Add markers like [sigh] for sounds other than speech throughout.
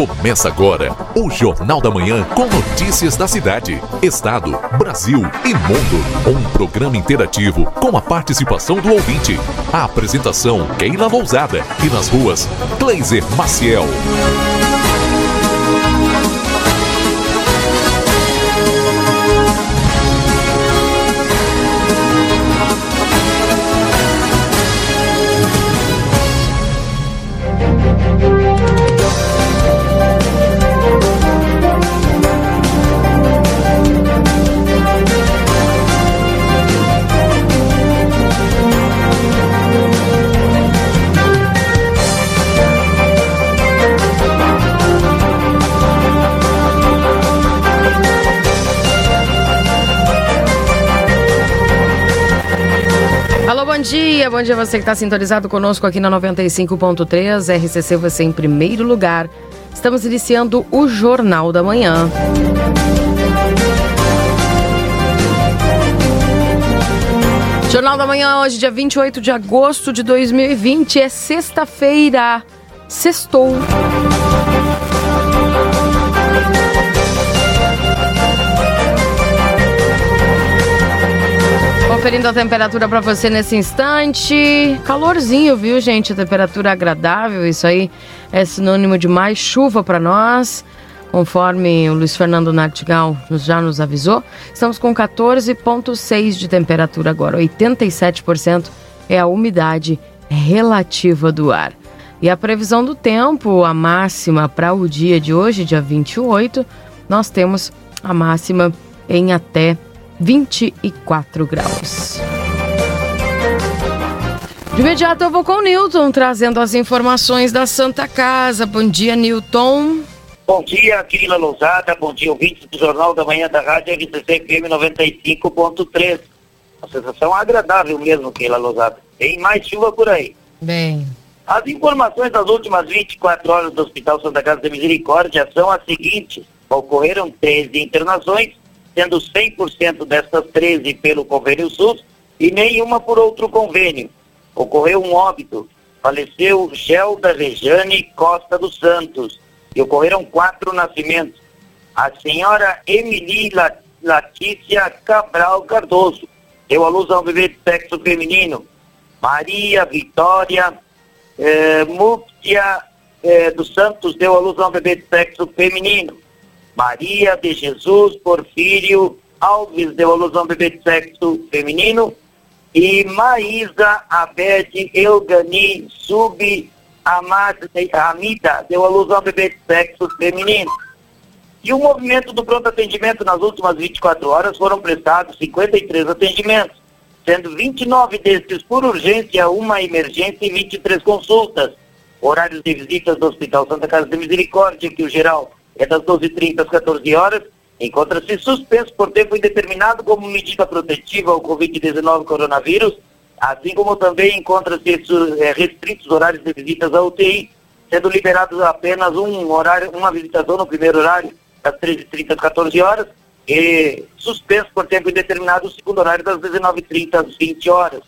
Começa agora o Jornal da Manhã com notícias da cidade, estado, Brasil e mundo. Um programa interativo com a participação do ouvinte. A apresentação Keila Lousada e nas ruas Gleiser Maciel. Dia. Bom dia você que está sintonizado conosco aqui na 95.3, RCC você em primeiro lugar. Estamos iniciando o Jornal da Manhã. Jornal da Manhã hoje, dia 28 de agosto de 2020, é sexta-feira. Sextou. Conferindo a temperatura para você nesse instante. Calorzinho, viu, gente? Temperatura agradável. Isso aí é sinônimo de mais chuva para nós. Conforme o Luiz Fernando Nartigal já nos avisou, estamos com 14,6 de temperatura agora. 87% é a umidade relativa do ar. E a previsão do tempo, a máxima para o dia de hoje, dia 28, nós temos a máxima em até 24 graus. De imediato eu vou com o Newton, trazendo as informações da Santa Casa. Bom dia, Newton. Bom dia, Quirila Lousada. Bom dia, ouvintes do Jornal da Manhã da Rádio RCC FM 95.3. Uma sensação agradável mesmo, Quirila Lousada. Tem mais chuva por aí. Bem. As informações das últimas 24 horas do Hospital Santa Casa da Misericórdia são as seguintes. Ocorreram 13 internações sendo 100% dessas 13 pelo convênio SUS e nenhuma por outro convênio. Ocorreu um óbito, faleceu Gelda Rejane Costa dos Santos e ocorreram quatro nascimentos. A senhora Emily Latícia Cabral Cardoso deu à luz a um bebê de sexo feminino. Maria Vitória eh, Múptia eh, dos Santos deu à luz um bebê de sexo feminino. Maria de Jesus Porfírio Alves ao bebê de sexo feminino e Maísa Abed Eugani Sub Amida deu alusão ao bebê de sexo feminino. E o movimento do pronto atendimento nas últimas 24 horas foram prestados 53 atendimentos, sendo 29 desses por urgência, uma emergência e 23 consultas. Horários de visitas do Hospital Santa Casa de Misericórdia, que o geral é das 12h30 às 14 horas, encontra-se suspenso por tempo indeterminado como medida protetiva ao Covid-19 coronavírus, assim como também encontra-se é, restritos horários de visitas à UTI, sendo liberados apenas um horário, uma visitação no primeiro horário, das 13h30 às 14 horas, e suspenso por tempo indeterminado o segundo horário das 19h30 às 20 horas.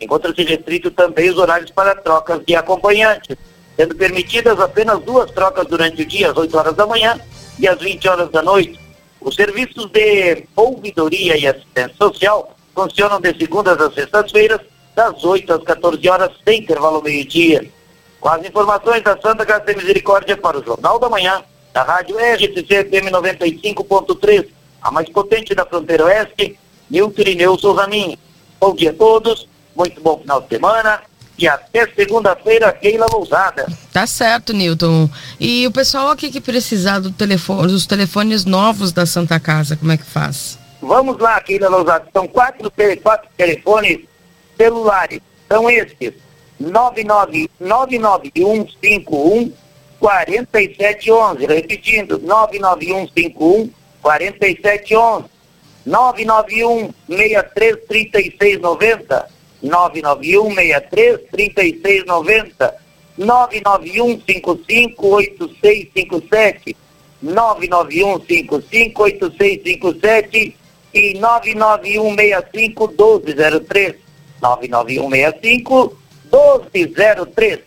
Encontra-se restrito também os horários para trocas de acompanhantes sendo permitidas apenas duas trocas durante o dia, às 8 horas da manhã e às 20 horas da noite. Os serviços de ouvidoria e assistência social funcionam de segundas às sextas-feiras, das 8 às 14 horas, sem intervalo meio-dia. Com as informações da Santa Casa de Misericórdia para o Jornal da Manhã, da Rádio RCC FM 95.3, a mais potente da fronteira oeste, Nilton Irineu Souza Minha. Bom dia a todos, muito bom final de semana e até segunda-feira, Keila Lousada. Tá certo, Newton. E o pessoal aqui que precisar do telefone, dos telefones novos da Santa Casa, como é que faz? Vamos lá, Keila Lousada. São quatro, quatro telefones celulares. São estes: 99151 4711. Repetindo, 99151 4711. 991 633690 991-63-3690, 991-55-8657, 991-55-8657 e 991-65-1203, 991-65-1203.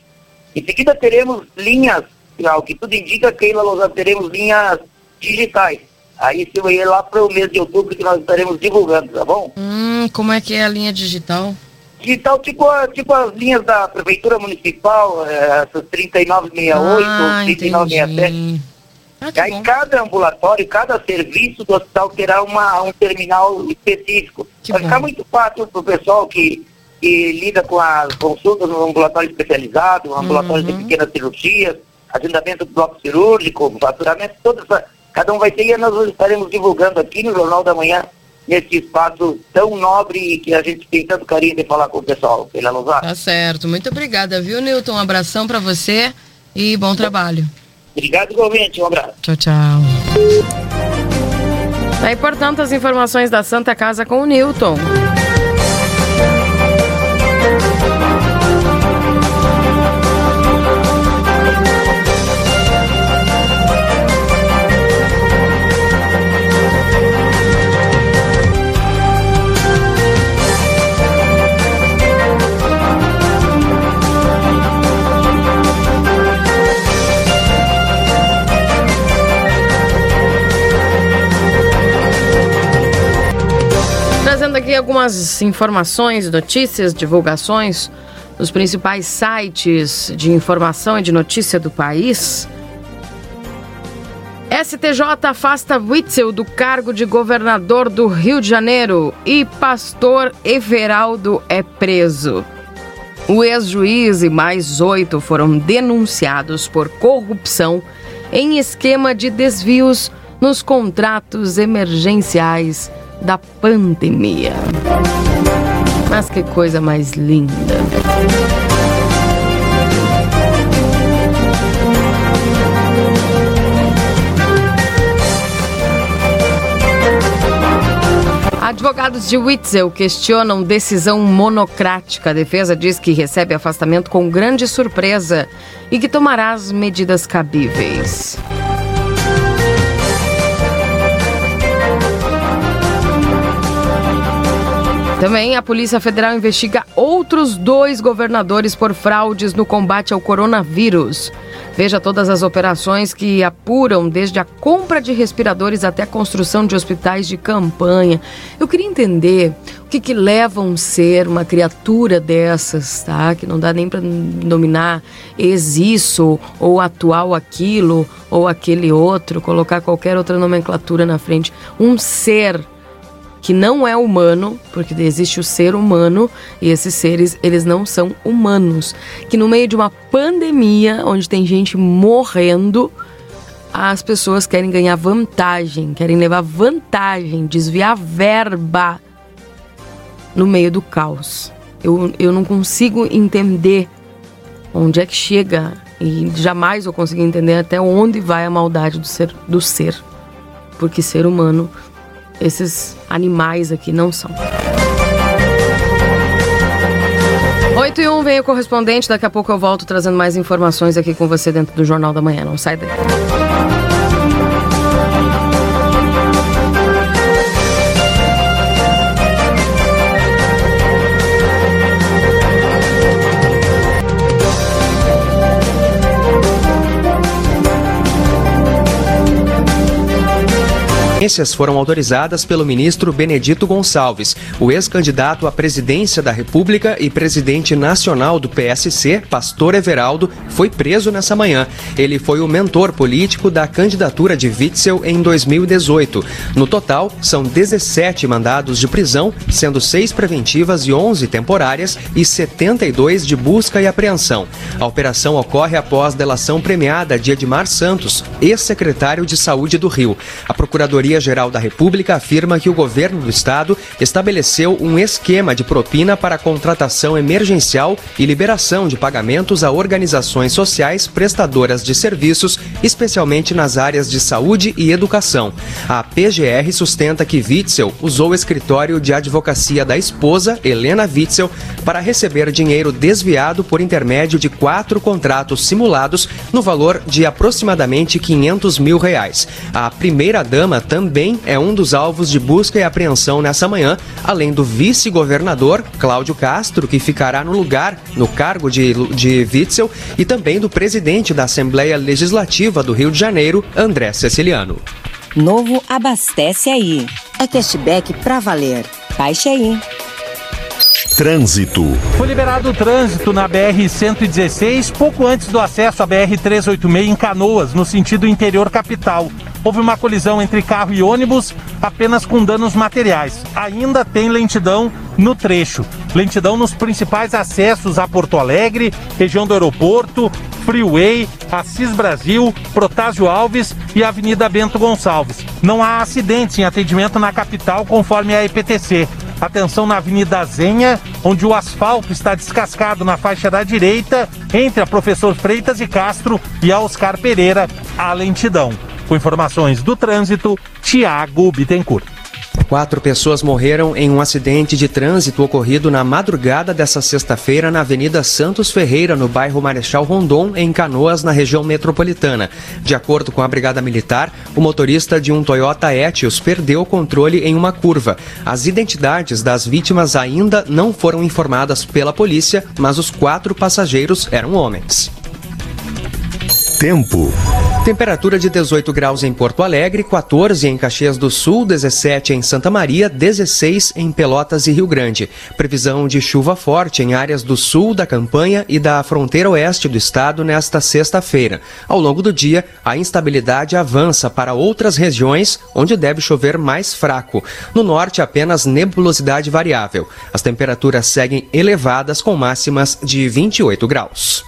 Em seguida teremos linhas Ao que tudo indica, Keila, já teremos linhas digitais. Aí se eu lá para o mês de outubro que nós estaremos divulgando, tá bom? Hum, como é que é a linha digital? Digital, tipo, tipo as linhas da Prefeitura Municipal, é, essas 3968, ah, 3967. Ah, Aí bom. cada ambulatório, cada serviço do hospital terá uma, um terminal específico. Que Vai bom. ficar muito fácil para o pessoal que, que lida com as consultas no ambulatório especializado, ambulatório uhum. de pequenas cirurgias, agendamento do bloco cirúrgico, faturamento, toda essa Cada um vai ter e nós estaremos divulgando aqui no Jornal da Manhã, nesse espaço tão nobre que a gente tem tanto carinho de falar com o pessoal. Pela Lousada. Tá certo. Muito obrigada, viu, Newton? Um abração para você e bom trabalho. Obrigado igualmente. Um abraço. Tchau, tchau. Aí, portanto, as informações da Santa Casa com o Newton. Aqui algumas informações, notícias, divulgações dos principais sites de informação e de notícia do país. STJ afasta Witzel do cargo de governador do Rio de Janeiro e pastor Everaldo é preso. O ex-juiz e mais oito foram denunciados por corrupção em esquema de desvios nos contratos emergenciais da pandemia. Mas que coisa mais linda. Advogados de Witzel questionam decisão monocrática. A defesa diz que recebe afastamento com grande surpresa e que tomará as medidas cabíveis. Também a Polícia Federal investiga outros dois governadores por fraudes no combate ao coronavírus. Veja todas as operações que apuram desde a compra de respiradores até a construção de hospitais de campanha. Eu queria entender o que, que leva um ser, uma criatura dessas, tá? Que não dá nem para dominar ex isso, ou atual aquilo, ou aquele outro, colocar qualquer outra nomenclatura na frente. Um ser que não é humano, porque existe o ser humano e esses seres, eles não são humanos. Que no meio de uma pandemia, onde tem gente morrendo, as pessoas querem ganhar vantagem, querem levar vantagem, desviar verba no meio do caos. Eu, eu não consigo entender onde é que chega e jamais vou conseguir entender até onde vai a maldade do ser. Do ser. Porque ser humano esses animais aqui não são. 8 e 1 vem o correspondente, daqui a pouco eu volto trazendo mais informações aqui com você dentro do Jornal da Manhã. Não sai daí. Essas foram autorizadas pelo ministro Benedito Gonçalves. O ex-candidato à presidência da República e presidente nacional do PSC, Pastor Everaldo, foi preso nessa manhã. Ele foi o mentor político da candidatura de Witzel em 2018. No total, são 17 mandados de prisão, sendo seis preventivas e 11 temporárias e 72 de busca e apreensão. A operação ocorre após delação premiada de Edmar Santos, ex-secretário de Saúde do Rio. A Procuradoria Procuradoria-Geral da República afirma que o governo do estado estabeleceu um esquema de propina para contratação emergencial e liberação de pagamentos a organizações sociais prestadoras de serviços, especialmente nas áreas de saúde e educação. A PGR sustenta que Witzel usou o escritório de advocacia da esposa, Helena Witzel, para receber dinheiro desviado por intermédio de quatro contratos simulados no valor de aproximadamente 500 mil reais. A primeira-dama também também é um dos alvos de busca e apreensão nessa manhã, além do vice-governador Cláudio Castro, que ficará no lugar, no cargo de, de Witzel, e também do presidente da Assembleia Legislativa do Rio de Janeiro, André Ceciliano. Novo Abastece Aí. É cashback pra valer. Baixe aí. Trânsito. Foi liberado o trânsito na BR-116 pouco antes do acesso à BR-386 em Canoas, no sentido interior capital. Houve uma colisão entre carro e ônibus, apenas com danos materiais. Ainda tem lentidão no trecho. Lentidão nos principais acessos a Porto Alegre, região do aeroporto, Freeway, Assis Brasil, Protásio Alves e Avenida Bento Gonçalves. Não há acidentes em atendimento na capital, conforme a EPTC. Atenção na Avenida Zenha, onde o asfalto está descascado na faixa da direita, entre a Professor Freitas e Castro e a Oscar Pereira, a lentidão. Com informações do trânsito, Tiago Bittencourt. Quatro pessoas morreram em um acidente de trânsito ocorrido na madrugada dessa sexta-feira na Avenida Santos Ferreira, no bairro Marechal Rondon, em Canoas, na região metropolitana. De acordo com a Brigada Militar, o motorista de um Toyota Etios perdeu o controle em uma curva. As identidades das vítimas ainda não foram informadas pela polícia, mas os quatro passageiros eram homens. Tempo. Temperatura de 18 graus em Porto Alegre, 14 em Caxias do Sul, 17 em Santa Maria, 16 em Pelotas e Rio Grande. Previsão de chuva forte em áreas do sul da campanha e da fronteira oeste do estado nesta sexta-feira. Ao longo do dia, a instabilidade avança para outras regiões onde deve chover mais fraco. No norte, apenas nebulosidade variável. As temperaturas seguem elevadas com máximas de 28 graus.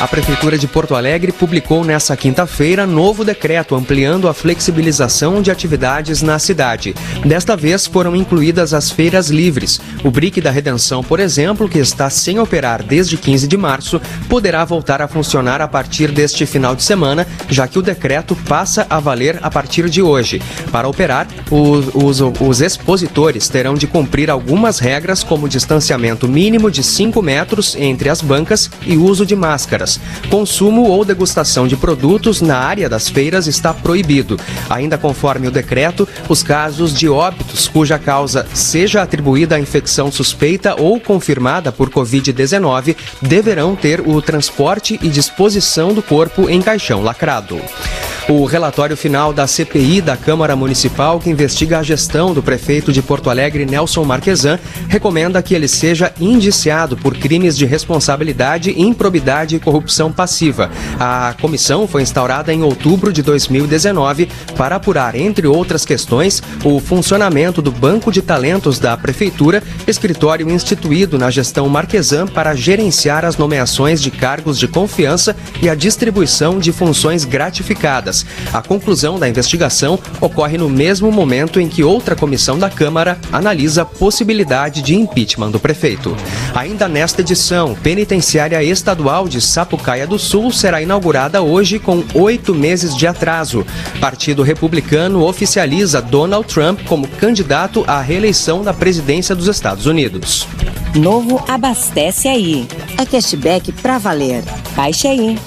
A Prefeitura de Porto Alegre publicou nesta quinta-feira novo decreto ampliando a flexibilização de atividades na cidade. Desta vez foram incluídas as feiras livres. O Brick da Redenção, por exemplo, que está sem operar desde 15 de março, poderá voltar a funcionar a partir deste final de semana, já que o decreto passa a valer a partir de hoje. Para operar, os, os, os expositores terão de cumprir algumas regras, como distanciamento mínimo de 5 metros entre as bancas e uso de máscaras. Consumo ou degustação de produtos na área das feiras está proibido. Ainda conforme o decreto, os casos de óbitos cuja causa seja atribuída à infecção suspeita ou confirmada por Covid-19 deverão ter o transporte e disposição do corpo em caixão lacrado. O relatório final da CPI da Câmara Municipal, que investiga a gestão do prefeito de Porto Alegre, Nelson Marquesan, recomenda que ele seja indiciado por crimes de responsabilidade, improbidade e corrupção passiva. A comissão foi instaurada em outubro de 2019 para apurar, entre outras questões, o funcionamento do Banco de Talentos da Prefeitura, escritório instituído na gestão Marquesan para gerenciar as nomeações de cargos de confiança e a distribuição de funções gratificadas. A conclusão da investigação ocorre no mesmo momento em que outra comissão da Câmara analisa a possibilidade de impeachment do prefeito. Ainda nesta edição, penitenciária estadual de Sapucaia do Sul será inaugurada hoje com oito meses de atraso. Partido Republicano oficializa Donald Trump como candidato à reeleição da presidência dos Estados Unidos. Novo Abastece Aí. É cashback pra valer. Baixe aí.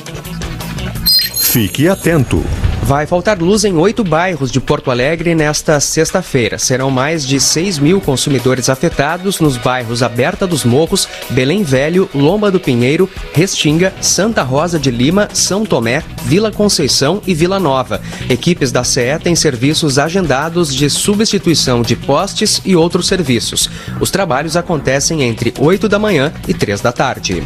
Fique atento. Vai faltar luz em oito bairros de Porto Alegre nesta sexta-feira. Serão mais de 6 mil consumidores afetados nos bairros Aberta dos Morros, Belém Velho, Lomba do Pinheiro, Restinga, Santa Rosa de Lima, São Tomé, Vila Conceição e Vila Nova. Equipes da CE têm serviços agendados de substituição de postes e outros serviços. Os trabalhos acontecem entre 8 da manhã e 3 da tarde.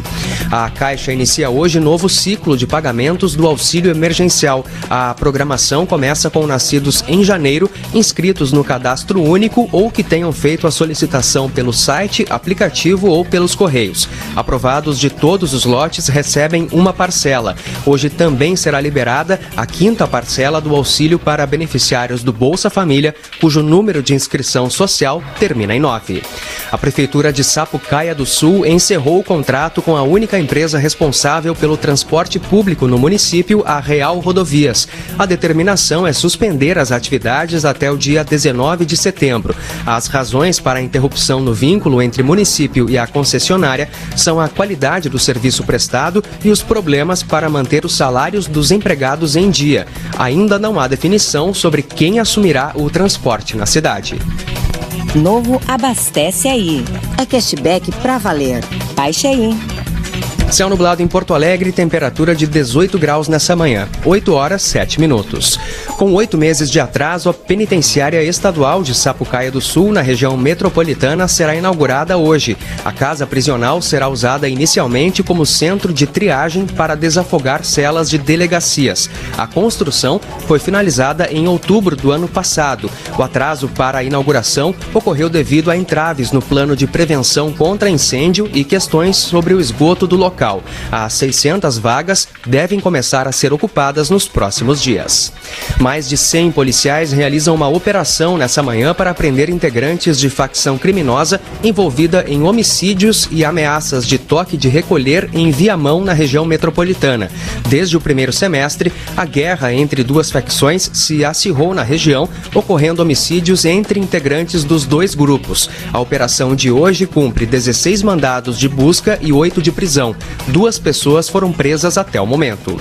A Caixa inicia hoje novo ciclo de pagamentos do auxílio emergencial. A programação começa com nascidos em janeiro, inscritos no cadastro único ou que tenham feito a solicitação pelo site, aplicativo ou pelos correios. Aprovados de todos os lotes recebem uma parcela. Hoje também será liberada a quinta parcela do auxílio para beneficiários do Bolsa Família, cujo número de inscrição social termina em 9. A Prefeitura de Sapucaia do Sul encerrou o contrato com a única empresa responsável pelo transporte público no município, a Real Rodovias. A determinação é suspender as atividades até o dia 19 de setembro. As razões para a interrupção no vínculo entre município e a concessionária são a qualidade do serviço prestado e os problemas para manter os salários dos empregados em dia. Ainda não há definição sobre quem assumirá o transporte na cidade. Novo Abastece Aí. É cashback pra valer. Baixe aí. Céu nublado em Porto Alegre, temperatura de 18 graus nessa manhã, 8 horas 7 minutos. Com oito meses de atraso, a penitenciária estadual de Sapucaia do Sul, na região metropolitana, será inaugurada hoje. A casa prisional será usada inicialmente como centro de triagem para desafogar celas de delegacias. A construção foi finalizada em outubro do ano passado. O atraso para a inauguração ocorreu devido a entraves no plano de prevenção contra incêndio e questões sobre o esgoto do local local. As 600 vagas devem começar a ser ocupadas nos próximos dias. Mais de 100 policiais realizam uma operação nessa manhã para prender integrantes de facção criminosa envolvida em homicídios e ameaças de toque de recolher em Viamão, na região metropolitana. Desde o primeiro semestre, a guerra entre duas facções se acirrou na região, ocorrendo homicídios entre integrantes dos dois grupos. A operação de hoje cumpre 16 mandados de busca e 8 de prisão. Duas pessoas foram presas até o momento.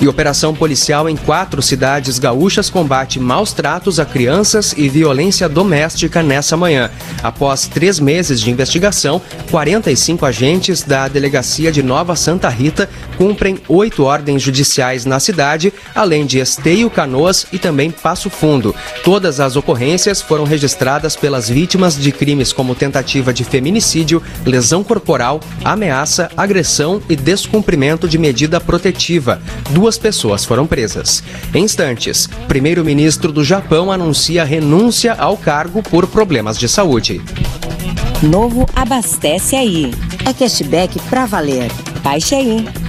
E operação policial em quatro cidades gaúchas combate maus tratos a crianças e violência doméstica nessa manhã. Após três meses de investigação, 45 agentes da Delegacia de Nova Santa Rita cumprem oito ordens judiciais na cidade, além de Esteio, Canoas e também Passo Fundo. Todas as ocorrências foram registradas pelas vítimas de crimes como tentativa de feminicídio, lesão corporal, ameaça, agressão e descumprimento de medida protetiva. Duas pessoas foram presas. Em instantes, primeiro-ministro do Japão anuncia renúncia ao cargo por problemas de saúde. Novo Abastece Aí. É cashback pra valer. Baixe aí.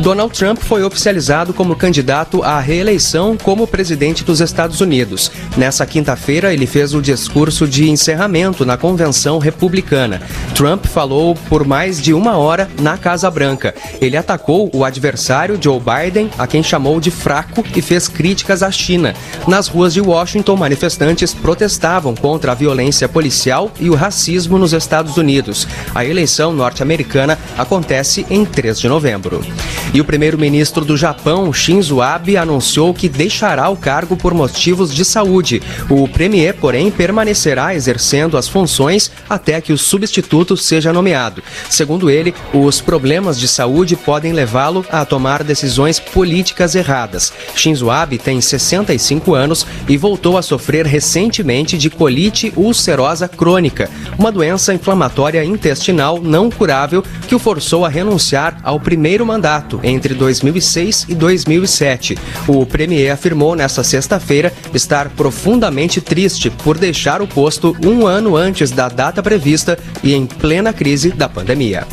Donald Trump foi oficializado como candidato à reeleição como presidente dos Estados Unidos. Nessa quinta-feira, ele fez o discurso de encerramento na convenção republicana. Trump falou por mais de uma hora na Casa Branca. Ele atacou o adversário Joe Biden, a quem chamou de fraco, e fez críticas à China. Nas ruas de Washington, manifestantes protestavam contra a violência policial e o racismo nos Estados Unidos. A eleição norte-americana acontece em 3 de novembro. E o primeiro-ministro do Japão, Shinzo Abe, anunciou que deixará o cargo por motivos de saúde. O premier, porém, permanecerá exercendo as funções até que o substituto seja nomeado. Segundo ele, os problemas de saúde podem levá-lo a tomar decisões políticas erradas. Shinzo Abe tem 65 anos e voltou a sofrer recentemente de colite ulcerosa crônica, uma doença inflamatória intestinal não curável que o forçou a renunciar ao primeiro mandato entre 2006 e 2007. O premier afirmou nesta sexta-feira estar profundamente triste por deixar o posto um ano antes da data prevista e em plena crise da pandemia.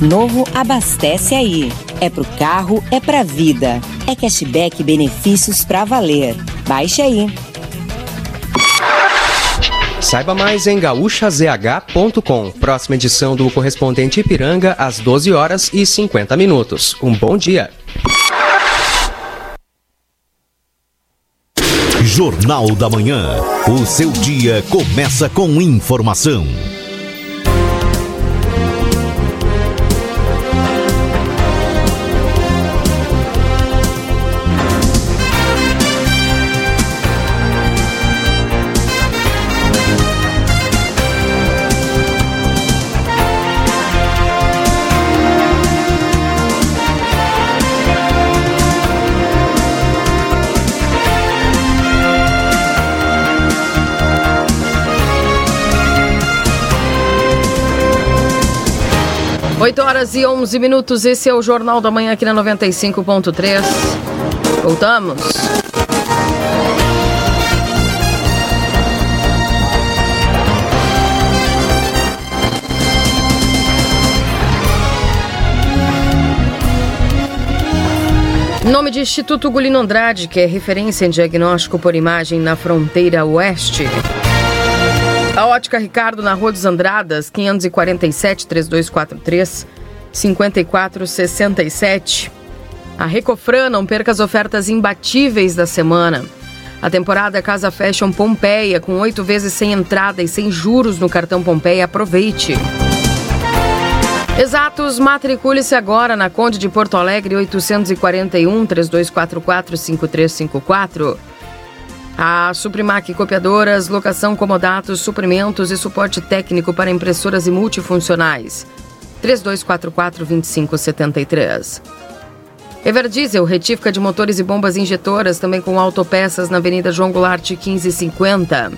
Novo Abastece Aí. É pro carro, é pra vida. É cashback benefícios pra valer. Baixe aí. Saiba mais em gaúchazh.com. Próxima edição do Correspondente Ipiranga, às 12 horas e 50 minutos. Um bom dia. Jornal da Manhã. O seu dia começa com informação. Oito horas e 11 minutos, esse é o Jornal da Manhã aqui na 95.3. Voltamos. Nome de Instituto Gulino Andrade, que é referência em diagnóstico por imagem na fronteira oeste. A Ótica Ricardo na Rua dos Andradas, 547 3243 5467. A Recofran não perca as ofertas imbatíveis da semana. A temporada Casa Fashion Pompeia, com oito vezes sem entrada e sem juros no cartão Pompeia. Aproveite! Exatos, matricule-se agora na Conde de Porto Alegre 841 3244 5354. A Suprimac Copiadoras, locação, comodatos, suprimentos e suporte técnico para impressoras e multifuncionais. 3244 2573. Everdiesel, retífica de motores e bombas injetoras, também com autopeças na Avenida João Goulart 1550.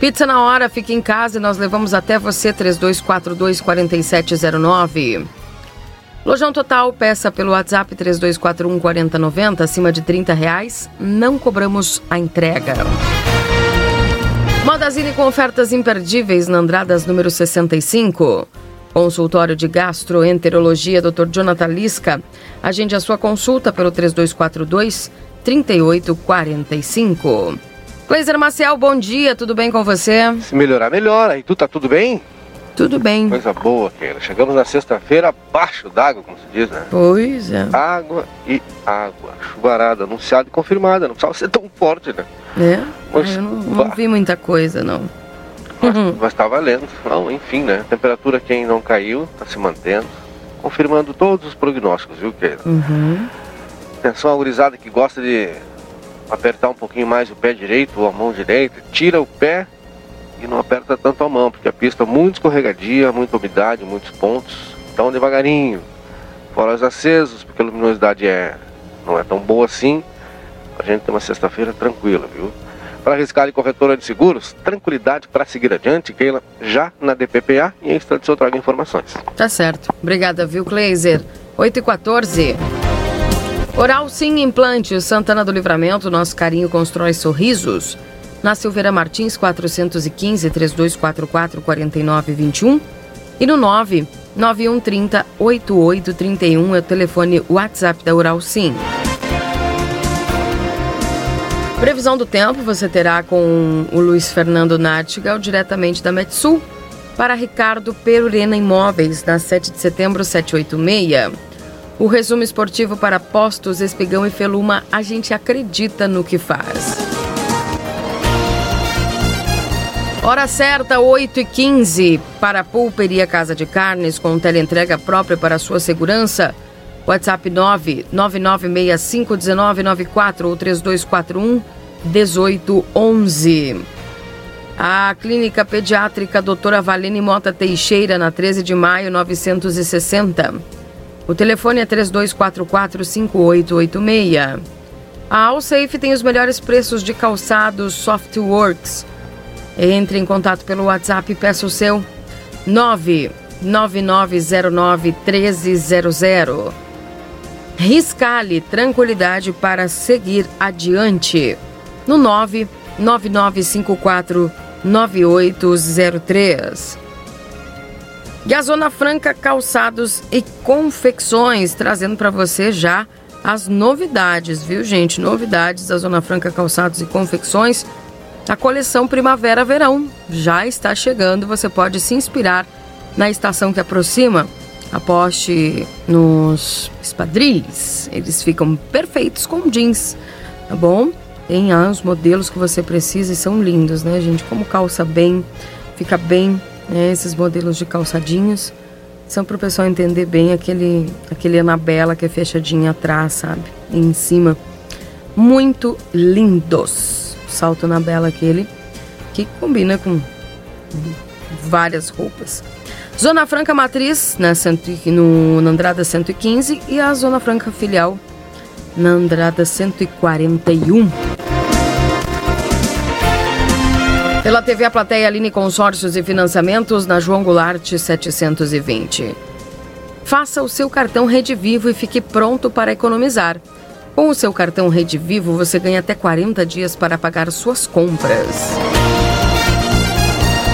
Pizza na hora, fique em casa e nós levamos até você 3242 4709. Lojão Total, peça pelo WhatsApp 3241 4090, acima de 30 reais, não cobramos a entrega. Modazine com ofertas imperdíveis na Andradas número 65. Consultório de Gastroenterologia, Dr. Jonathan Lisca. Agende a sua consulta pelo 3242 3845. Cleiser Maciel, bom dia, tudo bem com você? Se melhorar, melhora. E tu tá tudo bem? Tudo bem. Coisa boa, Keila. Chegamos na sexta-feira abaixo d'água, como se diz, né? Pois é. Água e água. Chuvarada, anunciada e confirmada. Não precisava ser tão forte, né? É? Mas, eu não, não vi muita coisa, não. Mas, uhum. [laughs] mas tá valendo. Não, enfim, né? Temperatura quem não caiu, tá se mantendo. Confirmando todos os prognósticos, viu, Keila? Uhum. Atenção, gurizada que gosta de apertar um pouquinho mais o pé direito ou a mão direita, tira o pé e não aperta tanto a mão, porque a pista é muito escorregadia, muita umidade, muitos pontos. Então devagarinho, fora os acesos, porque a luminosidade é, não é tão boa assim. A gente tem uma sexta-feira tranquila, viu? Para arriscar e corretora de seguros, tranquilidade para seguir adiante, Keila, já na DPPA e em instantes eu trago informações. Tá certo. Obrigada, viu, Kleiser? 8 e 14. Oral Sim Implante, Santana do Livramento, nosso carinho constrói sorrisos. Na Silveira Martins, 415 3244 4921 e no 9 9130 8831 é o telefone WhatsApp da Oral Sim. Previsão do tempo você terá com o Luiz Fernando Nartigal, diretamente da Metsul, para Ricardo Perurena Imóveis, na 7 de setembro 786. O resumo esportivo para Postos, Espigão e Feluma, a gente acredita no que faz. Hora certa, 8 e 15 para a Pulperia Casa de Carnes, com teleentrega própria para sua segurança. WhatsApp 999651994 ou 3241 1811. A Clínica Pediátrica Doutora Valene Mota Teixeira, na 13 de maio 960. O telefone é 3244 5886. A Allsafe tem os melhores preços de calçados Softworks. Entre em contato pelo WhatsApp e peça o seu 99909 1300. Riscale tranquilidade para seguir adiante no 99954 9803. E a Zona Franca Calçados e Confecções, trazendo para você já as novidades, viu, gente? Novidades da Zona Franca Calçados e Confecções. A coleção Primavera-Verão já está chegando. Você pode se inspirar na estação que aproxima. Aposte nos espadrilhos. Eles ficam perfeitos com jeans, tá bom? Tem ah, os modelos que você precisa e são lindos, né, gente? Como calça bem, fica bem, né? Esses modelos de calçadinhos são para o pessoal entender bem aquele, aquele Anabela que é fechadinho atrás, sabe? E em cima. Muito lindos salto na bela aquele que combina com várias roupas. Zona Franca Matriz, na, cento, no, na Andrada 115 e a Zona Franca Filial na Andrada 141. Pela TV A Plateia Aline Consórcios e Financiamentos na João Goulart 720. Faça o seu cartão Rede Vivo e fique pronto para economizar. Com o seu cartão Rede Vivo, você ganha até 40 dias para pagar suas compras.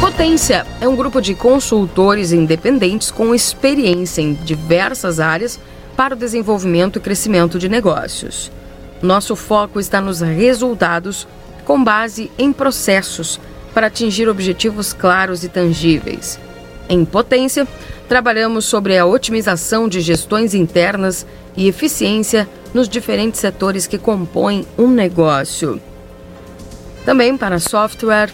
Potência é um grupo de consultores independentes com experiência em diversas áreas para o desenvolvimento e crescimento de negócios. Nosso foco está nos resultados com base em processos para atingir objetivos claros e tangíveis. Em Potência, trabalhamos sobre a otimização de gestões internas e eficiência nos diferentes setores que compõem um negócio. Também para software,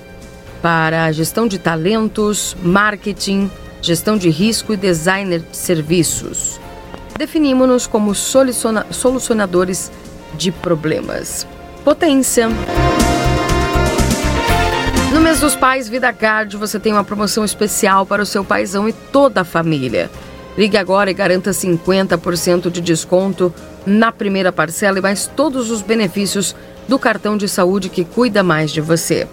para gestão de talentos, marketing, gestão de risco e designer de serviços. Definimos-nos como solucionadores de problemas. Potência. No mês dos pais Vida Card, você tem uma promoção especial para o seu paizão e toda a família. Ligue agora e garanta 50% de desconto na primeira parcela e mais todos os benefícios do cartão de saúde que cuida mais de você.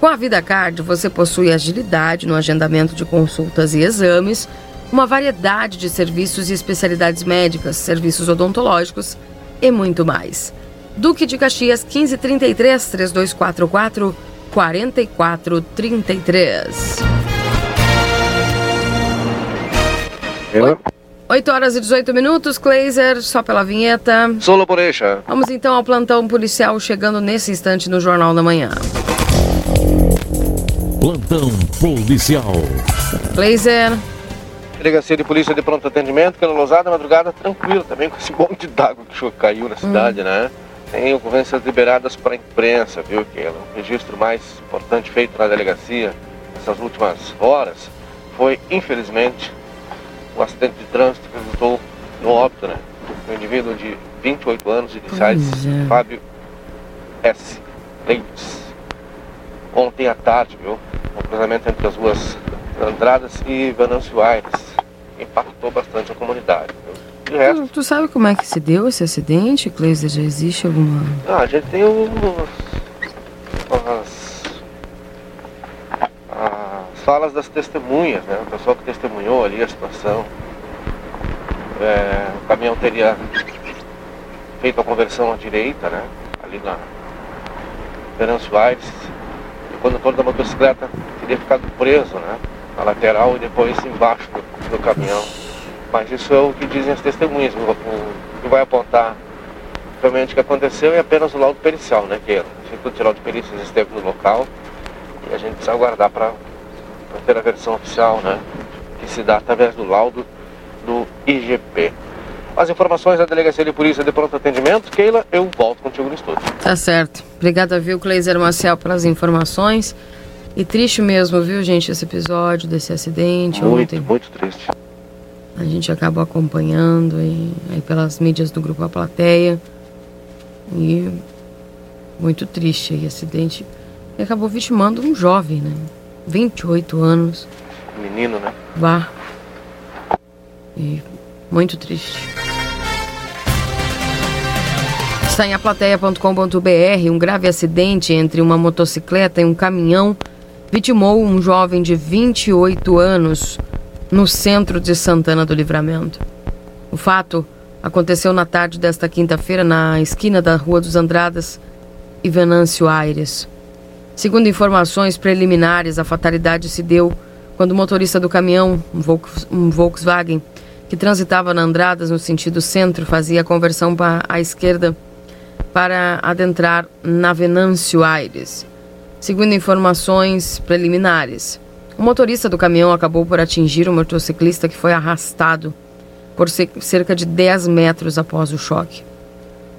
Com a Vida Card, você possui agilidade no agendamento de consultas e exames, uma variedade de serviços e especialidades médicas, serviços odontológicos e muito mais. Duque de Caxias 1533 3244 4433. Eu? 8 horas e 18 minutos, Kleiser, só pela vinheta. Solo Borecha. Vamos então ao plantão policial chegando nesse instante no Jornal da Manhã. Plantão policial. Kleiser. Delegacia de Polícia de Pronto Atendimento, pela Lousada, madrugada tranquila também com esse [laughs] monte d'água que caiu na cidade, né? Tem ocorrências liberadas para a imprensa, viu? Que é o registro mais importante feito na delegacia nessas últimas horas foi, infelizmente, o acidente de trânsito que resultou no óbito, né? Um indivíduo de 28 anos, iniciais, é. Fábio S. Leite. Ontem à tarde, viu? Um cruzamento entre as ruas Andradas e Venâncio Aires. Impactou bastante a comunidade. Viu? Resto, Tu, tu sabe como é que se deu esse acidente, Kleiser? Já existe alguma. ah, a gente tem os, as, as falas das testemunhas, né? O pessoal que testemunhou ali a situação. É, o caminhão teria feito a conversão à direita, né? Ali na Venâncio Aires. E o condutor da motocicleta teria ficado preso, né? Na lateral e depois embaixo do, do caminhão. Mas isso é o que dizem as testemunhas. O, que vai apontar realmente o que aconteceu é apenas o laudo pericial, né? Que o Instituto Geral de Perícias esteve no local e a gente precisa aguardar para ter a versão oficial, né? Que se dá através do laudo do IGP. As informações da Delegacia de Polícia de Pronto Atendimento, Keila, eu volto contigo no estúdio. Tá certo. Obrigada, viu, Kleiser Marcel, pelas informações. E triste mesmo, viu, gente, esse episódio desse acidente Muito, ontem. muito triste. A gente acabou acompanhando aí, aí pelas mídias do grupo A Plateia. E muito triste aí, acidente. E acabou vitimando um jovem, né? 28 anos. Menino, né? Vá. E muito triste. Está em aplateia.com.br um grave acidente entre uma motocicleta e um caminhão vitimou um jovem de 28 anos no centro de Santana do Livramento. O fato aconteceu na tarde desta quinta-feira na esquina da Rua dos Andradas e Venâncio Aires. Segundo informações preliminares, a fatalidade se deu quando o motorista do caminhão, um Volks- Volkswagen, que transitava na Andradas no sentido centro, fazia a conversão para a esquerda para adentrar na Venâncio Aires. Segundo informações preliminares, o motorista do caminhão acabou por atingir o motociclista que foi arrastado por ce- cerca de 10 metros após o choque.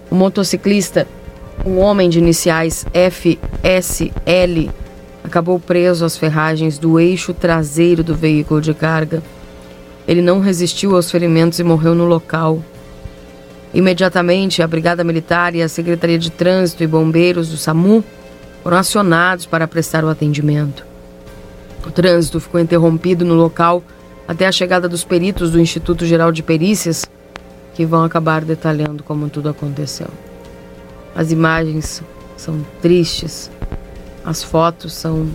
O motociclista, um homem de iniciais FSL, acabou preso às ferragens do eixo traseiro do veículo de carga. Ele não resistiu aos ferimentos e morreu no local. Imediatamente, a Brigada Militar e a Secretaria de Trânsito e Bombeiros do SAMU foram acionados para prestar o atendimento. O trânsito ficou interrompido no local até a chegada dos peritos do Instituto Geral de Perícias, que vão acabar detalhando como tudo aconteceu. As imagens são tristes, as fotos são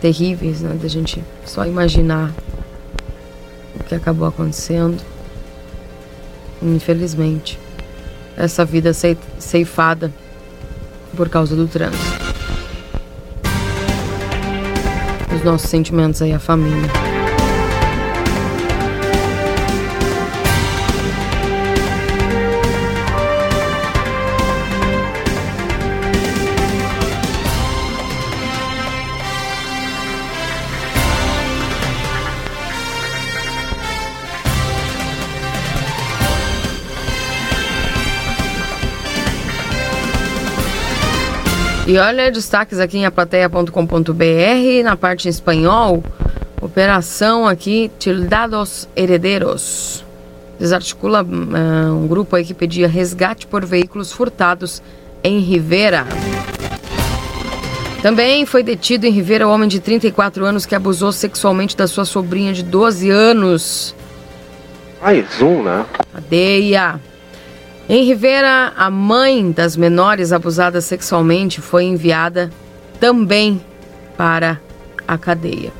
terríveis, né? Da gente só imaginar o que acabou acontecendo. Infelizmente, essa vida cei- ceifada por causa do trânsito. Nossos sentimentos aí à família. E olha destaques aqui em aplateia.com.br, na parte em espanhol, operação aqui, Tildados Herederos. Desarticula uh, um grupo aí que pedia resgate por veículos furtados em Rivera. Também foi detido em Rivera o homem de 34 anos que abusou sexualmente da sua sobrinha de 12 anos. Mais um, né? Cadeia. Em Rivera, a mãe das menores abusadas sexualmente foi enviada também para a cadeia.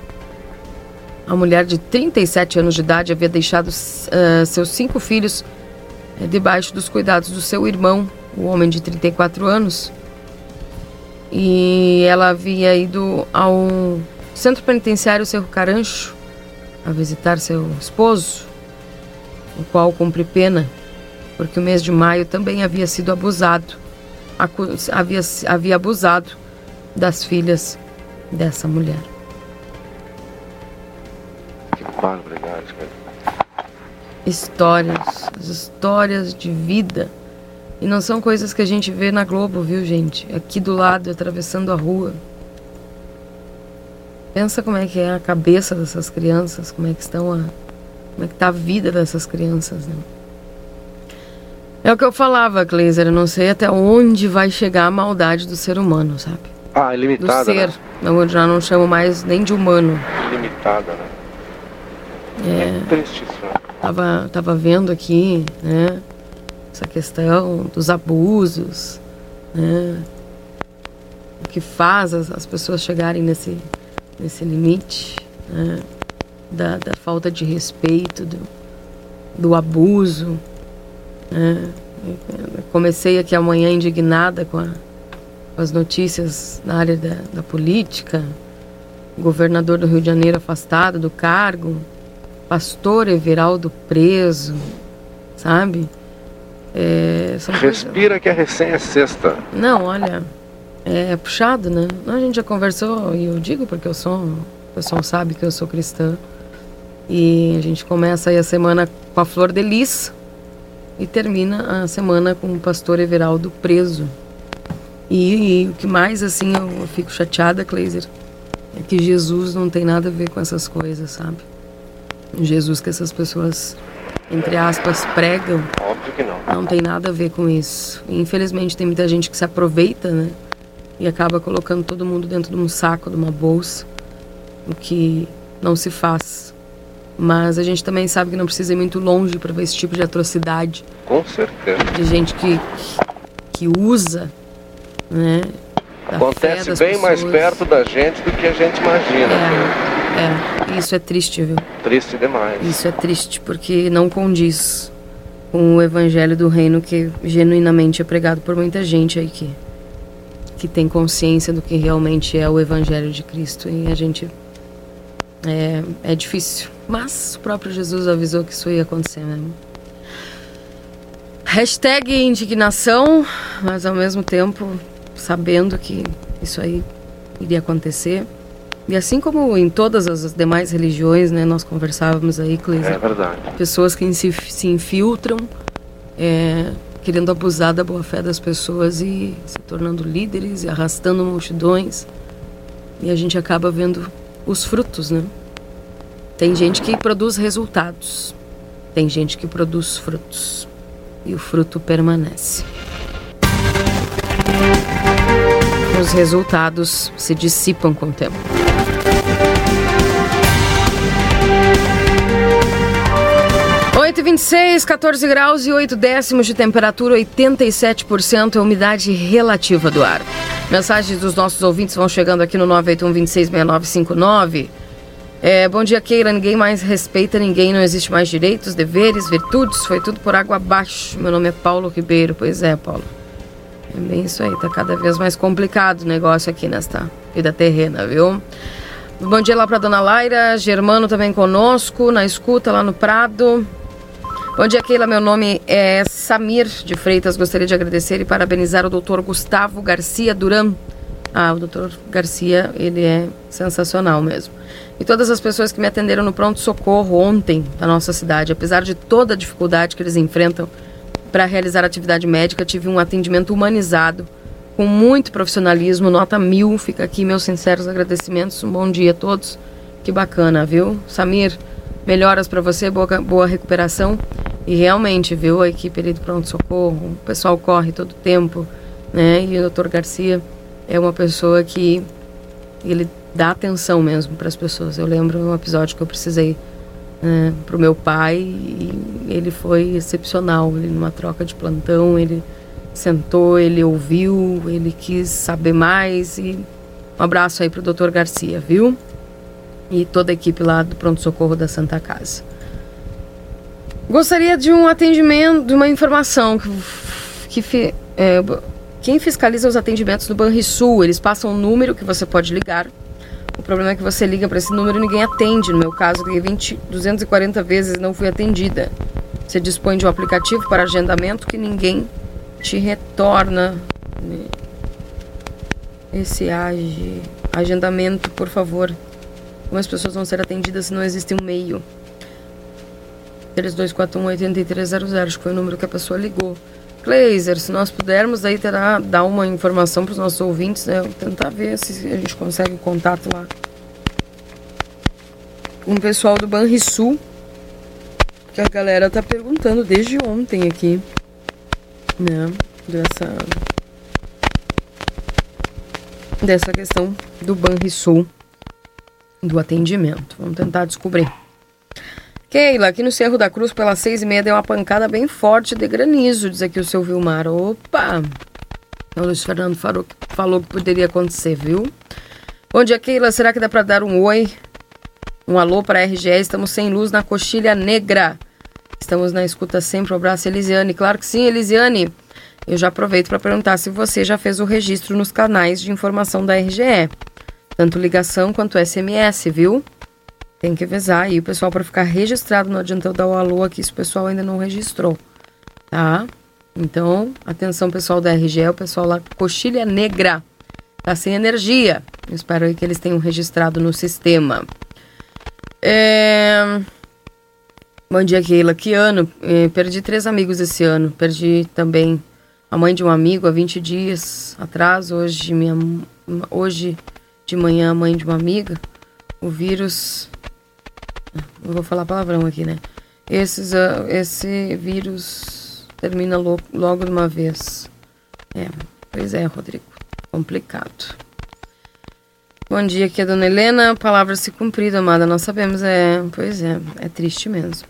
A mulher de 37 anos de idade havia deixado uh, seus cinco filhos uh, debaixo dos cuidados do seu irmão, o homem de 34 anos. E ela havia ido ao centro penitenciário Cerro Carancho a visitar seu esposo, o qual cumpre pena porque o mês de maio também havia sido abusado, havia, havia abusado das filhas dessa mulher. Que barbaridade, cara. Histórias, histórias de vida. E não são coisas que a gente vê na Globo, viu, gente? Aqui do lado, atravessando a rua. Pensa como é que é a cabeça dessas crianças, como é que estão a, como é que tá a vida dessas crianças, né? É o que eu falava, Gleiser. Eu não sei até onde vai chegar a maldade do ser humano, sabe? Ah, ilimitada. Do ser. Né? Eu já não chamo mais nem de humano. Ilimitada, né? É. é triste isso. Né? Tava, tava vendo aqui, né? Essa questão dos abusos, né? O que faz as, as pessoas chegarem nesse, nesse limite, né? Da, da falta de respeito, do, do abuso. É, comecei aqui amanhã indignada com, a, com, as notícias na área da, da política. Governador do Rio de Janeiro afastado do cargo, pastor Everaldo preso, sabe? É, Respira coisas... que a recém é sexta. Não, olha, é puxado, né? A gente já conversou, e eu digo porque eu sou, o pessoal sabe que eu sou cristã. E a gente começa aí a semana com a Flor de Lis, e termina a semana com o pastor Everaldo preso. E, e o que mais, assim, eu, eu fico chateada, Kleiser, é que Jesus não tem nada a ver com essas coisas, sabe? Jesus que essas pessoas, entre aspas, pregam. Óbvio que não. Não tem nada a ver com isso. E, infelizmente tem muita gente que se aproveita, né? E acaba colocando todo mundo dentro de um saco, de uma bolsa. O que não se faz. Mas a gente também sabe que não precisa ir muito longe para ver esse tipo de atrocidade. Com certeza. De gente que, que usa, né? Acontece bem pessoas. mais perto da gente do que a gente imagina. É, é, isso é triste, viu? Triste demais. Isso é triste porque não condiz com o evangelho do reino que genuinamente é pregado por muita gente aí que, que tem consciência do que realmente é o evangelho de Cristo. E a gente é, é difícil. Mas o próprio Jesus avisou que isso ia acontecer mesmo. Hashtag indignação, mas ao mesmo tempo sabendo que isso aí iria acontecer. E assim como em todas as demais religiões, né, nós conversávamos aí, Cleisa. É verdade. Pessoas que se, se infiltram, é, querendo abusar da boa fé das pessoas e se tornando líderes e arrastando multidões. E a gente acaba vendo os frutos, né? Tem gente que produz resultados, tem gente que produz frutos e o fruto permanece. Os resultados se dissipam com o tempo. Oito vinte e seis, 14 graus e 8 décimos de temperatura, 87% é umidade relativa do ar. Mensagens dos nossos ouvintes vão chegando aqui no 981 266959. É, bom dia, Keila. Ninguém mais respeita ninguém, não existe mais direitos, deveres, virtudes, foi tudo por água abaixo. Meu nome é Paulo Ribeiro. Pois é, Paulo. É bem isso aí, tá cada vez mais complicado o negócio aqui nesta vida terrena, viu? Bom dia lá para dona Laira, Germano também conosco, na escuta lá no Prado. Bom dia, Keila. Meu nome é Samir de Freitas. Gostaria de agradecer e parabenizar o doutor Gustavo Garcia Duran. Ah, o doutor Garcia, ele é sensacional mesmo. E todas as pessoas que me atenderam no pronto-socorro ontem na nossa cidade, apesar de toda a dificuldade que eles enfrentam para realizar atividade médica, tive um atendimento humanizado com muito profissionalismo, nota mil. Fica aqui meus sinceros agradecimentos. Um bom dia a todos. Que bacana, viu? Samir, melhoras para você, boa, boa recuperação. E realmente, viu, a equipe ali do pronto-socorro, o pessoal corre todo tempo, né? E o doutor Garcia é uma pessoa que ele dá atenção mesmo para as pessoas. Eu lembro um episódio que eu precisei né, para o meu pai e ele foi excepcional. Ele numa troca de plantão, ele sentou, ele ouviu, ele quis saber mais e um abraço aí para o doutor Garcia, viu? E toda a equipe lá do pronto socorro da Santa Casa. Gostaria de um atendimento, de uma informação que, que é, quem fiscaliza os atendimentos do Banrisul, eles passam um número que você pode ligar. O problema é que você liga para esse número e ninguém atende. No meu caso, liguei 20, 240 vezes e não fui atendida. Você dispõe de um aplicativo para agendamento que ninguém te retorna esse age, agendamento, por favor. Como as pessoas vão ser atendidas se não existe um meio? 3241-8300, acho que foi o número que a pessoa ligou. Glazer, se nós pudermos aí terá, dar uma informação para os nossos ouvintes, né? Tentar ver se a gente consegue contato lá o pessoal do Banrisul, que a galera tá perguntando desde ontem aqui, né? Dessa, dessa questão do Banrisul, do atendimento. Vamos tentar descobrir. Keila, aqui no Cerro da Cruz, pelas seis e meia, deu uma pancada bem forte de granizo, diz aqui o seu Vilmar. Opa! O Luiz Fernando falou, falou que poderia acontecer, viu? Bom dia, Keila. Será que dá para dar um oi? Um alô para a RGE? Estamos sem luz na coxilha negra. Estamos na escuta sempre. Um abraço, Elisiane. Claro que sim, Elisiane. Eu já aproveito para perguntar se você já fez o registro nos canais de informação da RGE. Tanto ligação quanto SMS, viu? Tem que avisar aí o pessoal para ficar registrado. Não adianta eu dar o alô aqui se o pessoal ainda não registrou, tá? Então, atenção pessoal da RGE, o pessoal lá, Coxilha Negra, tá sem energia. Eu espero aí que eles tenham registrado no sistema. É... Bom dia, Keila. Que ano? É, perdi três amigos esse ano. Perdi também a mãe de um amigo há 20 dias atrás. Hoje, minha... Hoje de manhã, a mãe de uma amiga. O vírus não vou falar palavrão aqui, né? Esses, uh, esse vírus termina lo logo de uma vez. É, pois é, Rodrigo. Complicado. Bom dia, aqui é a dona Helena. Palavra se cumprida, amada. Nós sabemos, é. Pois é, é triste mesmo.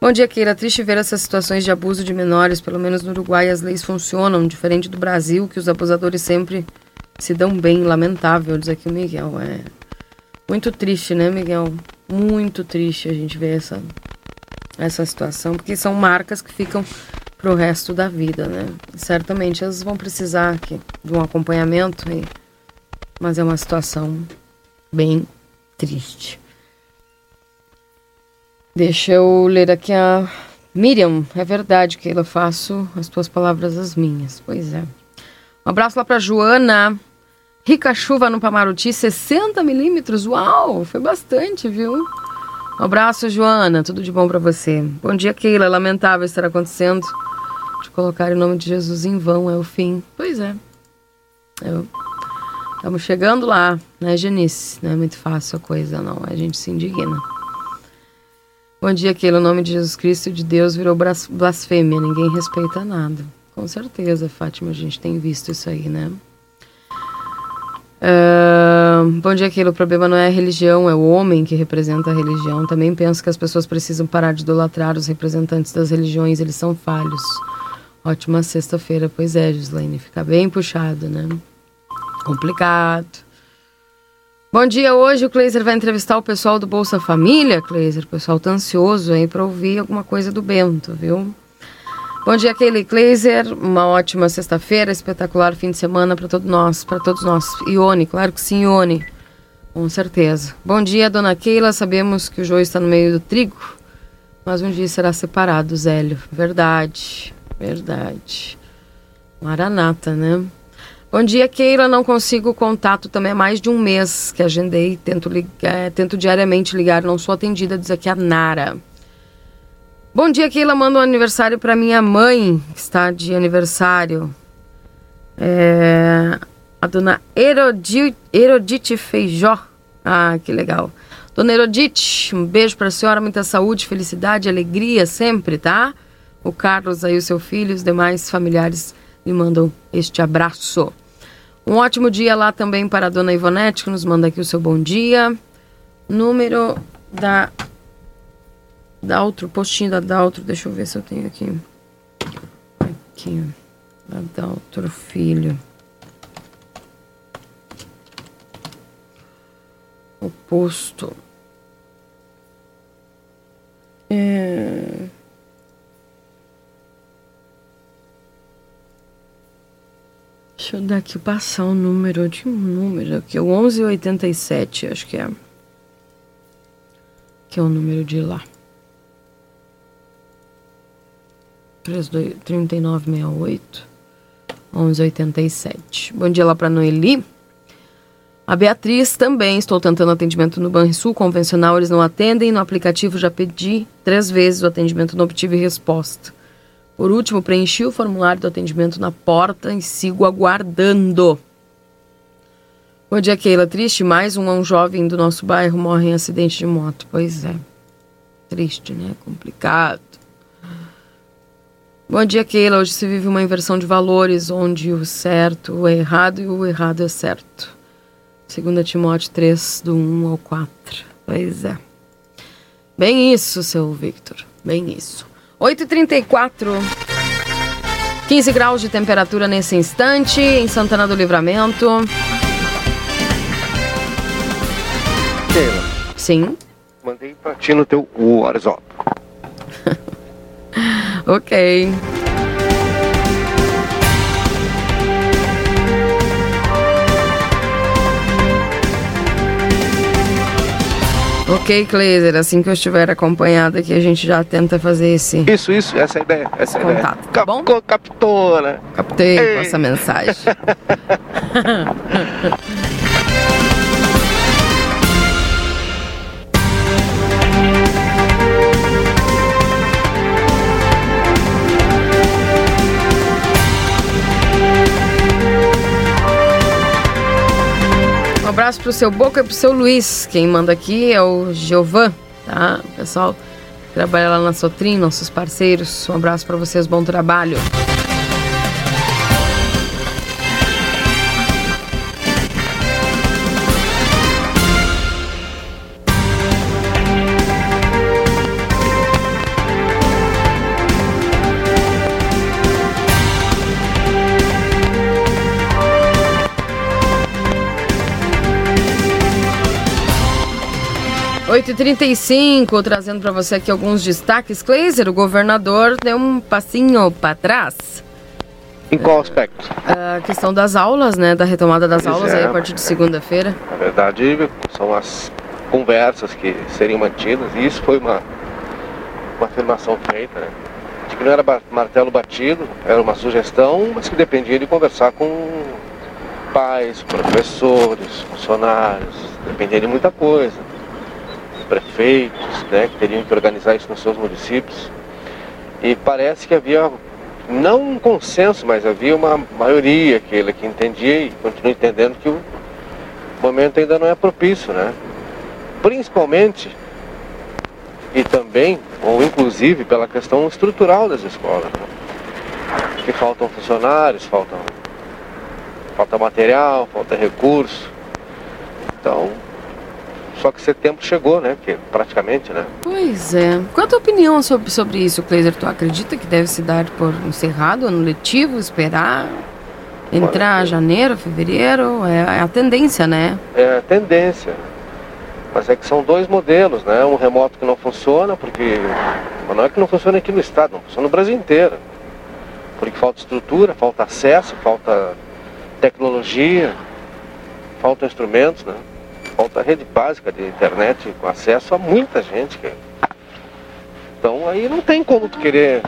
Bom dia, Keira. Triste ver essas situações de abuso de menores. Pelo menos no Uruguai as leis funcionam, diferente do Brasil, que os abusadores sempre se dão bem. Lamentável, diz aqui o Miguel. É muito triste, né, Miguel? muito triste a gente ver essa, essa situação, porque são marcas que ficam pro resto da vida, né? certamente elas vão precisar aqui de um acompanhamento, aí, mas é uma situação bem triste. Deixa eu ler aqui a Miriam. É verdade que eu faço as tuas palavras as minhas. Pois é. Um abraço lá para Joana. Rica chuva no Pamaruti, 60 milímetros. Uau, foi bastante, viu? Um abraço, Joana. Tudo de bom para você. Bom dia, Keila. Lamentável estar acontecendo. De colocar o nome de Jesus em vão é o fim. Pois é. Estamos chegando lá, né, Genice? Não é muito fácil a coisa, não. A gente se indigna. Bom dia, Keila. O nome de Jesus Cristo e de Deus virou blasfêmia. Ninguém respeita nada. Com certeza, Fátima, a gente tem visto isso aí, né? Bom dia, aquilo. O problema não é a religião, é o homem que representa a religião. Também penso que as pessoas precisam parar de idolatrar os representantes das religiões, eles são falhos. Ótima sexta-feira, pois é, Gislaine. Fica bem puxado, né? Complicado. Bom dia, hoje o Kleiser vai entrevistar o pessoal do Bolsa Família, Kleiser. O pessoal tá ansioso aí para ouvir alguma coisa do Bento, viu? Bom dia, Kelly Kleiser. Uma ótima sexta-feira, espetacular fim de semana para todos nós, para todos nós. Ione, claro que sim, Ione. Com certeza. Bom dia, dona Keila. Sabemos que o joio está no meio do trigo, mas um dia será separado, Zélio. Verdade, verdade. Maranata, né? Bom dia, Keila. Não consigo contato também há mais de um mês que agendei. Tento, ligar, tento diariamente ligar, não sou atendida, diz aqui a Nara. Bom dia, Keila. Manda um aniversário para minha mãe, que está de aniversário. É, a dona Erodite, Feijó. Ah, que legal. Dona Erodite, um beijo para a senhora, muita saúde, felicidade, alegria sempre, tá? O Carlos aí, o seu filho, os demais familiares lhe mandam este abraço. Um ótimo dia lá também para a dona Ivonete, que nos manda aqui o seu bom dia. Número da Daltro, postinho da Daltro, deixa eu ver se eu tenho aqui. Aqui, da Daltro Filho. O posto. É... Deixa eu dar aqui, passar o número de um número aqui, o 1187, acho que é. Que é o número de lá. 3968 1187. Bom dia lá para Noeli. A Beatriz também. Estou tentando atendimento no Banrisul convencional, eles não atendem. No aplicativo já pedi três vezes o atendimento, não obtive resposta. Por último, preenchi o formulário do atendimento na porta e sigo aguardando. Bom dia, Keila. Triste, mais um, um jovem do nosso bairro morre em acidente de moto. Pois é. Triste, né? Complicado. Bom dia, Keila. Hoje se vive uma inversão de valores, onde o certo é errado e o errado é certo. Segunda Timóteo 3, do 1 ao 4. Pois é. Bem isso, seu Victor. Bem isso. 8h34. 15 graus de temperatura nesse instante em Santana do Livramento. Keila, Sim. mandei pra ti no teu WhatsApp. [laughs] Ok. Ok, Kleiser, assim que eu estiver acompanhada aqui, a gente já tenta fazer esse. Isso, isso, essa é a ideia. Essa é a ideia. Contato, tá bom? Cap- Captou, né? Captei Ei. essa mensagem. [laughs] abraço pro seu Boca e pro seu Luiz. Quem manda aqui é o Giovan, tá? O pessoal trabalha lá na Sotrim, nossos parceiros. Um abraço pra vocês, bom trabalho. Oito e trinta e cinco, trazendo para você aqui alguns destaques. Kleiser, o governador deu um passinho para trás. Em qual aspecto? A questão das aulas, né? Da retomada das Pois aulas é. aí a partir de segunda-feira. Na verdade, são as conversas que seriam mantidas, e isso foi uma, uma afirmação feita, né? De que não era martelo batido, era uma sugestão, mas que dependia de conversar com pais, professores, funcionários, dependia de muita coisa. Prefeitos, né, que teriam que organizar isso nos seus municípios. E parece que havia, não um consenso, mas havia uma maioria que, que entendia e continua entendendo que o momento ainda não é propício, né? Principalmente e também, ou inclusive, pela questão estrutural das escolas. Né? Que faltam funcionários, faltam, falta material, falta recurso. Então, só que setembro chegou, né? Que praticamente, né? Pois é. Qual a tua opinião sobre, sobre isso, Kleiser? Tu acredita que deve se dar por encerrado ano letivo, esperar entrar janeiro, fevereiro? É, é a tendência, né? é a tendência. Mas é que são dois modelos, né? Um remoto que não funciona, porque. Mas não é que não funciona aqui no estado, não funciona no Brasil inteiro. Porque falta estrutura, falta acesso, falta tecnologia, faltam instrumentos, né? Falta rede básica de internet com acesso a muita gente. cara. Então aí não tem como tu querer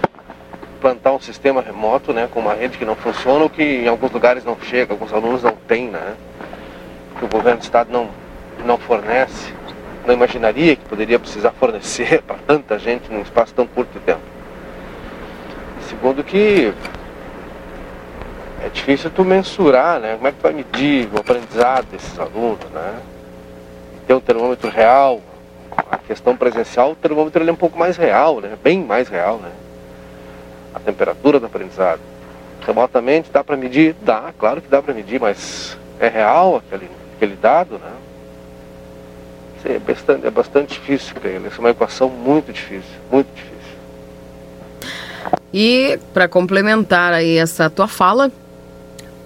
plantar um sistema remoto, né? Com uma rede que não funciona ou que em alguns lugares não chega, alguns alunos não têm, né? que o governo do estado não, não fornece, não imaginaria que poderia precisar fornecer [laughs] para tanta gente num espaço tão curto de tempo. E segundo que é difícil tu mensurar, né? Como é que tu vai medir o aprendizado desses alunos, né? Ter um termômetro real, a questão presencial, o termômetro ele é um pouco mais real, né? Bem mais real, né? A temperatura do aprendizado. Remotamente dá para medir? Dá, claro que dá para medir, mas é real aquele, aquele dado, né? É bastante, é bastante difícil para ele. Essa é uma equação muito difícil, muito difícil. E para complementar aí essa tua fala,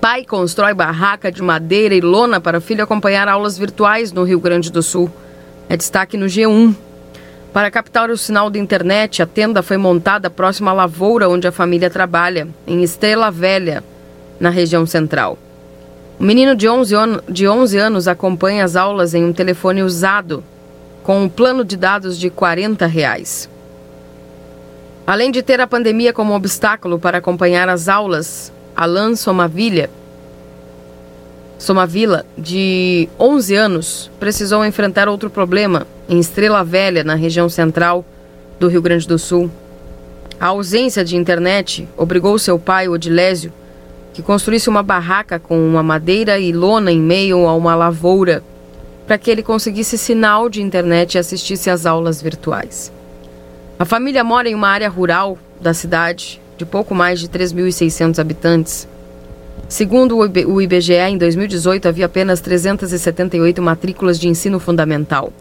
pai constrói barraca de madeira e lona para filho acompanhar aulas virtuais no Rio Grande do Sul. É destaque no G1. Para captar o sinal da internet, a tenda foi montada próxima à lavoura onde a família trabalha, em Estrela Velha, na região central. O menino de 11, de 11 anos acompanha as aulas em um telefone usado, com um plano de dados de 40 reais. Além de ter a pandemia como obstáculo para acompanhar as aulas, Alan Somavilha, Somavila, de 11 anos, precisou enfrentar outro problema em Estrela Velha, na região central do Rio Grande do Sul. A ausência de internet obrigou seu pai, Odilésio, que construísse uma barraca com uma madeira e lona em meio a uma lavoura, para que ele conseguisse sinal de internet e assistisse às aulas virtuais. A família mora em uma área rural da cidade, de pouco mais de 3.600 habitantes. Segundo o IBGE, em 2018 havia apenas 378 matrículas de ensino fundamental.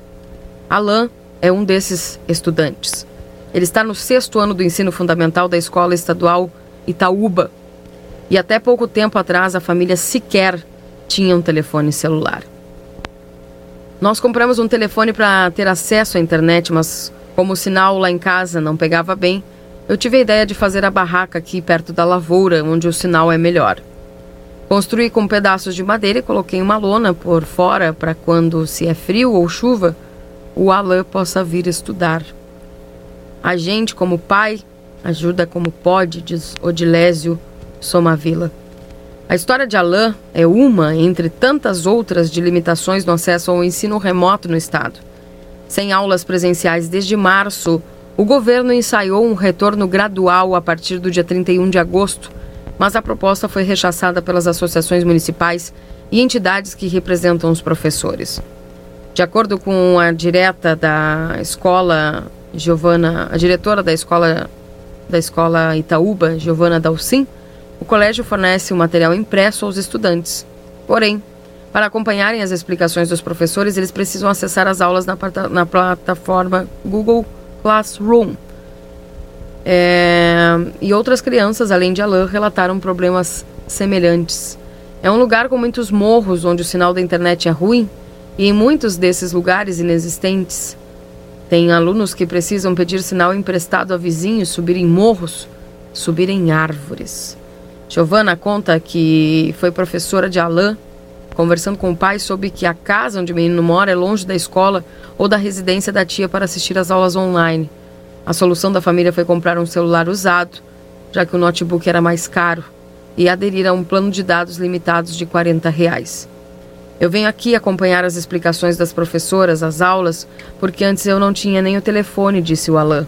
Alain é um desses estudantes. Ele está no sexto ano do ensino fundamental da escola estadual Itaúba. E até pouco tempo atrás a família sequer tinha um telefone celular. Nós compramos um telefone para ter acesso à internet, mas como o sinal lá em casa não pegava bem, eu tive a ideia de fazer a barraca aqui perto da lavoura, onde o sinal é melhor. Construí com pedaços de madeira e coloquei uma lona por fora para quando, se é frio ou chuva, o Alain possa vir estudar. A gente, como pai, ajuda como pode, diz Odilésio Somavila. A história de Alain é uma entre tantas outras de limitações no acesso ao ensino remoto no estado. Sem aulas presenciais desde março, o governo ensaiou um retorno gradual a partir do dia 31 de agosto, mas a proposta foi rechaçada pelas associações municipais e entidades que representam os professores. De acordo com a direta da escola Giovana, a diretora da escola da escola Itaúba, Giovana Dalcin, o colégio fornece o material impresso aos estudantes. Porém, para acompanharem as explicações dos professores, eles precisam acessar as aulas na, na plataforma Google Classroom. É, e outras crianças, além de Alain, relataram problemas semelhantes. É um lugar com muitos morros onde o sinal da internet é ruim e em muitos desses lugares inexistentes. Tem alunos que precisam pedir sinal emprestado a vizinhos, subir em morros, subir em árvores. Giovana conta que foi professora de Alain Conversando com o pai, soube que a casa onde o menino mora é longe da escola ou da residência da tia para assistir às aulas online. A solução da família foi comprar um celular usado, já que o notebook era mais caro, e aderir a um plano de dados limitados de 40 reais. Eu venho aqui acompanhar as explicações das professoras, as aulas, porque antes eu não tinha nem o telefone, disse o Alain.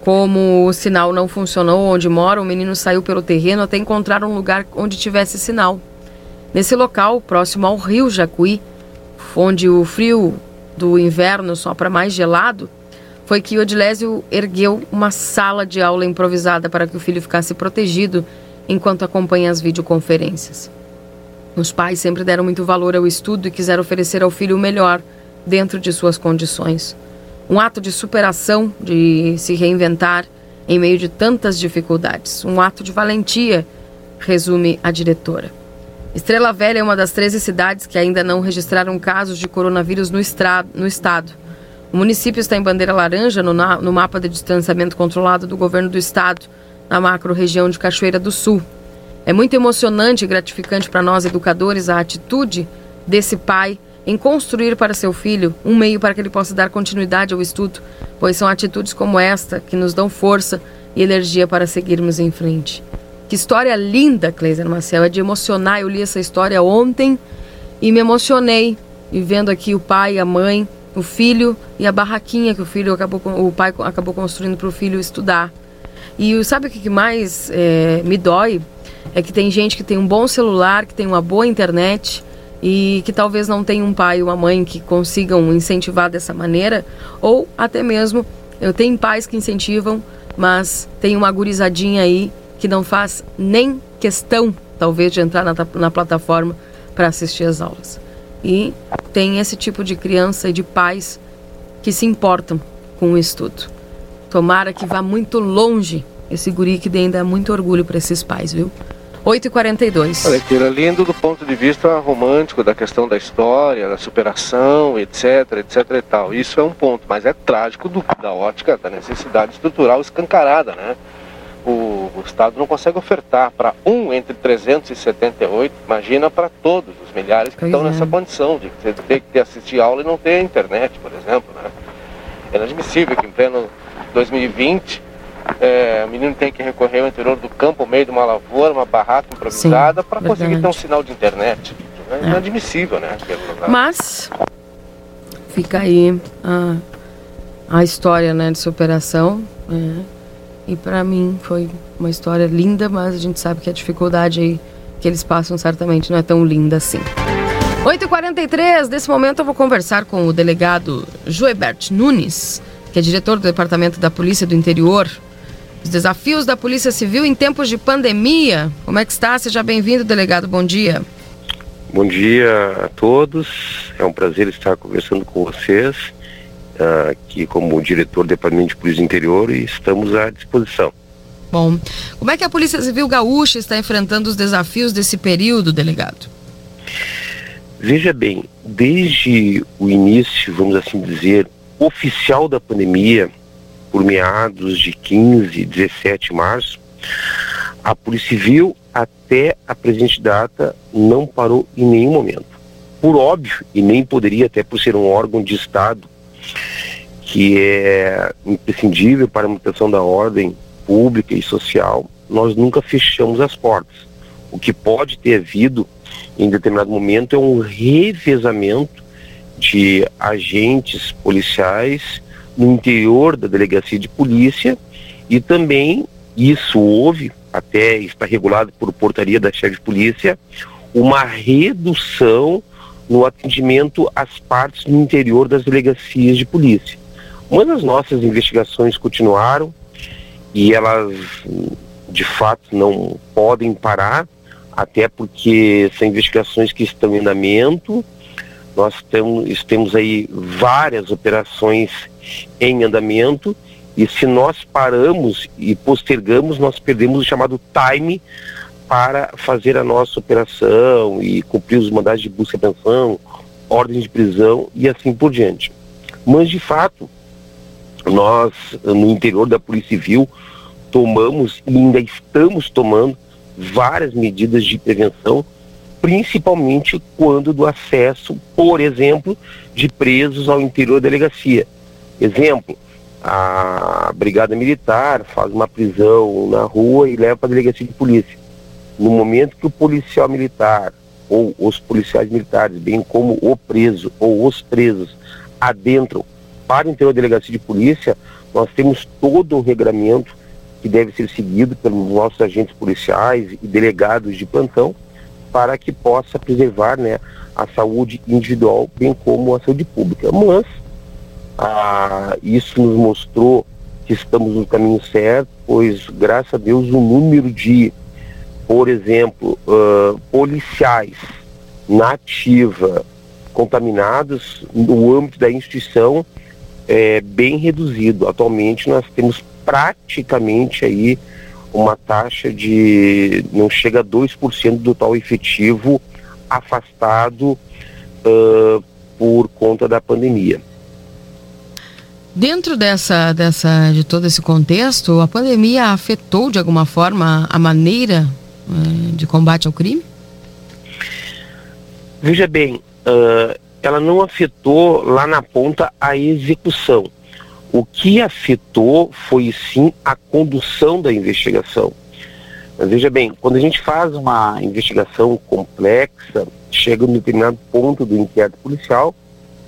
Como o sinal não funcionou onde mora, o menino saiu pelo terreno até encontrar um lugar onde tivesse sinal. Nesse local, próximo ao rio Jacuí, onde o frio do inverno sopra mais gelado, foi que Odilésio ergueu uma sala de aula improvisada para que o filho ficasse protegido enquanto acompanha as videoconferências. Os pais sempre deram muito valor ao estudo e quiseram oferecer ao filho o melhor dentro de suas condições. Um ato de superação, de se reinventar em meio de tantas dificuldades. Um ato de valentia, resume a diretora. Estrela Velha é uma das 13 cidades que ainda não registraram casos de coronavírus no, no estado. O município está em bandeira laranja no, no mapa de distanciamento controlado do governo do estado, na macro-região de Cachoeira do Sul. É muito emocionante e gratificante para nós educadores a atitude desse pai em construir para seu filho um meio para que ele possa dar continuidade ao estudo, pois são atitudes como esta que nos dão força e energia para seguirmos em frente. Que história linda, Cleiser Marcel. É de emocionar. Eu li essa história ontem e me emocionei. E vendo aqui o pai, a mãe, o filho e a barraquinha que o filho acabou, o pai acabou construindo para o filho estudar. E sabe o que mais é, me dói? é que tem gente que tem um bom celular, que tem uma boa internet e que talvez não tenha um pai ou uma mãe que consigam incentivar dessa maneira, ou até mesmo eu tenho pais que incentivam, mas tem uma gurizadinha aí que não faz nem questão, talvez, de entrar na, na plataforma para assistir as aulas. E tem esse tipo de criança e de pais que se importam com o estudo. Tomara que vá muito longe esse guri que ainda é muito orgulho para esses pais, viu? 8h42. Olha, é lindo do ponto de vista romântico, da questão da história, da superação, etc, etc e tal. Isso é um ponto, mas é trágico do, da ótica da necessidade estrutural escancarada, né? O, Estado não consegue ofertar para um entre 378, imagina para todos os milhares que pois estão é. nessa condição de ter que assistir aula e não ter internet, por exemplo, né? É inadmissível que em pleno 2020 é, o menino tem que recorrer ao interior do campo, ao meio de uma lavoura, uma barraca improvisada, para conseguir ter um sinal de internet. É, é. inadmissível, né? Mas fica aí a, a história né, de superação. É, e para mim foi uma história linda, mas a gente sabe que a dificuldade que eles passam certamente não é tão linda assim. 8h43, nesse momento eu vou conversar com o delegado Joebert Nunes, que é diretor do Departamento da Polícia do Interior os desafios da Polícia Civil em tempos de pandemia. Como é que está? Seja bem-vindo, delegado. Bom dia. Bom dia a todos. É um prazer estar conversando com vocês. Aqui como diretor do Departamento de Polícia Interior e estamos à disposição. Bom, como é que a Polícia Civil Gaúcha está enfrentando os desafios desse período, delegado? Veja bem, desde o início, vamos assim dizer, oficial da pandemia, por meados de 15, 17 de março, a Polícia Civil, até a presente data, não parou em nenhum momento. Por óbvio, e nem poderia, até por ser um órgão de Estado, que é imprescindível para a manutenção da ordem pública e social, nós nunca fechamos as portas. O que pode ter havido em determinado momento é um revezamento de agentes policiais no interior da delegacia de polícia e também isso houve, até está regulado por portaria da chefe de polícia, uma redução no atendimento às partes no interior das delegacias de polícia. Mas as nossas investigações continuaram e elas de fato não podem parar, até porque são investigações que estão em andamento. Nós temos, temos aí várias operações em andamento e se nós paramos e postergamos, nós perdemos o chamado time para fazer a nossa operação e cumprir os mandados de busca e apreensão, ordens de prisão e assim por diante. Mas, de fato, nós, no interior da Polícia Civil, tomamos e ainda estamos tomando várias medidas de prevenção, principalmente quando do acesso, por exemplo, de presos ao interior da delegacia. Exemplo, a Brigada Militar faz uma prisão na rua e leva para a delegacia de polícia. No momento que o policial militar ou os policiais militares, bem como o preso ou os presos, adentram para o interior da delegacia de polícia, nós temos todo um regramento que deve ser seguido pelos nossos agentes policiais e delegados de plantão para que possa preservar né, a saúde individual, bem como a saúde pública. Mas ah, isso nos mostrou que estamos no caminho certo, pois, graças a Deus, o número de, por exemplo, uh, policiais na ativa contaminados no âmbito da instituição é bem reduzido. Atualmente nós temos praticamente aí uma taxa de não chega a 2% do total efetivo afastado uh, por conta da pandemia. Dentro dessa, dessa, de todo esse contexto, a pandemia afetou de alguma forma a maneira de combate ao crime? Veja bem, uh, ela não afetou lá na ponta a execução. O que afetou foi sim a condução da investigação. Mas veja bem, quando a gente faz uma investigação complexa, chega um determinado ponto do inquérito policial,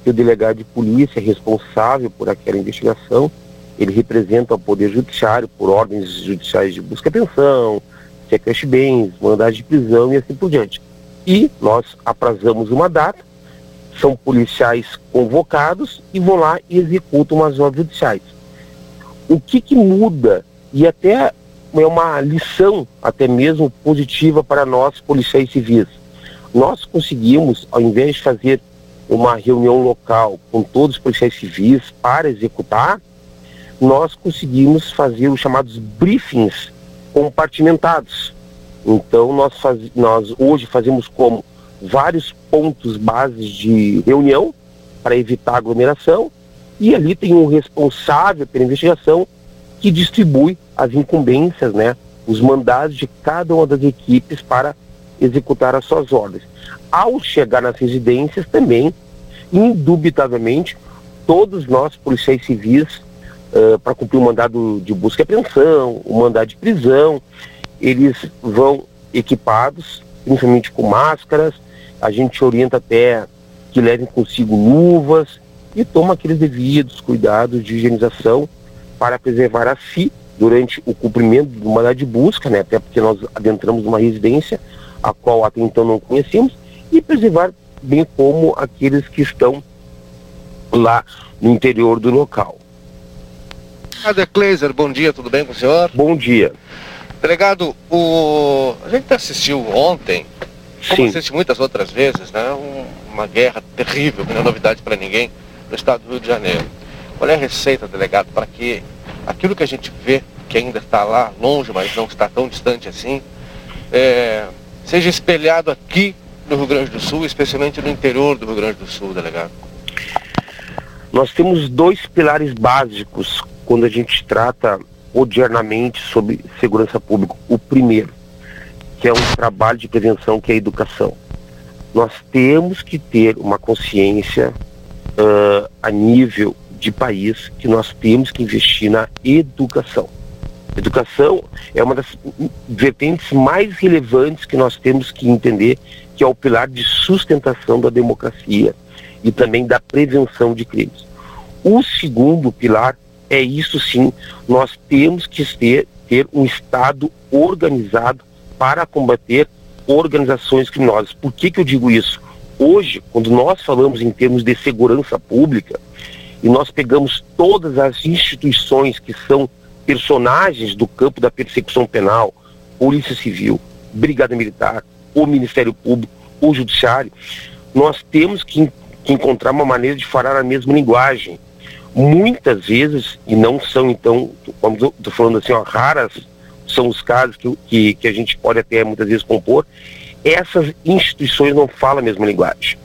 que o delegado de polícia é responsável por aquela investigação, ele representa o Poder Judiciário por ordens judiciais de busca e apreensão, que cash bens, mandado de prisão e assim por diante. E nós aprazamos uma data, são policiais convocados e vão lá e executam as ordens judiciais. O que, que muda, e até é uma lição até mesmo positiva para nós policiais civis. Nós conseguimos, ao invés de fazer uma reunião local com todos os policiais civis para executar, nós conseguimos fazer os chamados briefings compartimentados. Então nós, faz, nós hoje fazemos como vários pontos bases de reunião para evitar aglomeração e ali tem um responsável pela investigação que distribui as incumbências, né, os mandados de cada uma das equipes para executar as suas ordens. Ao chegar nas residências também, indubitavelmente, todos nós, policiais civis, uh, para cumprir o mandado de busca e apreensão, o mandado de prisão, eles vão equipados, principalmente com máscaras, a gente orienta até que levem consigo luvas e toma aqueles devidos cuidados de higienização para preservar a si durante o cumprimento do mandado de busca, né, até porque nós adentramos uma residência a qual até então não conhecíamos, e preservar bem como aqueles que estão lá no interior do local. Ader Kleiser, bom dia, tudo bem com o senhor? Bom dia. Delegado, o... a gente assistiu ontem, como Sim. assiste muitas outras vezes, né, um- uma guerra terrível, que não é novidade para ninguém, no estado do Rio de Janeiro. Qual é a receita, delegado, para que aquilo que a gente vê, que ainda está lá longe, mas não está tão distante assim, é, seja espelhado aqui no Rio Grande do Sul, especialmente no interior do Rio Grande do Sul, delegado? Nós temos dois pilares básicos quando a gente trata odiernamente sobre segurança pública. O primeiro, que é um trabalho de prevenção, que é a educação. Nós temos que ter uma consciência ah, a nível de país que nós temos que investir na educação. Educação é uma das vertentes mais relevantes que nós temos que entender, que é o pilar de sustentação da democracia e também da prevenção de crimes. O segundo pilar é isso sim, nós temos que ter, ter um Estado organizado para combater organizações criminosas. Por que, que eu digo isso? Hoje, quando nós falamos em termos de segurança pública, e nós pegamos todas as instituições que são personagens do campo da persecução penal, Polícia Civil, Brigada Militar, o Ministério Público, o Judiciário, nós temos que, que encontrar uma maneira de falar a mesma linguagem. Muitas vezes, e não são então, como estou falando assim, ó, raras são os casos que, que, que a gente pode até muitas vezes compor, essas instituições não falam a mesma linguagem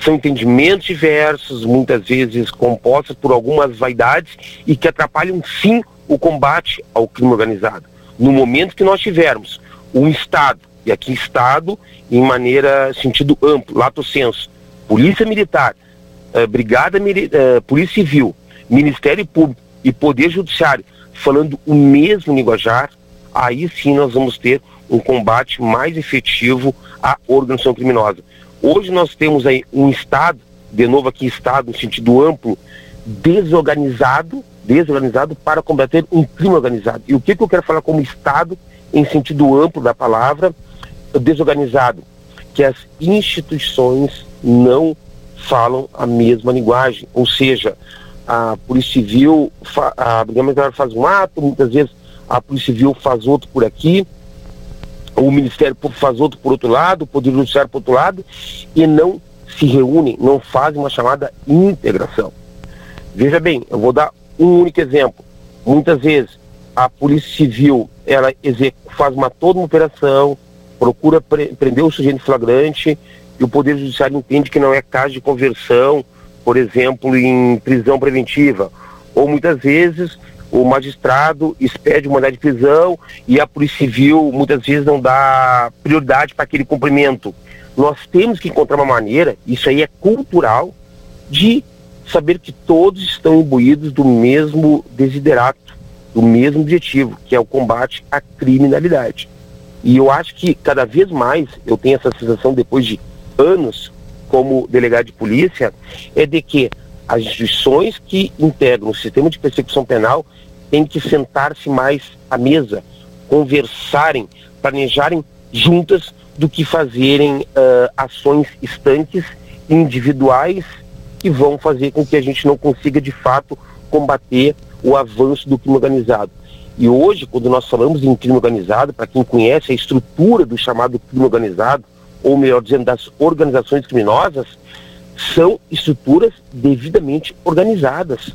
são entendimentos diversos, muitas vezes compostos por algumas vaidades e que atrapalham sim o combate ao crime organizado. No momento que nós tivermos um Estado, e aqui Estado em maneira, sentido amplo, lato senso, Polícia Militar, eh, Brigada eh, Polícia Civil, Ministério Público e Poder Judiciário falando o mesmo linguajar, aí sim nós vamos ter um combate mais efetivo à organização criminosa. Hoje nós temos aí um Estado, de novo aqui Estado no sentido amplo, desorganizado, desorganizado para combater um crime organizado. E o que, que eu quero falar como Estado em sentido amplo da palavra, desorganizado? Que as instituições não falam a mesma linguagem, ou seja, a Polícia Civil, a Brigada Militar faz um ato, muitas vezes a Polícia Civil faz outro por aqui, o Ministério Público faz outro por outro lado, o Poder Judiciário por outro lado, e não se reúnem, não fazem uma chamada integração. Veja bem, eu vou dar um único exemplo. Muitas vezes a Polícia Civil ela faz uma toda uma operação, procura pre- prender o sujeito flagrante e o Poder Judiciário entende que não é caso de conversão, por exemplo, em prisão preventiva. Ou muitas vezes o magistrado expede o mandado de prisão e a Polícia Civil muitas vezes não dá prioridade para aquele cumprimento. Nós temos que encontrar uma maneira, isso aí é cultural, de saber que todos estão imbuídos do mesmo desiderato, do mesmo objetivo, que é o combate à criminalidade. E eu acho que cada vez mais eu tenho essa sensação depois de anos como delegado de polícia, é de que as instituições que integram o sistema de persecução penal têm que sentar-se mais à mesa, conversarem, planejarem juntas do que fazerem uh, ações estanques, individuais, que vão fazer com que a gente não consiga de fato combater o avanço do crime organizado. E hoje, quando nós falamos em crime organizado, para quem conhece a estrutura do chamado crime organizado, ou melhor dizendo, das organizações criminosas, são estruturas devidamente organizadas,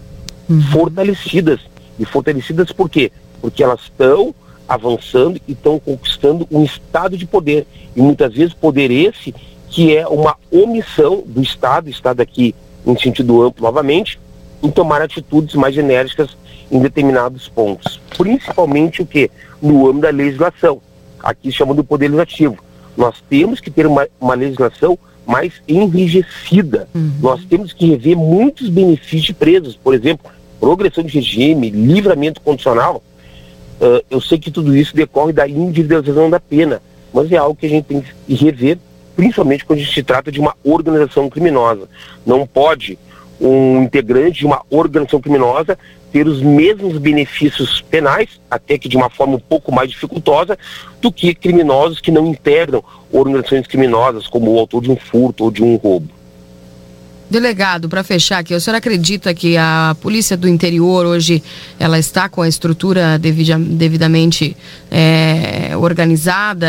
uhum. fortalecidas. E fortalecidas por quê? Porque elas estão avançando e estão conquistando um estado de poder. E muitas vezes poder esse que é uma omissão do Estado, Estado aqui em sentido amplo novamente, em tomar atitudes mais enérgicas em determinados pontos. Principalmente o que? No âmbito da legislação. Aqui chamando do poder legislativo. Nós temos que ter uma, uma legislação mais enrijecida. Uhum. Nós temos que rever muitos benefícios de presos. Por exemplo, progressão de regime, livramento condicional. Uh, eu sei que tudo isso decorre da individualização da pena, mas é algo que a gente tem que rever, principalmente quando a gente se trata de uma organização criminosa. Não pode um integrante de uma organização criminosa ter os mesmos benefícios penais, até que de uma forma um pouco mais dificultosa, do que criminosos que não integram organizações criminosas, como o autor de um furto ou de um roubo. Delegado, para fechar aqui, o senhor acredita que a polícia do interior hoje ela está com a estrutura devidamente é, organizada,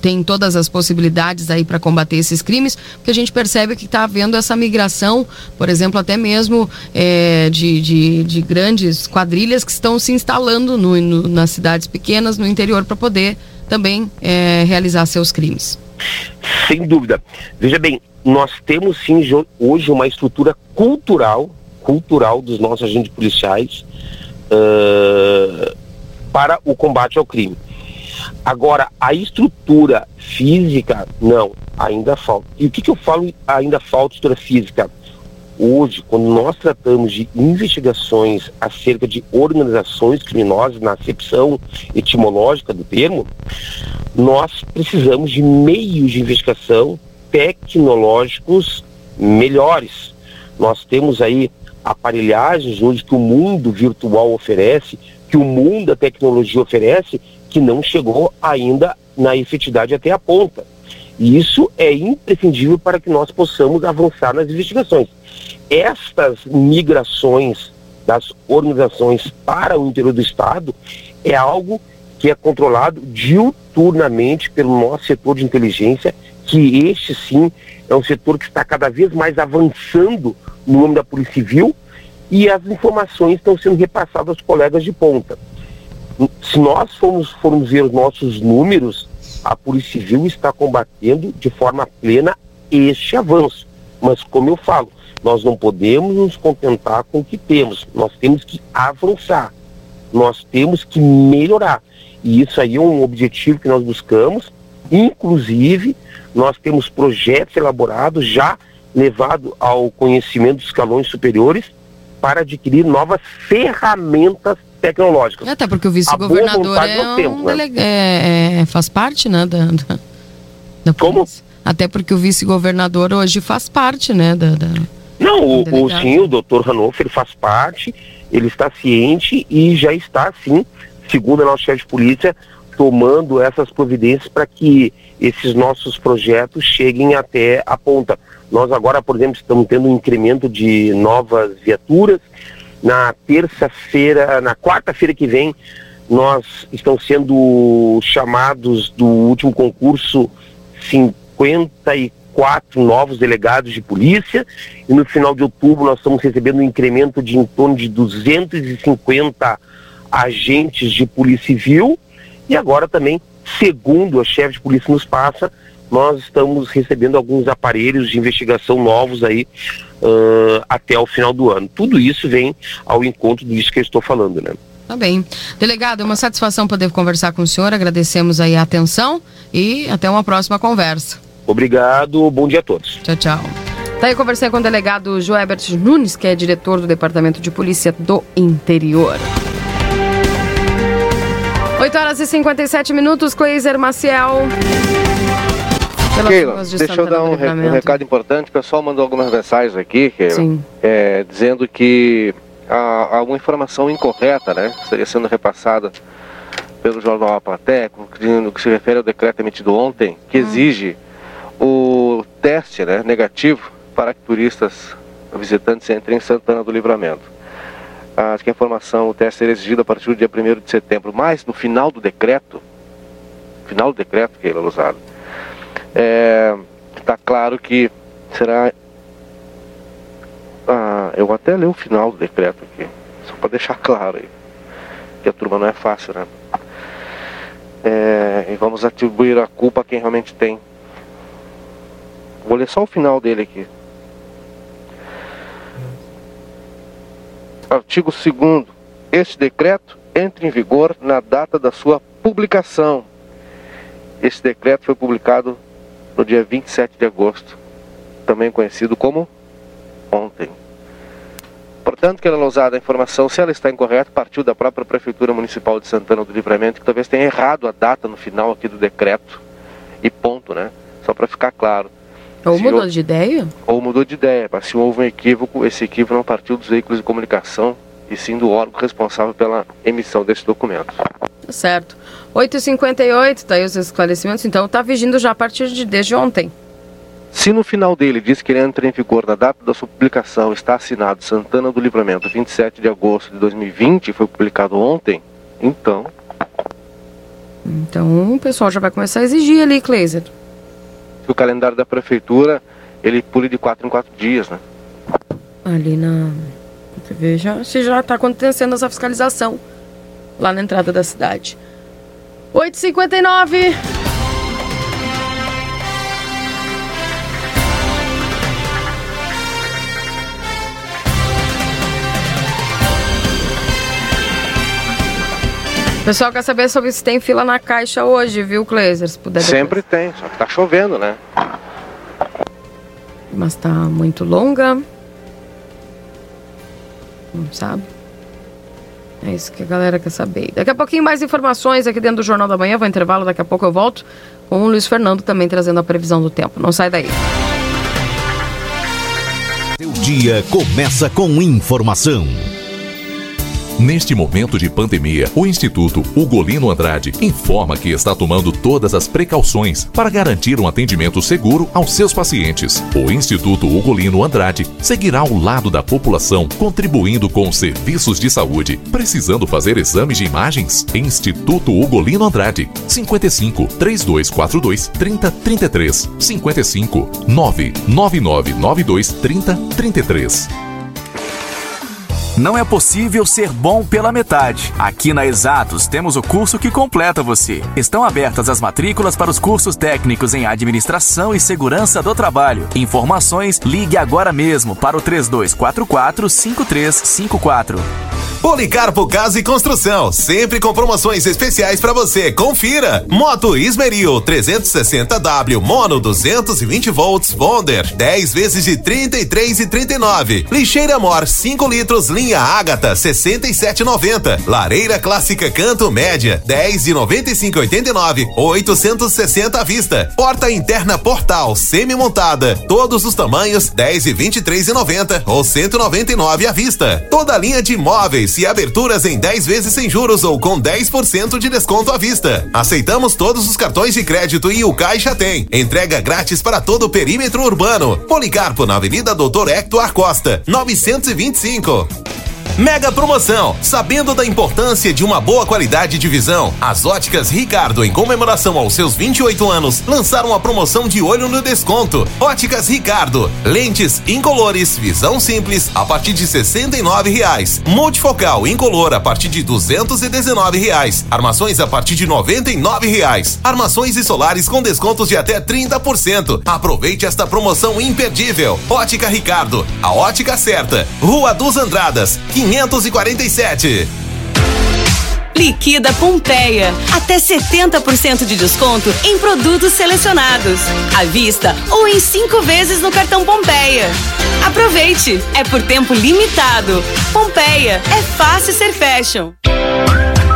tem todas as possibilidades aí para combater esses crimes? Porque a gente percebe que está havendo essa migração, por exemplo, até mesmo é, de, de, de, grandes quadrilhas que estão se instalando no, no, nas cidades pequenas, no interior, para poder também é, realizar seus crimes. Sem dúvida. Veja bem, nós temos sim hoje uma estrutura cultural, cultural dos nossos agentes policiais uh, para o combate ao crime. Agora, a estrutura física, não, ainda falta. E o que, que eu falo ainda falta estrutura física? Hoje, quando nós tratamos de investigações acerca de organizações criminosas, na acepção etimológica do termo, nós precisamos de meios de investigação tecnológicos melhores. Nós temos aí aparelhagens hoje que o mundo virtual oferece, que o mundo da tecnologia oferece, que não chegou ainda na efetividade até a ponta. E isso é imprescindível para que nós possamos avançar nas investigações. Estas migrações das organizações para o interior do Estado é algo que é controlado diuturnamente pelo nosso setor de inteligência que este sim é um setor que está cada vez mais avançando no âmbito da Polícia Civil e as informações estão sendo repassadas aos colegas de ponta. Se nós formos, formos ver os nossos números, a Polícia Civil está combatendo de forma plena este avanço. Mas, como eu falo, nós não podemos nos contentar com o que temos, nós temos que avançar, nós temos que melhorar. E isso aí é um objetivo que nós buscamos, inclusive nós temos projetos elaborados já levado ao conhecimento dos escalões superiores para adquirir novas ferramentas tecnológicas. Até porque o vice-governador é, um né? é, é, faz parte, né, da, da, da Como? Até porque o vice-governador hoje faz parte, né, da... da Não, o, o, sim, o doutor Hanover faz parte, ele está ciente e já está, sim, segundo a nossa chefe de polícia, tomando essas providências para que esses nossos projetos cheguem até a ponta. Nós agora, por exemplo, estamos tendo um incremento de novas viaturas. Na terça-feira, na quarta-feira que vem, nós estamos sendo chamados do último concurso 54 novos delegados de polícia e no final de outubro nós estamos recebendo um incremento de em torno de 250 agentes de polícia civil e agora também Segundo a chefe de polícia nos passa, nós estamos recebendo alguns aparelhos de investigação novos aí uh, até o final do ano. Tudo isso vem ao encontro disso que eu estou falando, né? Tá bem. Delegado, é uma satisfação poder conversar com o senhor, agradecemos aí a atenção e até uma próxima conversa. Obrigado, bom dia a todos. Tchau, tchau. Tá aí, conversei com o delegado Joebert Nunes, que é diretor do Departamento de Polícia do Interior. 8 horas e 57 minutos, Cleiser Maciel. Keila, de deixa eu dar um, um, recado importante. O pessoal mandou algumas mensagens aqui, Keila, é, dizendo que há, há uma informação incorreta, né? Estaria sendo repassada pelo jornal A Plateia, no que se refere ao decreto emitido ontem, que exige o teste né, negativo para que turistas visitantes entrem em Santana do Livramento. Acho que a informação, o teste será exigido a partir do dia 1 de setembro, mas no final do decreto, final do decreto que ele é usado, está claro que será. Ah, eu vou até ler o final do decreto aqui, só para deixar claro aí, que a turma não é fácil, né? É, e vamos atribuir a culpa a quem realmente tem. Vou ler só o final dele aqui. Artigo 2 Este decreto entra em vigor na data da sua publicação. Este decreto foi publicado no dia 27 de agosto, também conhecido como ontem. Portanto, que ela usada a informação, se ela está incorreta, partiu da própria Prefeitura Municipal de Santana do Livramento, que talvez tenha errado a data no final aqui do decreto. E ponto, né? Só para ficar claro. Ou se mudou de ideia? Ou mudou de ideia, mas se houve um equívoco, esse equívoco não partiu dos veículos de comunicação, e sim do órgão responsável pela emissão desse documento. Certo. 8h58, tá aí os esclarecimentos, então tá vigindo já a partir de desde ontem. Se no final dele diz que ele entra em vigor na data da sua publicação, está assinado Santana do Livramento, 27 de agosto de 2020, foi publicado ontem, então. Então o pessoal já vai começar a exigir ali, Kleiser. O calendário da prefeitura, ele pule de 4 em 4 dias, né? Ali na. Veja se já está acontecendo essa fiscalização lá na entrada da cidade. 8h59. O pessoal quer saber sobre se tem fila na caixa hoje, viu, Kleiser? Se puder Sempre tem, só que tá chovendo, né? Mas tá muito longa. Não sabe? É isso que a galera quer saber. Daqui a pouquinho mais informações aqui dentro do Jornal da Manhã. Vou intervalo, daqui a pouco eu volto com o Luiz Fernando também trazendo a previsão do tempo. Não sai daí. Seu dia começa com informação. Neste momento de pandemia, o Instituto Ugolino Andrade informa que está tomando todas as precauções para garantir um atendimento seguro aos seus pacientes. O Instituto Ugolino Andrade seguirá ao lado da população, contribuindo com serviços de saúde. Precisando fazer exames de imagens? Instituto Ugolino Andrade, 55 3242 3033 55 99992 3033. Não é possível ser bom pela metade. Aqui na Exatos temos o curso que completa você. Estão abertas as matrículas para os cursos técnicos em Administração e Segurança do Trabalho. Informações, ligue agora mesmo para o 3244 5354. Policarpo Casa e Construção, sempre com promoções especiais para você. Confira. Moto Ismeril 360W Mono 220 volts Bonder, 10 vezes de 33 e 39. Lixeira Mor 5 litros linha Ágata 67,90. Lareira clássica Canto Média 10 de 95,89. 860 à vista. Porta interna Portal semi montada, todos os tamanhos 10 e 23,90 ou 199 à vista. Toda linha de móveis e aberturas em 10 vezes sem juros ou com 10% de desconto à vista. Aceitamos todos os cartões de crédito e o Caixa tem. Entrega grátis para todo o perímetro urbano. Policarpo na Avenida Doutor Hector Costa, 925. Mega promoção. Sabendo da importância de uma boa qualidade de visão, as óticas Ricardo, em comemoração aos seus 28 anos, lançaram a promoção de olho no desconto. Óticas Ricardo. Lentes incolores, visão simples, a partir de 69 reais. Multifocal incolor a partir de 219 reais. Armações a partir de 99 reais. Armações e solares com descontos de até 30%. Aproveite esta promoção imperdível. Ótica Ricardo. A ótica certa. Rua dos Andradas. 547. Liquida Pompeia. Até 70% de desconto em produtos selecionados. À vista ou em cinco vezes no cartão Pompeia. Aproveite! É por tempo limitado. Pompeia. É fácil ser fashion.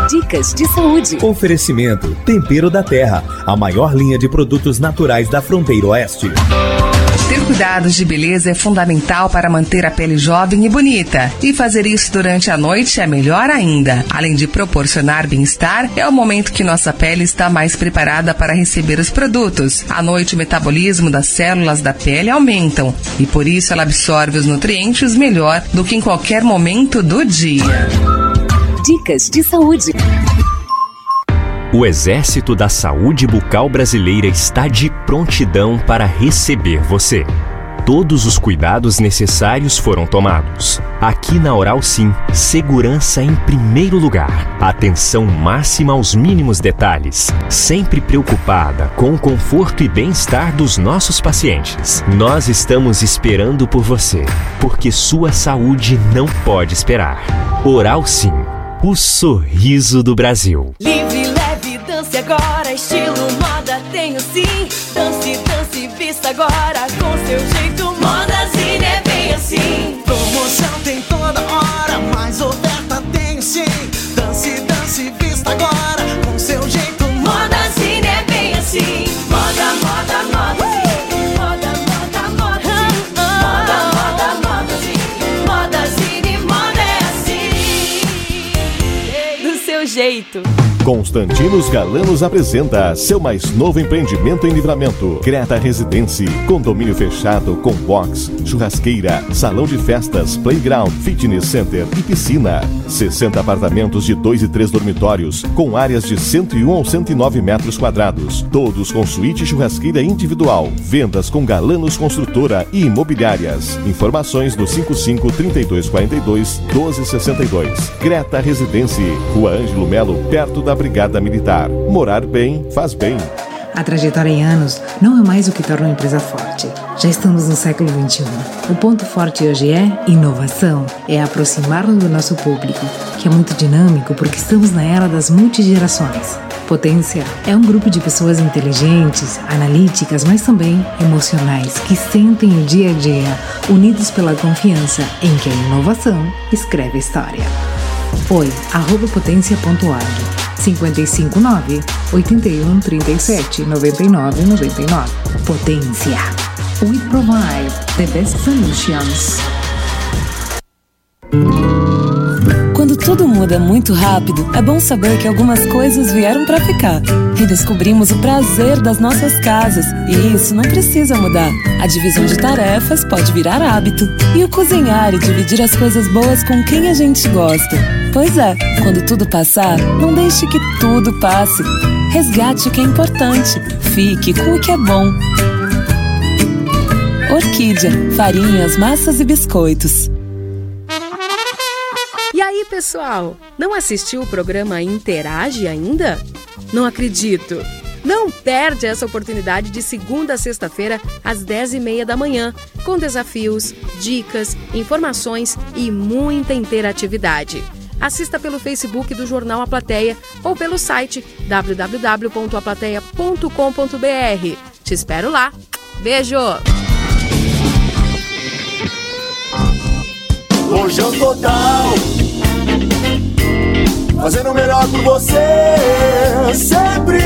Dicas de saúde. Oferecimento: Tempero da Terra, a maior linha de produtos naturais da fronteira oeste. Ter cuidados de beleza é fundamental para manter a pele jovem e bonita. E fazer isso durante a noite é melhor ainda. Além de proporcionar bem-estar, é o momento que nossa pele está mais preparada para receber os produtos. À noite, o metabolismo das células da pele aumentam e por isso ela absorve os nutrientes melhor do que em qualquer momento do dia. Dicas de saúde. O Exército da Saúde Bucal Brasileira está de prontidão para receber você. Todos os cuidados necessários foram tomados. Aqui na Oral Sim, segurança em primeiro lugar. Atenção máxima aos mínimos detalhes. Sempre preocupada com o conforto e bem-estar dos nossos pacientes. Nós estamos esperando por você, porque sua saúde não pode esperar. Oral Sim, o sorriso do Brasil. Livre, dance agora, estilo moda tenho sim. Dance, dance, vista agora com seu jeito. Modazine é bem assim. Promoção tem toda hora, mais oferta tem sim. Dance, dance, vista agora com seu jeito. Modazine é bem assim. Moda, moda, moda. sim. Moda, moda, moda. sim. Moda, moda, moda. sim. Modazine, moda é assim. Do seu jeito. Constantinos Galanos apresenta seu mais novo empreendimento em livramento. Creta Residência, condomínio fechado com box, churrasqueira, salão de festas, playground, fitness center e piscina. 60 apartamentos de 2 e 3 dormitórios, com áreas de 101 ou 109 metros quadrados. Todos com suíte e churrasqueira individual. Vendas com Galanos Construtora e Imobiliárias. Informações no 55 3242 1262. Creta Residência, Rua Ângelo Melo, perto da Brigada Militar. Morar bem faz bem. A trajetória em anos não é mais o que torna uma empresa forte. Já estamos no século XXI. O ponto forte hoje é inovação. É aproximar-nos do nosso público, que é muito dinâmico porque estamos na era das multigerações. Potência é um grupo de pessoas inteligentes, analíticas, mas também emocionais, que sentem o dia a dia, unidos pela confiança em que a inovação escreve a história. Oi, arroba potência.org. 559 81 37 99 99. Potência. We provide the best solutions. Tudo muda muito rápido, é bom saber que algumas coisas vieram para ficar. Redescobrimos o prazer das nossas casas e isso não precisa mudar. A divisão de tarefas pode virar hábito. E o cozinhar e dividir as coisas boas com quem a gente gosta. Pois é, quando tudo passar, não deixe que tudo passe. Resgate o que é importante. Fique com o que é bom. Orquídea, farinhas, massas e biscoitos. Pessoal? Não assistiu o programa Interage ainda? Não acredito! Não perde essa oportunidade de segunda a sexta-feira, às 10h30 da manhã, com desafios, dicas, informações e muita interatividade. Assista pelo Facebook do Jornal A Plateia ou pelo site www.aplateia.com.br. Te espero lá. Beijo! Lojão total. Fazendo o melhor por você, sempre.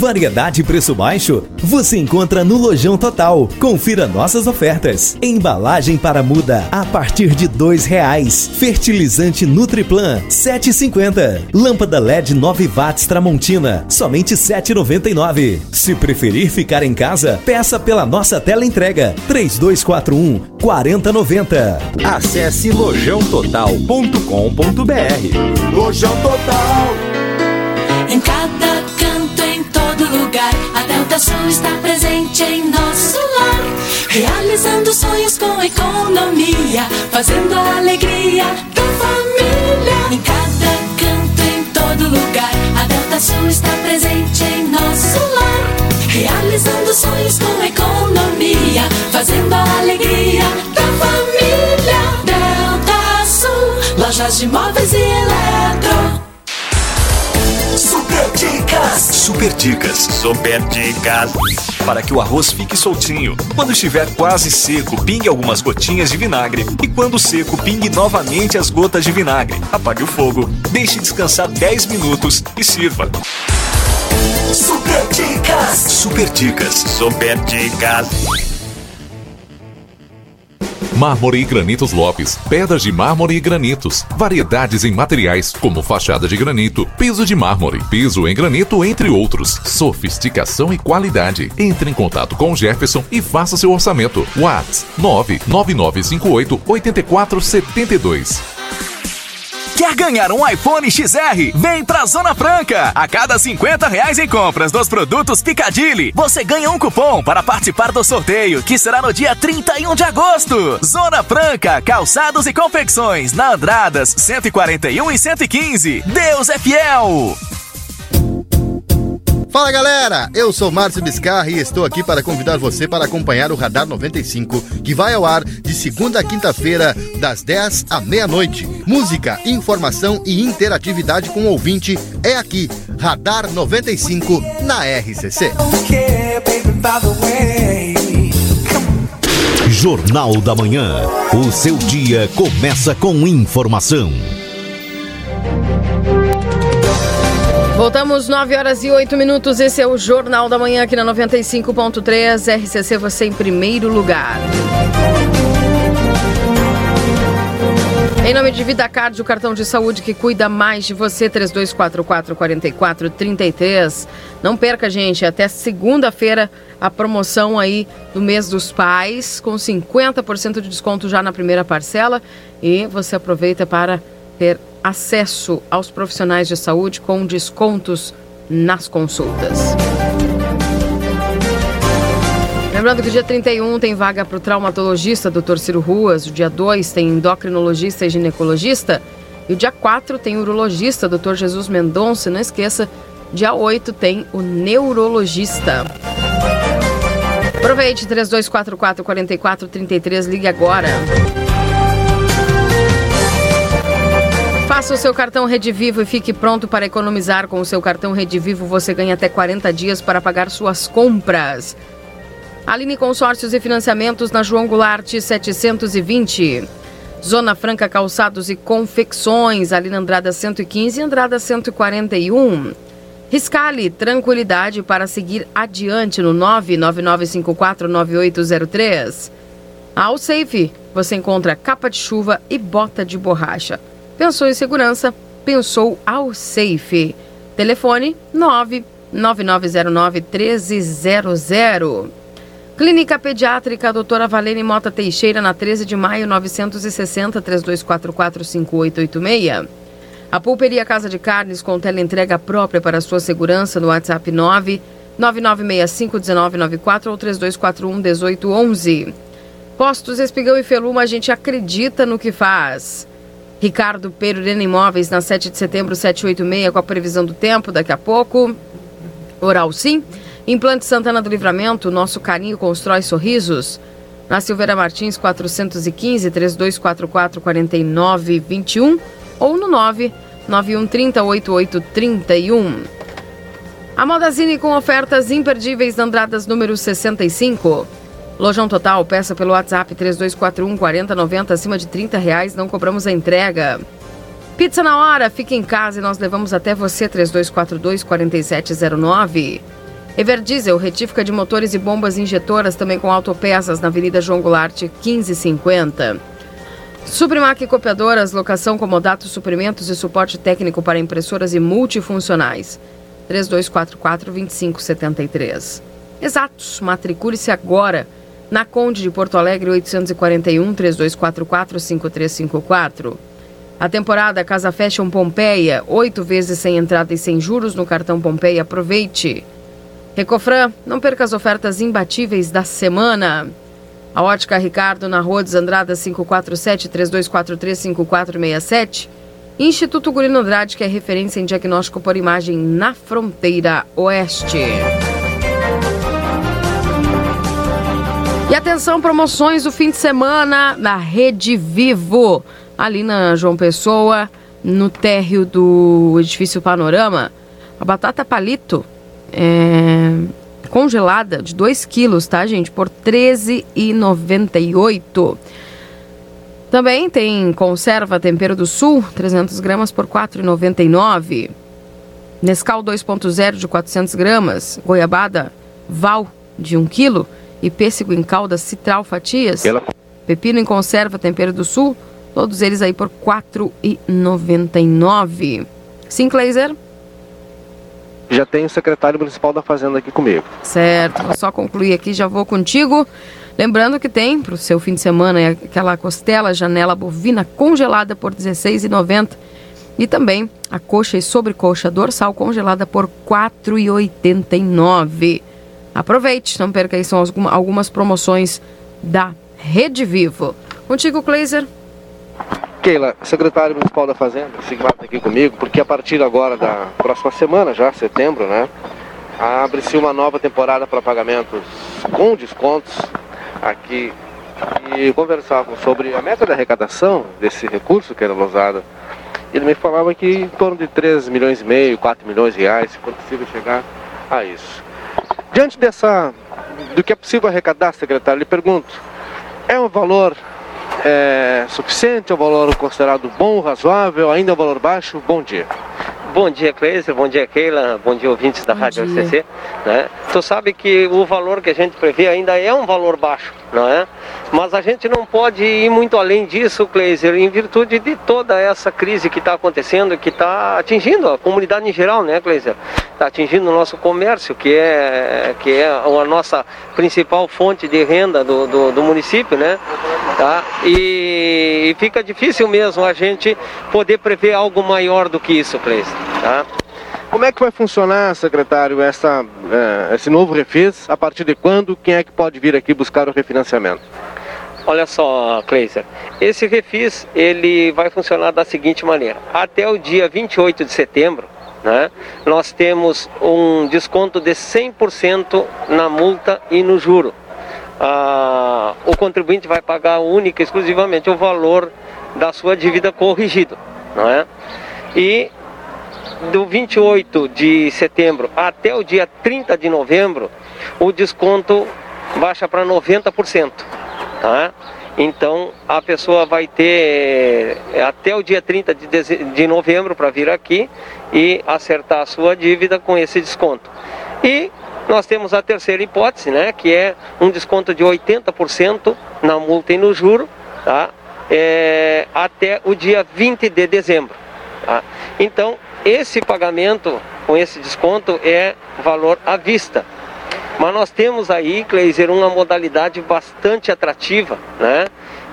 Variedade e preço baixo? Você encontra no Lojão Total. Confira nossas ofertas. Embalagem para muda a partir de dois reais. Fertilizante Nutriplan 7,50. Lâmpada LED 9 watts Tramontina somente 7,99. Se preferir ficar em casa, peça pela nossa tela entrega 3241 4090. Acesse lojãototal.com.br. Lojão Total. Em cada canto, em todo lugar, a Delta Sul está presente em nosso lar. Realizando sonhos com economia, fazendo a alegria da família. Em cada canto, em todo lugar, a Delta Sul está presente em nosso lar. Realizando sonhos com economia, fazendo a alegria da família. Delta Sul, lojas de móveis e eletro. Super dicas. Super dicas. Super dicas. Para que o arroz fique soltinho. Quando estiver quase seco, pingue algumas gotinhas de vinagre. E quando seco, pingue novamente as gotas de vinagre. Apague o fogo, deixe descansar 10 minutos e sirva. Super dicas. Super dicas. Super dicas. Mármore e granitos Lopes, pedras de mármore e granitos, variedades em materiais como fachada de granito, piso de mármore, piso em granito, entre outros. Sofisticação e qualidade. Entre em contato com o Jefferson e faça seu orçamento. Whats 99958 8472. Quer ganhar um iPhone XR? Vem pra Zona Franca! A cada 50 reais em compras dos produtos Picadilly, você ganha um cupom para participar do sorteio, que será no dia 31 de agosto. Zona Franca, calçados e confecções, na Andradas 141 e 115. Deus é fiel! Fala galera, eu sou Márcio Biscarra e estou aqui para convidar você para acompanhar o Radar 95, que vai ao ar de segunda a quinta-feira, das 10 à meia-noite. Música, informação e interatividade com o ouvinte é aqui, Radar 95, na RCC. Jornal da Manhã. O seu dia começa com informação. Voltamos 9 horas e 8 minutos. Esse é o Jornal da Manhã aqui na 95.3 RCC, você em primeiro lugar. Em nome de Vida Card, o cartão de saúde que cuida mais de você, 3244-4433. Não perca, gente, até segunda-feira a promoção aí do mês dos pais, com 50% de desconto já na primeira parcela. E você aproveita para ter acesso aos profissionais de saúde com descontos nas consultas. Lembrando que dia 31 tem vaga para o traumatologista Dr. Ciro Ruas, o dia 2 tem endocrinologista e ginecologista, e o dia 4 tem urologista Dr. Jesus Mendonça. Não esqueça, dia 8 tem o neurologista. Aproveite 3244 4433, ligue agora. Faça o seu cartão Rede Vivo e fique pronto para economizar. Com o seu cartão Rede Vivo, você ganha até 40 dias para pagar suas compras. Aline Consórcios e Financiamentos na João Goulart 720. Zona Franca Calçados e Confecções, ali na Andrada 115 e Andrada 141. Riscale, tranquilidade para seguir adiante no 999549803. Ao Safe, você encontra capa de chuva e bota de borracha. Pensou em segurança? Pensou ao Safe. Telefone 99909 1300. Clínica Pediátrica Doutora Valene Mota Teixeira, na 13 de maio, 960 3244 5886. A Pulperia Casa de Carnes com entrega própria para sua segurança no WhatsApp 9 9965 1994 ou 3241 1811. Postos Espigão e Feluma, a gente acredita no que faz. Ricardo Perurena Imóveis, na 7 de setembro, 786, com a previsão do tempo daqui a pouco. Oral Sim. Implante Santana do Livramento, nosso carinho constrói sorrisos. Na Silveira Martins, 415 3244 4921 ou no 99130 8831. A Modazine com ofertas imperdíveis Andradas número 65. Lojão Total, peça pelo WhatsApp 3241 4090, acima de 30 reais, não cobramos a entrega. Pizza na hora, fique em casa e nós levamos até você 3242 4709. Everdiesel, retífica de motores e bombas injetoras, também com autopeças na Avenida João Goulart 1550. Suprimac Copiadoras, locação, comodato, suprimentos e suporte técnico para impressoras e multifuncionais. 3244-2573. Exatos, matricule-se agora na Conde de Porto Alegre 841 3244 5354. A temporada Casa Fashion Pompeia, oito vezes sem entrada e sem juros no cartão Pompeia. Aproveite. Recofran, não perca as ofertas imbatíveis da semana. A Ótica Ricardo na Rua dos Andradas 547 3243 5467. Instituto Gurino Andrade, que é referência em diagnóstico por imagem na fronteira oeste. E atenção, promoções do fim de semana na Rede Vivo, ali na João Pessoa, no térreo do edifício Panorama. A batata palito é, congelada de 2 quilos, tá, gente? Por R$ 13,98. Também tem conserva Tempero do Sul, 300 gramas por R$ 4,99. Nescau 2.0 de 400 gramas. Goiabada Val de 1 quilo e pêssego em calda citral fatias. Ela... Pepino em conserva, tempero do sul, todos eles aí por R$ 4,99. Sim, Kleiser? Já tem o secretário municipal da Fazenda aqui comigo. Certo, vou só concluir aqui, já vou contigo. Lembrando que tem para o seu fim de semana aquela costela janela bovina congelada por R$ 16,90 e também a coxa e sobrecoxa dorsal congelada por R$ 4,89. Aproveite, não perca aí, são algumas promoções da Rede Vivo. Contigo, Kleiser. Keila, secretário municipal da Fazenda, Sigmar está aqui comigo, porque a partir agora da próxima semana, já setembro, né, abre-se uma nova temporada para pagamentos com descontos aqui e conversavam sobre a meta de arrecadação desse recurso que era usado. Ele me falava que em torno de 3 milhões e meio, 4 milhões de reais, se possível chegar a isso. Diante dessa, do que é possível arrecadar, secretário, lhe pergunto, é um valor é, suficiente, é um valor considerado bom, razoável, ainda é um valor baixo? Bom dia. Bom dia, Cleiser. Bom dia, Keila. Bom dia, ouvintes da bom Rádio dia. LCC. Né? Tu sabe que o valor que a gente prevê ainda é um valor baixo, não é? Mas a gente não pode ir muito além disso, Kleiser, em virtude de toda essa crise que está acontecendo, que está atingindo a comunidade em geral, né, Kleiser? Está atingindo o nosso comércio, que é, que é a nossa principal fonte de renda do, do, do município, né? Tá? E, e, fica difícil mesmo a gente poder prever algo maior do que isso, Kleiser. Tá? Como é que vai funcionar, secretário, essa, é, esse novo refis? A partir de quando? Quem é que pode vir aqui buscar o refinanciamento? Olha só, Kleiser, esse refis ele vai funcionar da seguinte maneira: até o dia 28 de setembro, né, nós temos um desconto de 100% na multa e no juro. Ah, o contribuinte vai pagar única e exclusivamente o valor da sua dívida corrigido, não é? E do 28 de setembro até o dia 30 de novembro, o desconto baixa para 90%. Tá? Então a pessoa vai ter é, até o dia 30 de, de novembro para vir aqui e acertar a sua dívida com esse desconto. E nós temos a terceira hipótese, né, que é um desconto de 80% na multa e no juro, tá? É, até o dia 20 de dezembro. Tá? Então, esse pagamento com esse desconto é valor à vista. Mas nós temos aí, Kleiser, uma modalidade bastante atrativa, né?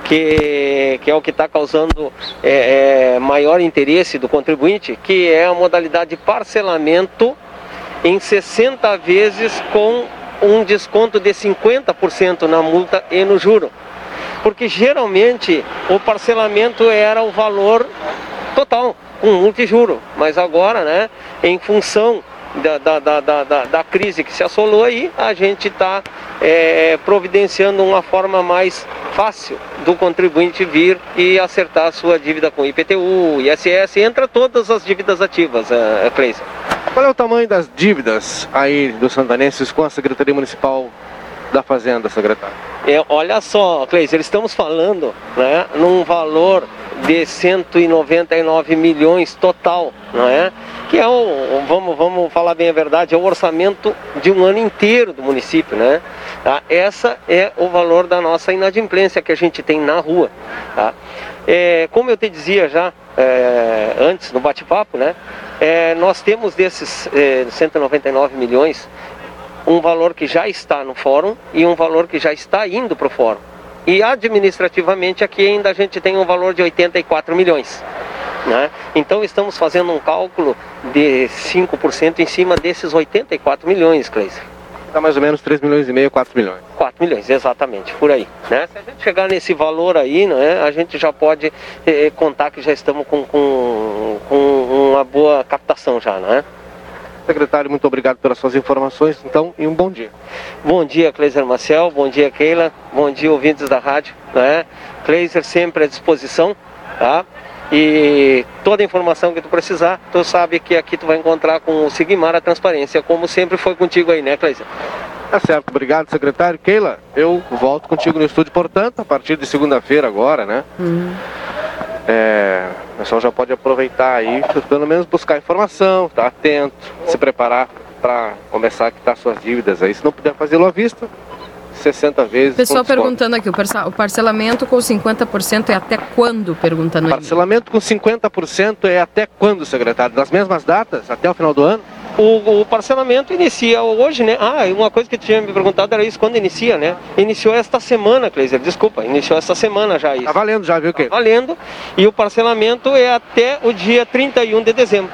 Que, que é o que está causando é, é, maior interesse do contribuinte, que é a modalidade de parcelamento em 60 vezes com um desconto de 50% na multa e no juro. Porque geralmente o parcelamento era o valor total, com multijuro, mas agora, né, em função da, da, da, da, da crise que se assolou aí, a gente está é, providenciando uma forma mais fácil do contribuinte vir e acertar a sua dívida com IPTU, ISS, entra todas as dívidas ativas, é, Cleison. Qual é o tamanho das dívidas aí dos santanenses com a Secretaria Municipal da Fazenda, secretário? É, olha só, Cleison, estamos falando né, num valor de 199 milhões total, não é? Que é o, vamos, vamos falar bem a verdade, é o orçamento de um ano inteiro do município, né? Tá? Essa é o valor da nossa inadimplência que a gente tem na rua, tá? É, como eu te dizia já é, antes no bate-papo, né? É, nós temos desses é, 199 milhões um valor que já está no fórum e um valor que já está indo para o fórum. E administrativamente aqui ainda a gente tem um valor de 84 milhões. Né? Então estamos fazendo um cálculo de 5% em cima desses 84 milhões, Cleiser. Dá mais ou menos 3 milhões e meio, 4 milhões. 4 milhões, exatamente, por aí. Né? Se a gente chegar nesse valor aí, né, a gente já pode eh, contar que já estamos com, com, com uma boa captação já, né? Secretário, muito obrigado pelas suas informações, então, e um bom dia. Bom dia, Cleiser Marcel, bom dia, Keila, bom dia, ouvintes da rádio, né? Cleiser sempre à disposição, tá? E toda a informação que tu precisar, tu sabe que aqui tu vai encontrar com o Sigmar a transparência, como sempre foi contigo aí, né, Cleiser? Tá certo, obrigado, secretário. Keila, eu volto contigo no estúdio, portanto, a partir de segunda-feira agora, né? Uhum. É, o pessoal já pode aproveitar aí, pelo menos buscar informação, estar tá atento, se preparar para começar a quitar suas dívidas aí. Se não puder fazê-lo à vista, 60 vezes. Pessoal perguntando aqui, o parcelamento com 50% é até quando? Pergunta no e-mail. Parcelamento com 50% é até quando, secretário? Das mesmas datas? Até o final do ano? O, o parcelamento inicia hoje, né? Ah, uma coisa que tinha me perguntado era isso, quando inicia, né? Iniciou esta semana, Cleiser, desculpa, iniciou esta semana já isso. Tá valendo já, viu, que? Tá valendo, e o parcelamento é até o dia 31 de dezembro.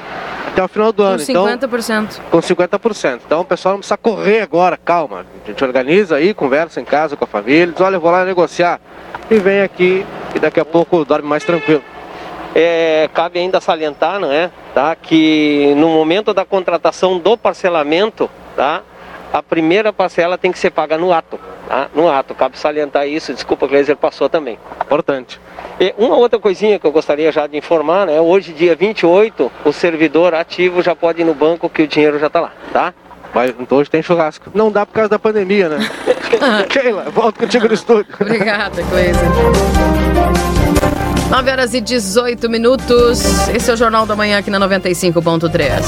Até o final do Com ano, então. 50%. Com 50%. Então o pessoal não precisa correr agora, calma. A gente organiza aí, conversa em casa com a família, diz, olha, eu vou lá negociar. E vem aqui e daqui a pouco dorme mais tranquilo. É, cabe ainda salientar, não é? Tá? Que no momento da contratação do parcelamento, tá? A primeira parcela tem que ser paga no ato, tá? No ato, cabe salientar isso, desculpa, Gleiser passou também. Importante. E uma outra coisinha que eu gostaria já de informar, né? Hoje, dia 28, o servidor ativo já pode ir no banco que o dinheiro já tá lá, tá? Mas então hoje tem churrasco. Não dá por causa da pandemia, né? [laughs] Keila, volto contigo no estúdio. Obrigada, Cleiser. 9 horas e 18 minutos. Esse é o Jornal da Manhã aqui na 95.3.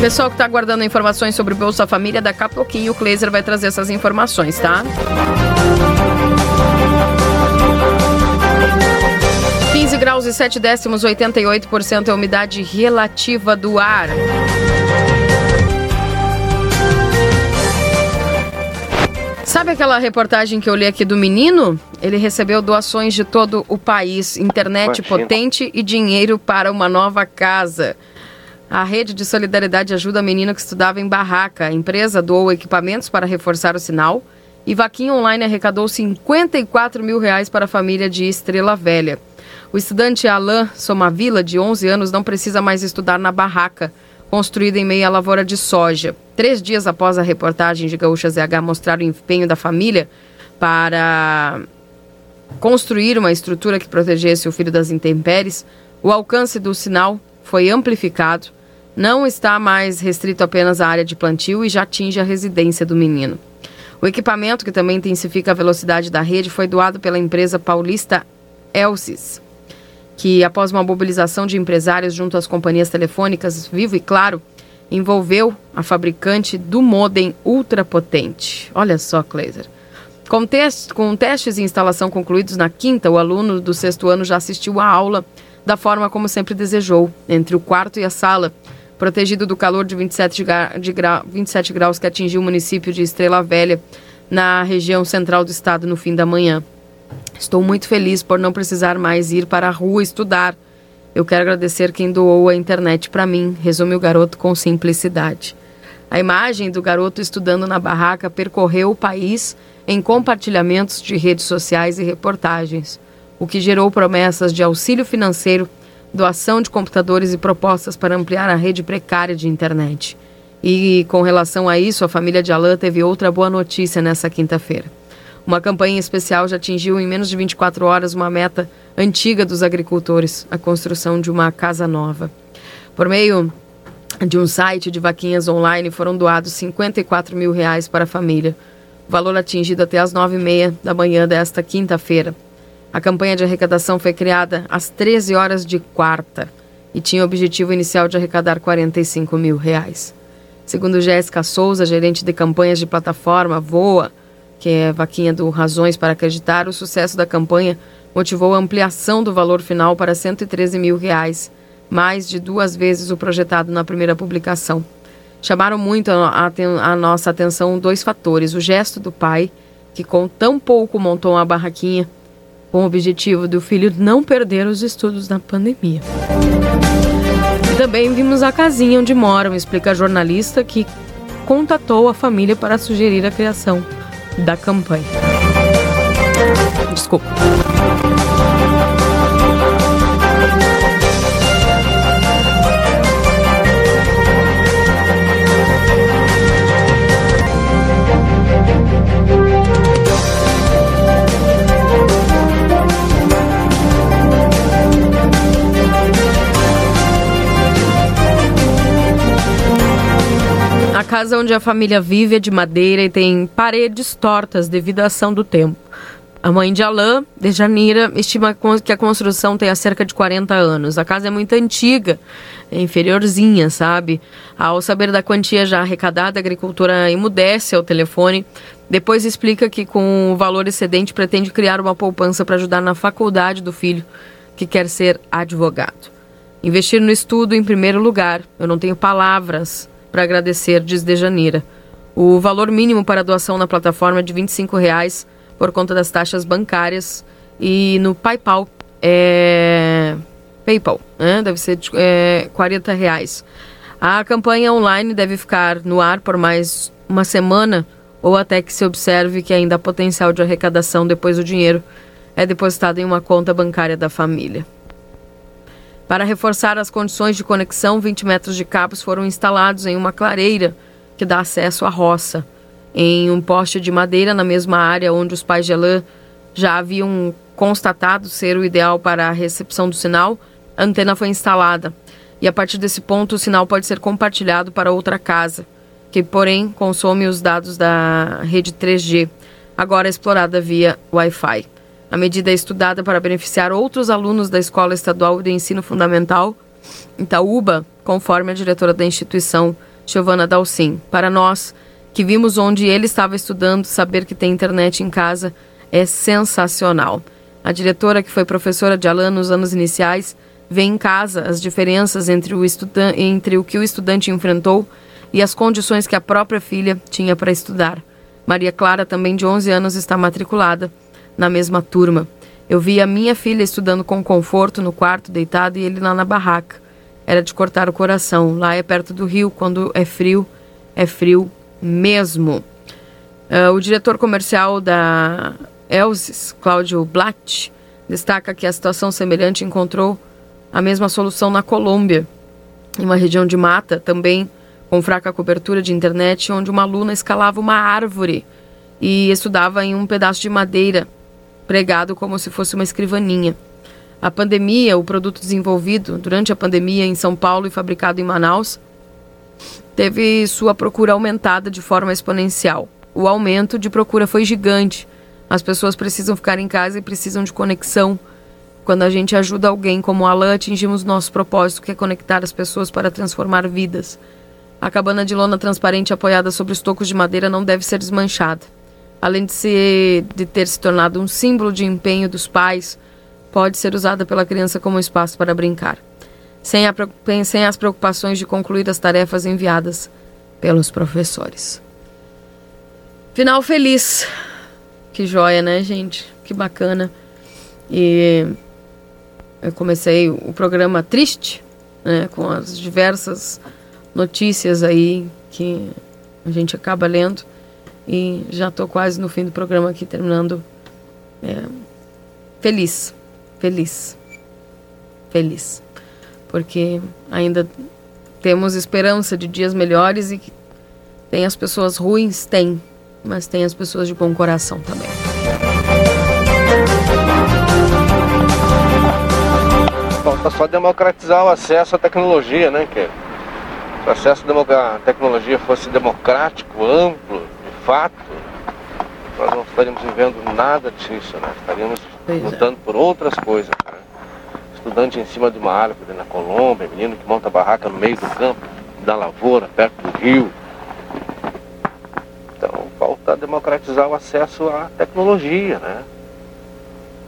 Pessoal que está aguardando informações sobre o Bolsa Família, daqui a pouquinho o Kleiser vai trazer essas informações, tá? 15 graus e 7 décimos, 88% é a umidade relativa do ar. Sabe aquela reportagem que eu li aqui do menino? Ele recebeu doações de todo o país, internet Imagina. potente e dinheiro para uma nova casa. A rede de solidariedade ajuda menino que estudava em barraca. A empresa doou equipamentos para reforçar o sinal e Vaquinha Online arrecadou 54 mil reais para a família de Estrela Velha. O estudante Alain Somavila, de 11 anos, não precisa mais estudar na barraca, construída em meio à lavoura de soja. Três dias após a reportagem de Gaúcha ZH mostrar o empenho da família para construir uma estrutura que protegesse o filho das intempéries, o alcance do sinal foi amplificado, não está mais restrito apenas à área de plantio e já atinge a residência do menino. O equipamento, que também intensifica a velocidade da rede, foi doado pela empresa paulista Elsis, que, após uma mobilização de empresários junto às companhias telefônicas Vivo e Claro, envolveu a fabricante do modem ultrapotente. Olha só, Kleiser. Com, test, com testes e instalação concluídos na quinta, o aluno do sexto ano já assistiu à aula da forma como sempre desejou, entre o quarto e a sala, protegido do calor de 27, gra- de gra- 27 graus que atingiu o município de Estrela Velha, na região central do estado, no fim da manhã. Estou muito feliz por não precisar mais ir para a rua estudar. Eu quero agradecer quem doou a internet para mim, resume o garoto com simplicidade. A imagem do garoto estudando na barraca percorreu o país em compartilhamentos de redes sociais e reportagens, o que gerou promessas de auxílio financeiro, doação de computadores e propostas para ampliar a rede precária de internet. E com relação a isso, a família de Alain teve outra boa notícia nessa quinta-feira. Uma campanha especial já atingiu em menos de 24 horas uma meta antiga dos agricultores, a construção de uma casa nova. Por meio de um site de vaquinhas online foram doados 54 mil reais para a família, valor atingido até às 9h30 da manhã desta quinta-feira. A campanha de arrecadação foi criada às 13 horas de quarta e tinha o objetivo inicial de arrecadar 45 mil reais. Segundo Jéssica Souza, gerente de campanhas de plataforma Voa, que é vaquinha do Razões para Acreditar, o sucesso da campanha motivou a ampliação do valor final para 113 mil reais, mais de duas vezes o projetado na primeira publicação. Chamaram muito a, aten- a nossa atenção dois fatores: o gesto do pai, que com tão pouco montou uma barraquinha, com o objetivo do filho não perder os estudos na pandemia. Também vimos a casinha onde moram, explica a jornalista que contatou a família para sugerir a criação da campanha. Desculpa. Casa onde a família vive é de madeira e tem paredes tortas devido à ação do tempo. A mãe de Alain, de Janira, estima que a construção tenha cerca de 40 anos. A casa é muito antiga, é inferiorzinha, sabe? Ao saber da quantia já arrecadada, a agricultora emudece ao telefone. Depois explica que, com o valor excedente, pretende criar uma poupança para ajudar na faculdade do filho, que quer ser advogado. Investir no estudo em primeiro lugar. Eu não tenho palavras para agradecer, diz Dejanira. O valor mínimo para doação na plataforma é de 25 reais por conta das taxas bancárias e no PayPal é PayPal, né? Deve ser de é, 40 reais. A campanha online deve ficar no ar por mais uma semana ou até que se observe que ainda há potencial de arrecadação depois do dinheiro é depositado em uma conta bancária da família. Para reforçar as condições de conexão, 20 metros de cabos foram instalados em uma clareira que dá acesso à roça em um poste de madeira na mesma área onde os pais de Alain já haviam constatado ser o ideal para a recepção do sinal, a antena foi instalada. E a partir desse ponto, o sinal pode ser compartilhado para outra casa, que, porém, consome os dados da rede 3G, agora explorada via Wi-Fi. A medida é estudada para beneficiar outros alunos da Escola Estadual de Ensino Fundamental, Itaúba, conforme a diretora da instituição, Giovana Dalcin. Para nós, que vimos onde ele estava estudando, saber que tem internet em casa é sensacional. A diretora, que foi professora de Alan nos anos iniciais, vê em casa as diferenças entre o, entre o que o estudante enfrentou e as condições que a própria filha tinha para estudar. Maria Clara, também de 11 anos, está matriculada na mesma turma. Eu vi a minha filha estudando com conforto no quarto, deitada, e ele lá na barraca. Era de cortar o coração. Lá é perto do rio, quando é frio, é frio mesmo. Uh, o diretor comercial da Elsis, Cláudio Blatt, destaca que a situação semelhante encontrou a mesma solução na Colômbia, em uma região de mata, também com fraca cobertura de internet, onde uma aluna escalava uma árvore e estudava em um pedaço de madeira pregado como se fosse uma escrivaninha. A pandemia, o produto desenvolvido durante a pandemia em São Paulo e fabricado em Manaus, teve sua procura aumentada de forma exponencial. O aumento de procura foi gigante. As pessoas precisam ficar em casa e precisam de conexão. Quando a gente ajuda alguém como Alan, atingimos nosso propósito, que é conectar as pessoas para transformar vidas. A cabana de lona transparente apoiada sobre os tocos de madeira não deve ser desmanchada. Além de, ser, de ter se tornado um símbolo de empenho dos pais, pode ser usada pela criança como espaço para brincar sem, a, sem as preocupações de concluir as tarefas enviadas pelos professores. Final feliz. Que joia, né, gente? Que bacana. E eu comecei o programa triste, né, com as diversas notícias aí que a gente acaba lendo. E já estou quase no fim do programa aqui, terminando. É, feliz, feliz, feliz. Porque ainda temos esperança de dias melhores e tem as pessoas ruins, tem, mas tem as pessoas de bom coração também. Falta só democratizar o acesso à tecnologia, né, que se o acesso à tecnologia fosse democrático, amplo, fato, nós não estaríamos vivendo nada disso, né? Estaríamos pois é. lutando é. por outras coisas. Né? estudante em cima de uma árvore na Colômbia, menino que monta barraca no meio do campo, da lavoura, perto do rio. Então falta democratizar o acesso à tecnologia, né?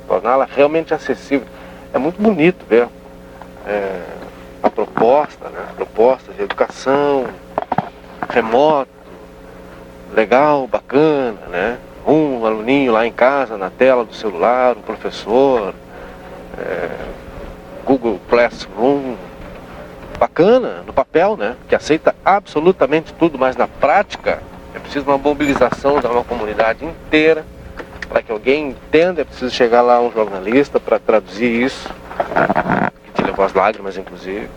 Torná-la realmente acessível. É muito bonito ver é, a proposta, né? Propostas de educação, remoto, legal, bacana, né? Um aluninho lá em casa, na tela do celular, um professor, é, Google Classroom, bacana no papel, né? Que aceita absolutamente tudo, mas na prática é preciso uma mobilização da uma comunidade inteira para que alguém entenda. É preciso chegar lá um jornalista para traduzir isso, que te levou as lágrimas, inclusive,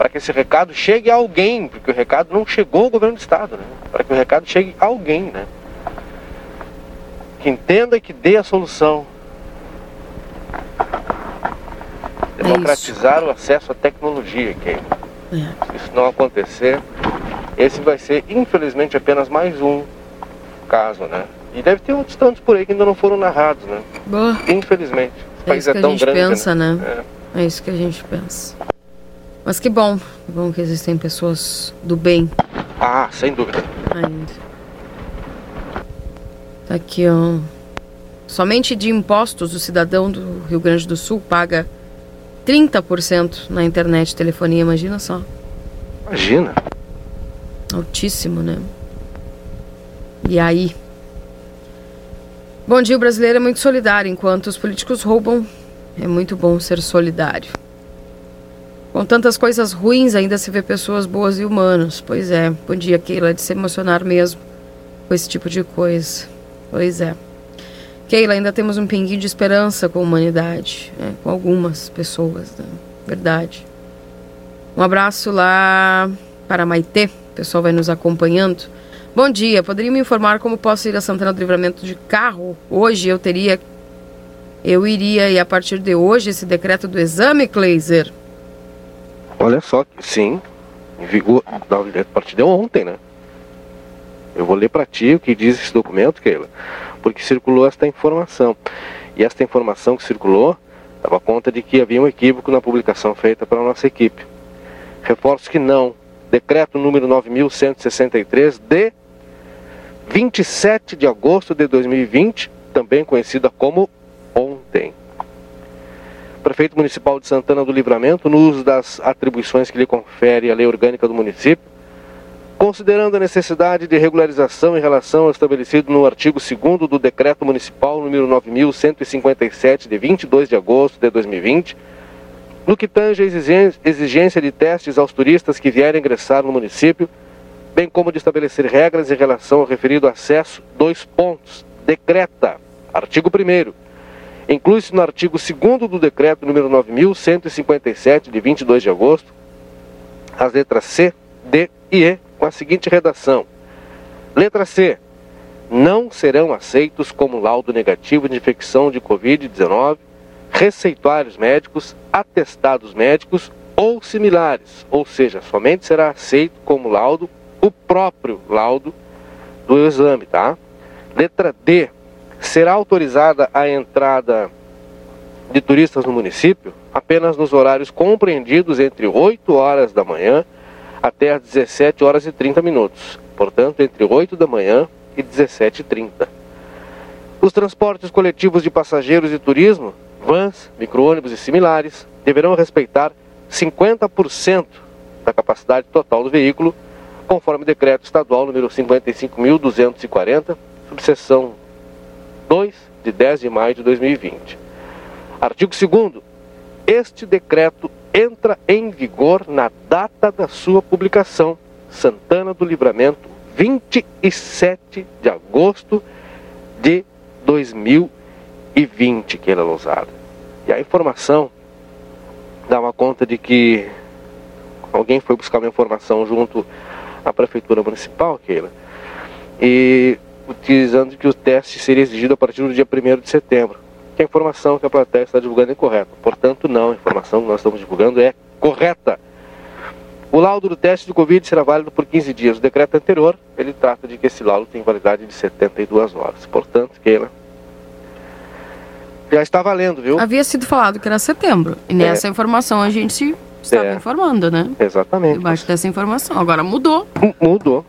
para que esse recado chegue a alguém, porque o recado não chegou ao governo do estado, né? Para que o recado chegue a alguém, né? Que entenda e que dê a solução democratizar é o acesso à tecnologia, Kay. É. Se isso não acontecer, esse vai ser, infelizmente, apenas mais um caso, né? E deve ter outros tantos por aí que ainda não foram narrados, né? Boa. Infelizmente. O É país isso é, que a tão gente grande. pensa, né? É. É isso que a gente pensa. Mas que bom, que bom que existem pessoas do bem Ah, sem dúvida. ainda. Tá aqui, ó. Somente de impostos o cidadão do Rio Grande do Sul paga 30% na internet e telefonia, imagina só. Imagina. Altíssimo, né? E aí? Bom dia, o brasileiro é muito solidário. Enquanto os políticos roubam, é muito bom ser solidário. Com tantas coisas ruins, ainda se vê pessoas boas e humanas. Pois é, bom dia, Keila, de se emocionar mesmo com esse tipo de coisa. Pois é. Keila, ainda temos um pinguinho de esperança com a humanidade, né? com algumas pessoas, né? Verdade. Um abraço lá para Maitê, o pessoal vai nos acompanhando. Bom dia, poderia me informar como posso ir a Santana do Livramento de carro? Hoje eu teria. Eu iria, e a partir de hoje, esse decreto do exame, Kleiser? Olha só, sim, em vigor, a partir de ontem, né? Eu vou ler para ti o que diz esse documento, Keila, porque circulou esta informação. E esta informação que circulou dava conta de que havia um equívoco na publicação feita pela nossa equipe. Reforço que não. Decreto número 9163 de 27 de agosto de 2020, também conhecida como ontem. Prefeito Municipal de Santana do Livramento, no uso das atribuições que lhe confere a lei orgânica do município, considerando a necessidade de regularização em relação ao estabelecido no artigo 2 do Decreto Municipal número 9157 de 22 de agosto de 2020, no que tange a exigência de testes aos turistas que vierem ingressar no município, bem como de estabelecer regras em relação ao referido acesso, dois pontos. Decreta, artigo 1 Inclui-se no artigo 2 do decreto número 9157 de 22 de agosto, as letras C, D e E com a seguinte redação: Letra C. Não serão aceitos como laudo negativo de infecção de COVID-19 receituários médicos, atestados médicos ou similares, ou seja, somente será aceito como laudo o próprio laudo do exame, tá? Letra D. Será autorizada a entrada de turistas no município apenas nos horários compreendidos entre 8 horas da manhã até às 17 horas e 30 minutos. Portanto, entre 8 da manhã e 17 e 30. Os transportes coletivos de passageiros e turismo, vans, micro-ônibus e similares, deverão respeitar 50% da capacidade total do veículo, conforme decreto estadual número 55.240, subseção 2, de 10 de maio de 2020. Artigo 2 Este decreto entra em vigor na data da sua publicação, Santana do Livramento, 27 de agosto de 2020, Keila Lousada. E a informação dava conta de que alguém foi buscar uma informação junto à Prefeitura Municipal, Keila, e utilizando que o teste seria exigido a partir do dia 1 de setembro. Que a informação que a plateia está divulgando é incorreta. Portanto, não, a informação que nós estamos divulgando é correta. O laudo do teste de Covid será válido por 15 dias. O decreto anterior, ele trata de que esse laudo tem validade de 72 horas. Portanto, Keila, já está valendo, viu? Havia sido falado que era setembro. E nessa informação a gente estava É. informando, né? Exatamente. Debaixo dessa informação. Agora mudou. Mudou,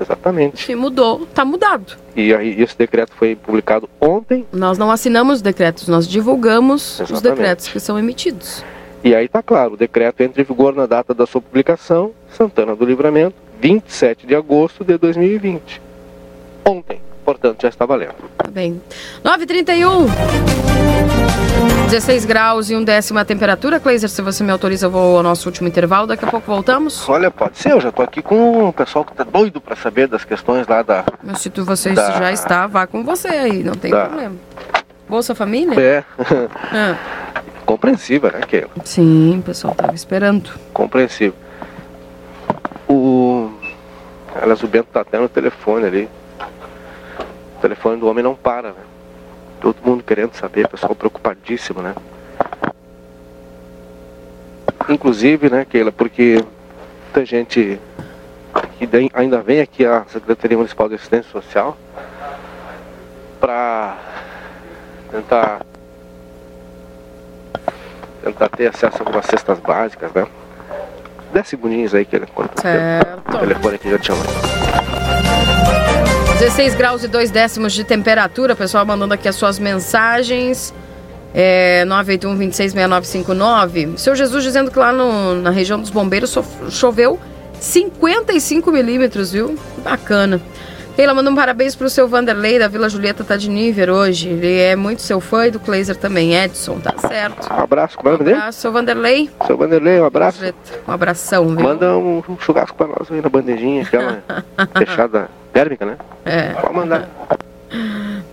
exatamente. Se mudou, tá mudado. E aí esse decreto foi publicado ontem, Nós não assinamos os decretos, nós divulgamos os Exatamente. decretos que são emitidos. e aí tá claro, o decreto entra em vigor na data da sua publicação, Santana do Livramento, 27 de agosto de 2020. Ontem, portanto, já está valendo. Tá bem. 9h31. 16 graus e um décimo a temperatura. Cleiser, se você me autoriza, eu vou ao nosso último intervalo. Daqui a pouco voltamos. Olha, pode ser, eu já tô aqui com o pessoal que tá doido para saber das questões lá da... Mas se tu, você Da- já está, vá com você aí, não tem Da- problema. Bolsa Família? É, [laughs] Ah, compreensiva, né, Keila? sim, o pessoal tava esperando. Compreensível. O. Aliás, o Bento tá até no telefone ali. O telefone do homem não para, né? Todo mundo querendo saber, pessoal preocupadíssimo, né? Inclusive, né, Keila, porque muita gente que ainda vem aqui à Secretaria Municipal de Assistência Social para tentar tentar ter acesso a algumas cestas básicas, né? 10 segundinhos aí ele quando o telefone aqui já te chama. 16 graus e 2 décimos de temperatura. Pessoal mandando aqui as suas mensagens. É, 981 266959. Seu Jesus dizendo que lá no- na região dos bombeiros choveu 55 milímetros, viu? Bacana. Keila manda um parabéns pro seu Vanderlei da Vila Julieta tá de Níver hoje. Ele é muito seu fã e do Kleiser também. Edson, tá certo. Um abraço, como é o nome dele? Abraço, seu Vanderlei. Seu Vanderlei, um abraço. Um abração, viu? Manda um, um churrasco pra nós aí na bandejinha, aquela [laughs] fechada térmica, né? É. Pode mandar.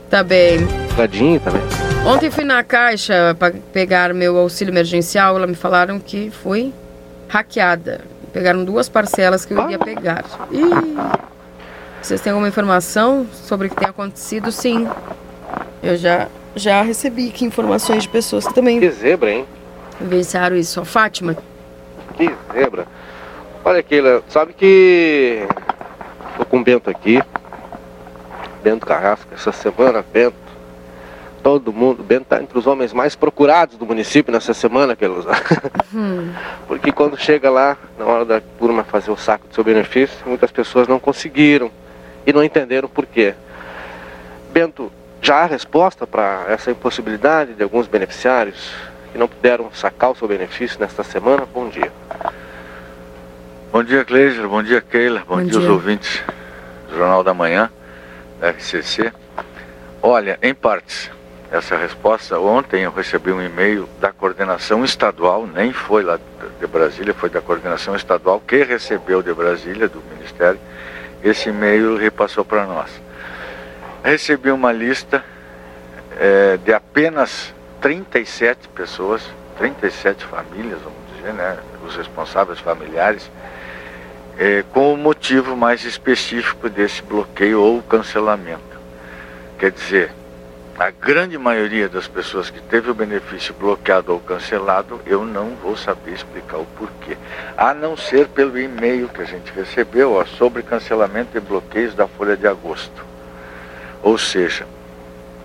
Tá bem. Gadinho também. Ontem fui na caixa para pegar meu auxílio emergencial. Ela me falaram que fui hackeada. Pegaram duas parcelas que eu iria pegar. Ih, vocês têm alguma informação sobre o que tem acontecido? Sim. Eu já, já recebi aqui informações de pessoas que também Que zebra, hein? vivenciaram isso. A Fátima. Que zebra. Olha, Keila, sabe que tô com o Bento aqui. Bento Carrasco, essa semana, Bento. Todo mundo, Bento tá entre os homens mais procurados do município nessa semana, Keila. [laughs] Hum. Porque quando chega lá, na hora da turma fazer o saco do seu benefício, muitas pessoas não conseguiram e não entenderam por quê. Bento, já há resposta para essa impossibilidade de alguns beneficiários que não puderam sacar o seu benefício nesta semana? Bom dia. Bom dia, Cleiser. Bom dia, Keila. Bom, Bom dia, os dia. ouvintes do Jornal da Manhã, da RCC. Olha, em partes, essa resposta. Ontem eu recebi um e-mail da coordenação estadual, nem foi lá de Brasília, foi da coordenação estadual que recebeu de Brasília, do Ministério. Esse e-mail repassou para nós. Recebi uma lista eh, de apenas 37 pessoas, 37 famílias, vamos dizer, né? Os responsáveis familiares eh, com o motivo mais específico desse bloqueio ou cancelamento. Quer dizer, a grande maioria das pessoas que teve o benefício bloqueado ou cancelado, eu não vou saber explicar o porquê. A não ser pelo e-mail que a gente recebeu ó, sobre cancelamento e bloqueios da Folha de Agosto. Ou seja,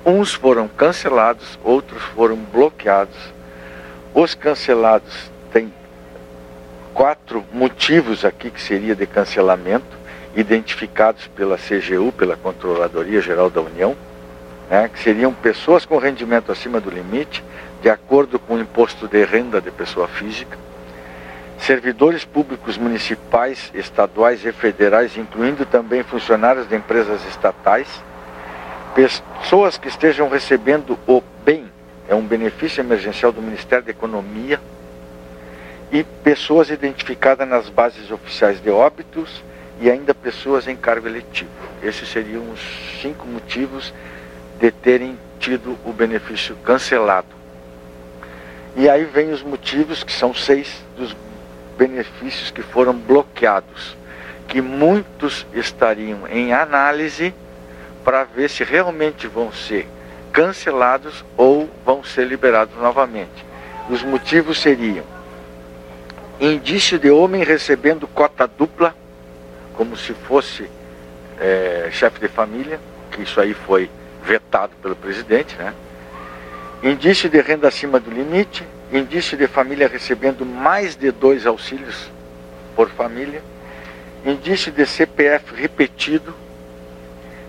uns foram cancelados, outros foram bloqueados. Os cancelados quatro motivos aqui que seria de cancelamento, identificados pela CGU, pela Controladoria Geral da União, né, que seriam pessoas com rendimento acima do limite, de acordo com o imposto de renda de pessoa física, servidores públicos municipais, estaduais e federais, incluindo também funcionários de empresas estatais, pessoas que estejam recebendo o BEM, é um benefício emergencial do Ministério da Economia, e pessoas identificadas nas bases oficiais de óbitos e ainda pessoas em cargo eletivo. Esses seriam os cinco motivos de terem tido o benefício cancelado. E aí vem os motivos, que são seis dos benefícios que foram bloqueados, que muitos estariam em análise para ver se realmente vão ser cancelados ou vão ser liberados novamente. Os motivos seriam indício de homem recebendo cota dupla, como se fosse eh, chefe de família, que isso aí foi vetado pelo presidente, né? Indício de renda acima do limite, indício de família recebendo mais de dois auxílios por família, indício de CPF repetido,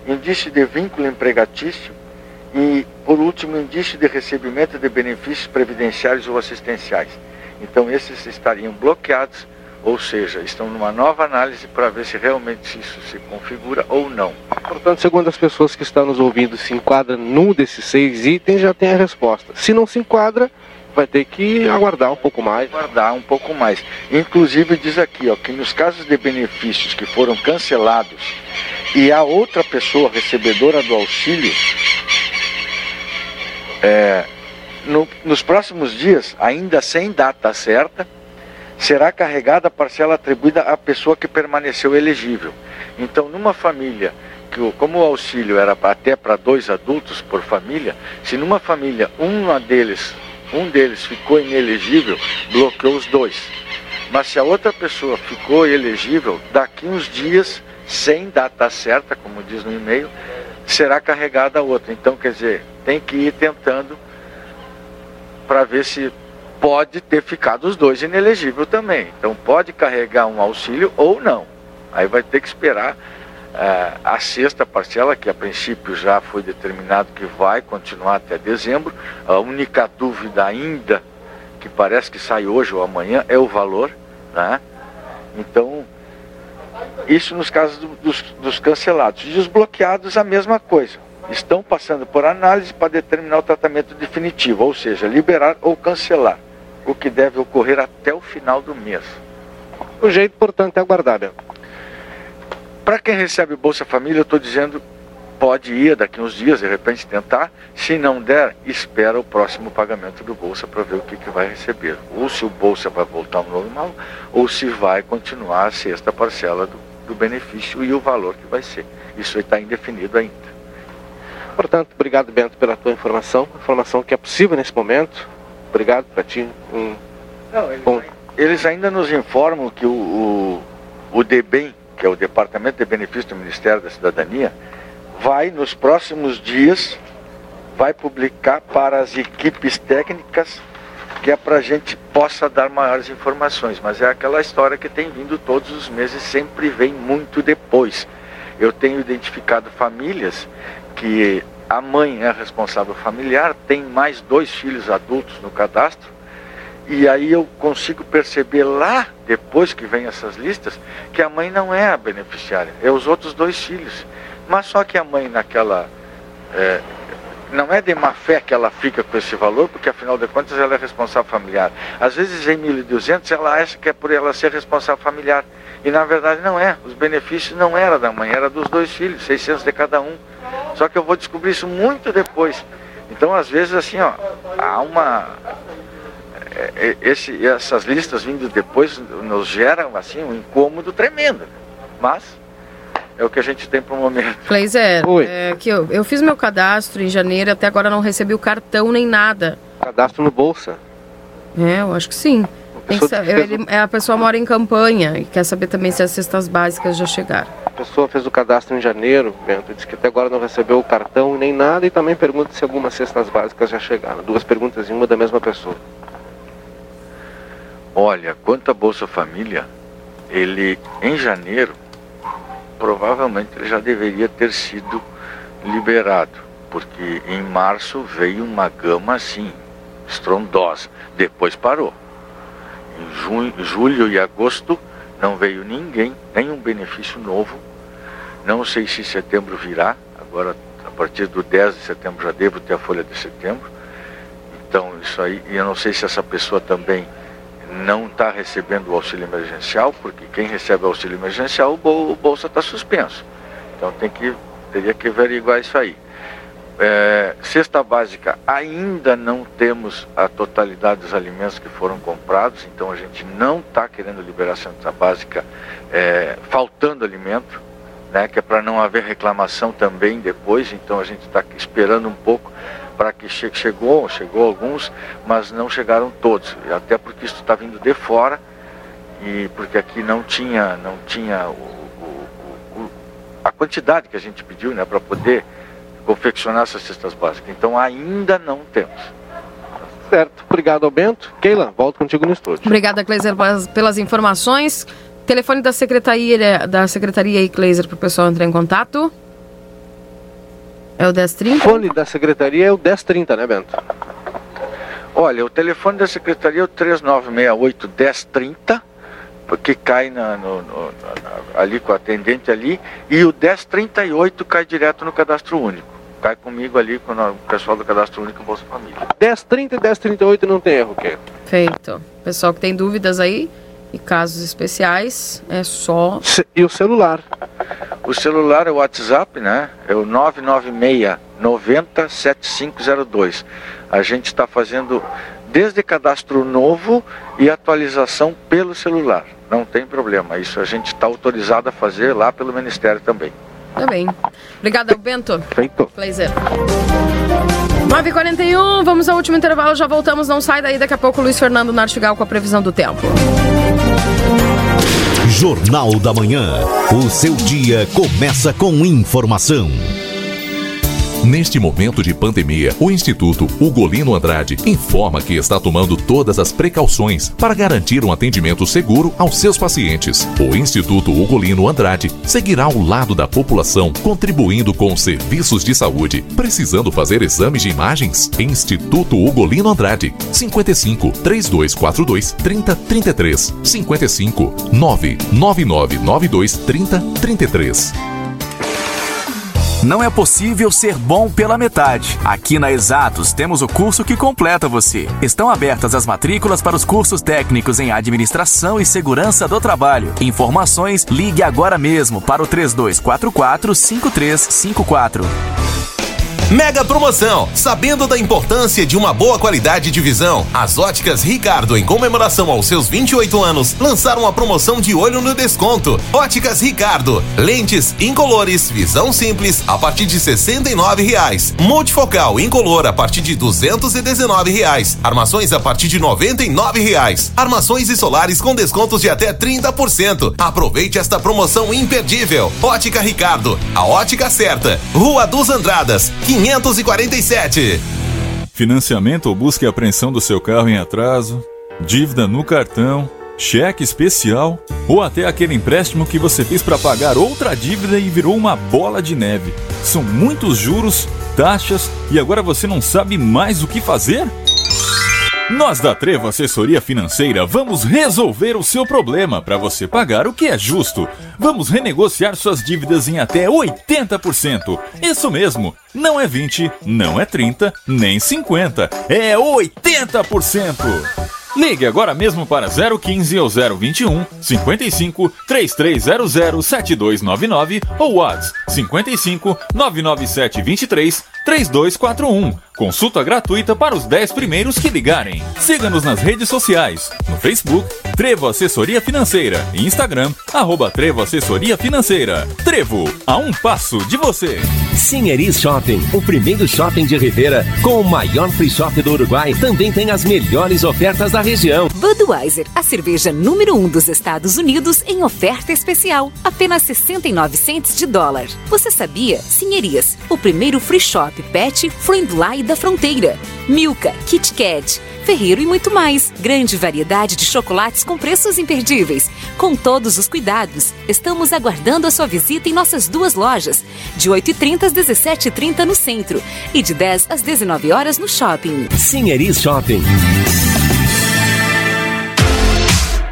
indício de vínculo empregatício e, por último, indício de recebimento de benefícios previdenciários ou assistenciais. Então, esses estariam bloqueados, ou seja, estão numa nova análise para ver se realmente isso se configura ou não. Portanto, segundo as pessoas que estão nos ouvindo, se enquadra num desses seis itens, já tem a resposta. Se não se enquadra, vai ter que aguardar um pouco mais. Aguardar um pouco mais. Inclusive diz aqui, ó, que nos casos de benefícios que foram cancelados e a outra pessoa recebedora do auxílio, é, no- nos próximos dias, ainda sem data certa, será carregada a parcela atribuída à pessoa que permaneceu elegível. Então, numa família, que como o auxílio era até para dois adultos por família, se numa família uma deles, um deles ficou inelegível, bloqueou os dois. Mas se a outra pessoa ficou elegível, daqui uns dias, sem data certa, como diz no e-mail, será carregada a outra. Então, quer dizer, tem que ir tentando para ver se pode ter ficado os dois inelegível também. Então, pode carregar um auxílio ou não. Aí vai ter que esperar uh, a sexta parcela, que a princípio já foi determinado que vai continuar até dezembro. A única dúvida ainda, que parece que sai hoje ou amanhã, é o valor. Né? Então, isso nos casos do, dos, dos cancelados. E os bloqueados, a mesma coisa. Estão passando por análise para determinar o tratamento definitivo, ou seja, liberar ou cancelar, o que deve ocorrer até o final do mês. O jeito, portanto, é aguardar. Para quem recebe Bolsa Família, eu estou dizendo, pode ir daqui uns dias, de repente tentar. Se não der, espera o próximo pagamento do Bolsa para ver o que, que vai receber. Ou se o Bolsa vai voltar ao normal, ou se vai continuar a sexta parcela do, do benefício e o valor que vai ser. Isso está indefinido ainda. Portanto, obrigado, Bento, pela tua informação. Informação que é possível nesse momento. Obrigado para ti. Um... Não, eles, Bom... eles, ainda nos informam que o, o, o DEBEM, que é o Departamento de Benefício do Ministério da Cidadania, vai nos próximos dias vai publicar para as equipes técnicas que é para a gente possa dar maiores informações, mas é aquela história que tem vindo todos os meses, sempre vem muito depois. Eu tenho identificado famílias que a mãe é responsável familiar, tem mais dois filhos adultos no cadastro, e aí eu consigo perceber lá, depois que vem essas listas, que a mãe não é a beneficiária, é os outros dois filhos. Mas só que a mãe naquela. É, não é de má fé que ela fica com esse valor, porque afinal de contas ela é responsável familiar. Às vezes em 1.200 ela acha que é por ela ser responsável familiar. E na verdade não é. Os benefícios não eram da mãe, era dos dois filhos, 600 de cada um. Só que eu vou descobrir isso muito depois. Então às vezes assim, ó, há uma é, é, esse, essas listas vindo depois nos geram assim um incômodo tremendo. Mas é o que a gente tem para o momento. Kleiser, é, que eu, eu fiz meu cadastro em janeiro, até agora não recebi o cartão nem nada. Cadastro no Bolsa? É, eu acho que sim. Saber, ele, é, a pessoa mora em campanha e quer saber também se as cestas básicas já chegaram. A pessoa fez o cadastro em janeiro, Bento, disse que até agora não recebeu o cartão nem nada e também pergunta se algumas cestas básicas já chegaram. Duas perguntas em uma da mesma pessoa. Olha, quanto à Bolsa Família, ele em janeiro provavelmente ele já deveria ter sido liberado, porque em março veio uma gama assim, estrondosa, depois parou. Em junho, julho e agosto não veio ninguém, nenhum benefício novo. Não sei se setembro virá, agora a partir do 10 de setembro já devo ter a folha de setembro. Então isso aí, e eu não sei se essa pessoa também não está recebendo o auxílio emergencial, porque quem recebe o auxílio emergencial, o bolsa está suspenso. Então tem que, teria que averiguar isso aí. É, cesta básica, ainda não temos a totalidade dos alimentos que foram comprados, então a gente não está querendo liberar cesta básica é, faltando alimento, né, que é para não haver reclamação também depois, então a gente está esperando um pouco para que che chegou, chegou alguns, mas não chegaram todos, até porque isso está vindo de fora e porque aqui não tinha, não tinha o, o, o, a quantidade que a gente pediu, né, para poder confeccionar essas cestas básicas. Então ainda não temos. Certo, obrigado ao Bento. Keila, volto contigo no estúdio. Obrigada, Kleiser, pelas, informações. Telefone da secretaria, da secretaria aí, Kleiser, para o pessoal entrar em contato. É o 1030? O telefone da secretaria é o 1030, né, Bento? Olha, o telefone da secretaria é o 3968 1030, porque cai na, no, no, na, ali com a atendente ali, e o 1038 cai direto no cadastro único. Cai comigo ali com o pessoal do cadastro único Bolsa Família. 1030 e 1038 não tem erro, Keila. Feito. Pessoal que tem dúvidas aí, e casos especiais, é só. E o celular? O celular é o WhatsApp, né? É o 996 90 7502. A gente está fazendo desde cadastro novo e atualização pelo celular. Não tem problema. Isso a gente está autorizado a fazer lá pelo Ministério também. Tá bem. Obrigada, Bento. Feito. Prazer. 9h41, vamos ao último intervalo, já voltamos, não sai daí, daqui a pouco Luiz Fernando Nartigal com a previsão do tempo. Jornal da Manhã. O seu dia começa com informação. Neste momento de pandemia, o Instituto Ugolino Andrade informa que está tomando todas as precauções para garantir um atendimento seguro aos seus pacientes. O Instituto Ugolino Andrade seguirá ao lado da população, contribuindo com os serviços de saúde. Precisando fazer exames de imagens? Instituto Ugolino Andrade, 55 3242 3033 55 99992 3033. Não é possível ser bom pela metade. Aqui na Exatos temos o curso que completa você. Estão abertas as matrículas para os cursos técnicos em administração e segurança do trabalho. Informações, ligue agora mesmo para o 3244 5354. Mega promoção! Sabendo da importância de uma boa qualidade de visão, as óticas Ricardo, em comemoração aos seus 28 anos, lançaram a promoção de olho no desconto. Óticas Ricardo, lentes incolores, visão simples a partir de 69 reais. Multifocal incolor a partir de 219 reais. Armações a partir de 99 reais. Armações e solares com descontos de até 30%. Aproveite esta promoção imperdível. Ótica Ricardo, a ótica certa. Rua dos Andradas, 547. Financiamento ou busca e apreensão do seu carro em atraso, dívida no cartão, cheque especial ou até aquele empréstimo que você fez para pagar outra dívida e virou uma bola de neve. São muitos juros, taxas e agora você não sabe mais o que fazer? Nós da Trevo Assessoria Financeira vamos resolver o seu problema para você pagar o que é justo. Vamos renegociar suas dívidas em até 80%. Isso mesmo, não é 20, não é 30, nem 50, é 80%. Ligue agora mesmo para 015 ou 021 55 3300 7299 ou WhatsApp 55 997 23 3241. Consulta gratuita para os 10 primeiros que ligarem. Siga-nos nas redes sociais, no Facebook, Trevo Assessoria Financeira e Instagram, arroba Trevo Assessoria Financeira. Trevo, a um passo de você. Sinheris Shopping, o primeiro shopping de Rivera com o maior free shop do Uruguai, também tem as melhores ofertas da região. Budweiser, a cerveja número 1 um dos Estados Unidos em oferta especial, apenas 69 centes de dólar. Você sabia? Sinherias, o primeiro free shop pet friendly da fronteira. Milka, Kit Kat, Ferreiro e muito mais. Grande variedade de chocolates com preços imperdíveis. Com todos os cuidados, estamos aguardando a sua visita em nossas duas lojas, de 8h30 às 17h30 no centro e de 10 às 19 horas no shopping. Sinheris Shopping.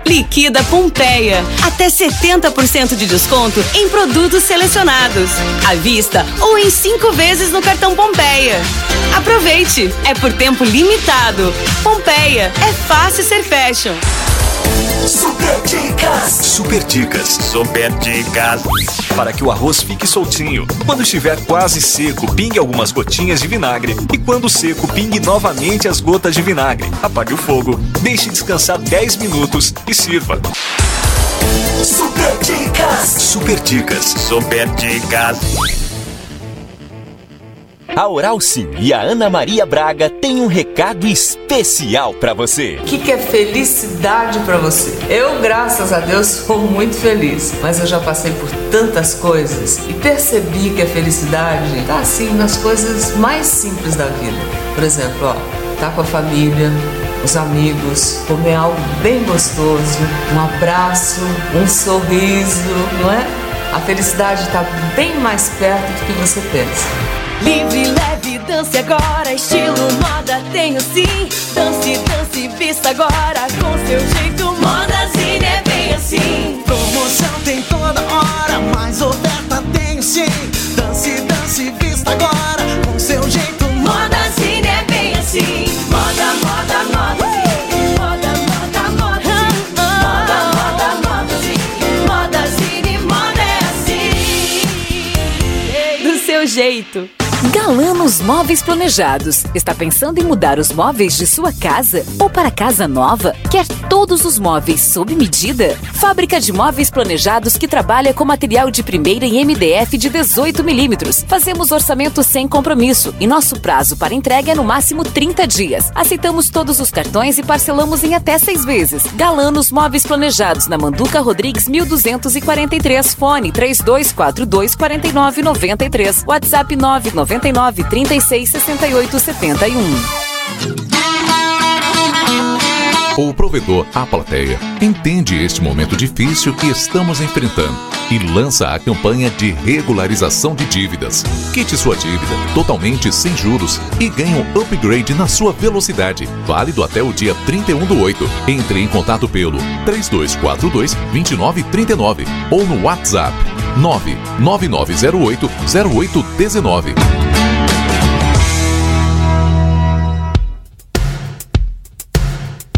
Liquida Pompeia. Até 70% de desconto em produtos selecionados. À vista ou em cinco vezes no cartão Pompeia. Aproveite! É por tempo limitado. Pompeia. É fácil ser fashion. Super dicas. Super dicas. Super dicas. Para que o arroz fique soltinho. Quando estiver quase seco, pingue algumas gotinhas de vinagre. E quando seco, pingue novamente as gotas de vinagre. Apague o fogo, deixe descansar 10 minutos e sirva. Super dicas. Super dicas. Super dicas. A Oral Sim e a Ana Maria Braga têm um recado especial para você. O que, que é felicidade para você? Eu, graças a Deus, sou muito feliz, mas eu já passei por tantas coisas e percebi que a felicidade está assim nas coisas mais simples da vida. Por exemplo, ó, tá com a família, os amigos, comer algo bem gostoso, um abraço, um sorriso, não é? A felicidade está bem mais perto do que você pensa. Livre, leve, dance agora, estilo moda tenho sim. Dance, dance, vista agora com seu jeito. Modazine Galanos Móveis Planejados. Está pensando em mudar os móveis de sua casa ou para casa nova? Quer todos os móveis sob medida? Fábrica de móveis planejados que trabalha com material de primeira em MDF de 18 milímetros. Fazemos orçamento sem compromisso e nosso prazo para entrega é no máximo 30 dias. Aceitamos todos os cartões e parcelamos em até seis vezes. Galanos Móveis Planejados na Manduca Rodrigues 1243. Fone 3242 4993. WhatsApp 9 99 36 68 71. O provedor, a plateia, entende este momento difícil que estamos enfrentando e lança a campanha de regularização de dívidas. Quite sua dívida totalmente sem juros e ganhe um upgrade na sua velocidade. Válido até o dia 31 do 8. Entre em contato pelo 3242 2939 ou no WhatsApp 99908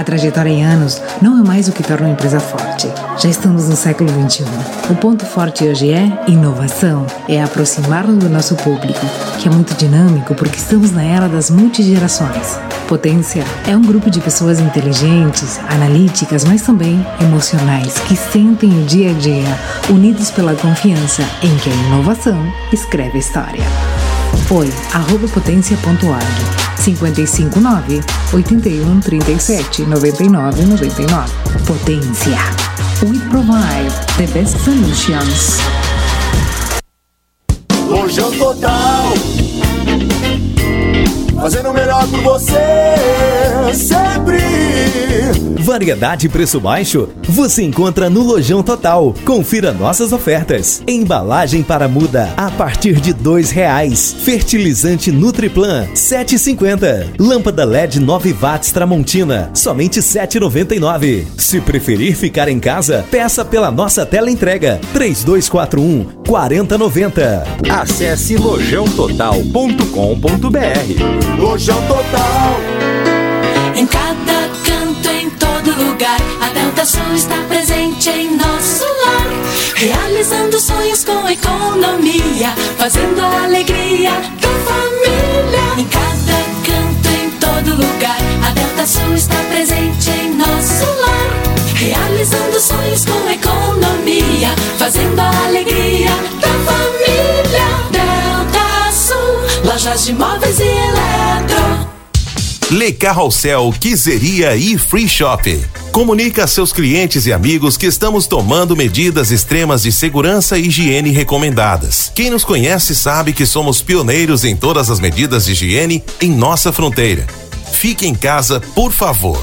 A trajetória em anos não é mais o que torna uma empresa forte. Já estamos no século XXI. O ponto forte hoje é inovação, é aproximar-nos do nosso público, que é muito dinâmico porque estamos na era das multigerações. Potência é um grupo de pessoas inteligentes, analíticas, mas também emocionais, que sentem o dia a dia, unidos pela confiança em que a inovação escreve história. Oi, arroba potência.org 559 81 37 99 99. Potência. We provide the best solutions. Lojão total. Fazendo o melhor por você, sempre. Variedade e preço baixo? Você encontra no Lojão Total. Confira nossas ofertas. Embalagem para muda a partir de dois reais. Fertilizante Nutriplan 7,50. Lâmpada LED 9 watts Tramontina somente 7,99. Se preferir ficar em casa, peça pela nossa tela entrega 3241 4090. Acesse lojãototal.com.br. Lojão total. Em cada canto, em todo lugar, a Delta Sul está presente em nosso lar. Realizando sonhos com economia, fazendo a alegria da família. Em cada canto, em todo lugar, a Delta Sul está presente em nosso lar. Realizando sonhos com economia, fazendo a alegria da família. Lojas de móveis e eletro. Le Carrossel Quiseria e Free Shop. Comunica a seus clientes e amigos que estamos tomando medidas extremas de segurança e higiene recomendadas. Quem nos conhece sabe que somos pioneiros em todas as medidas de higiene em nossa fronteira. Fique em casa, por favor.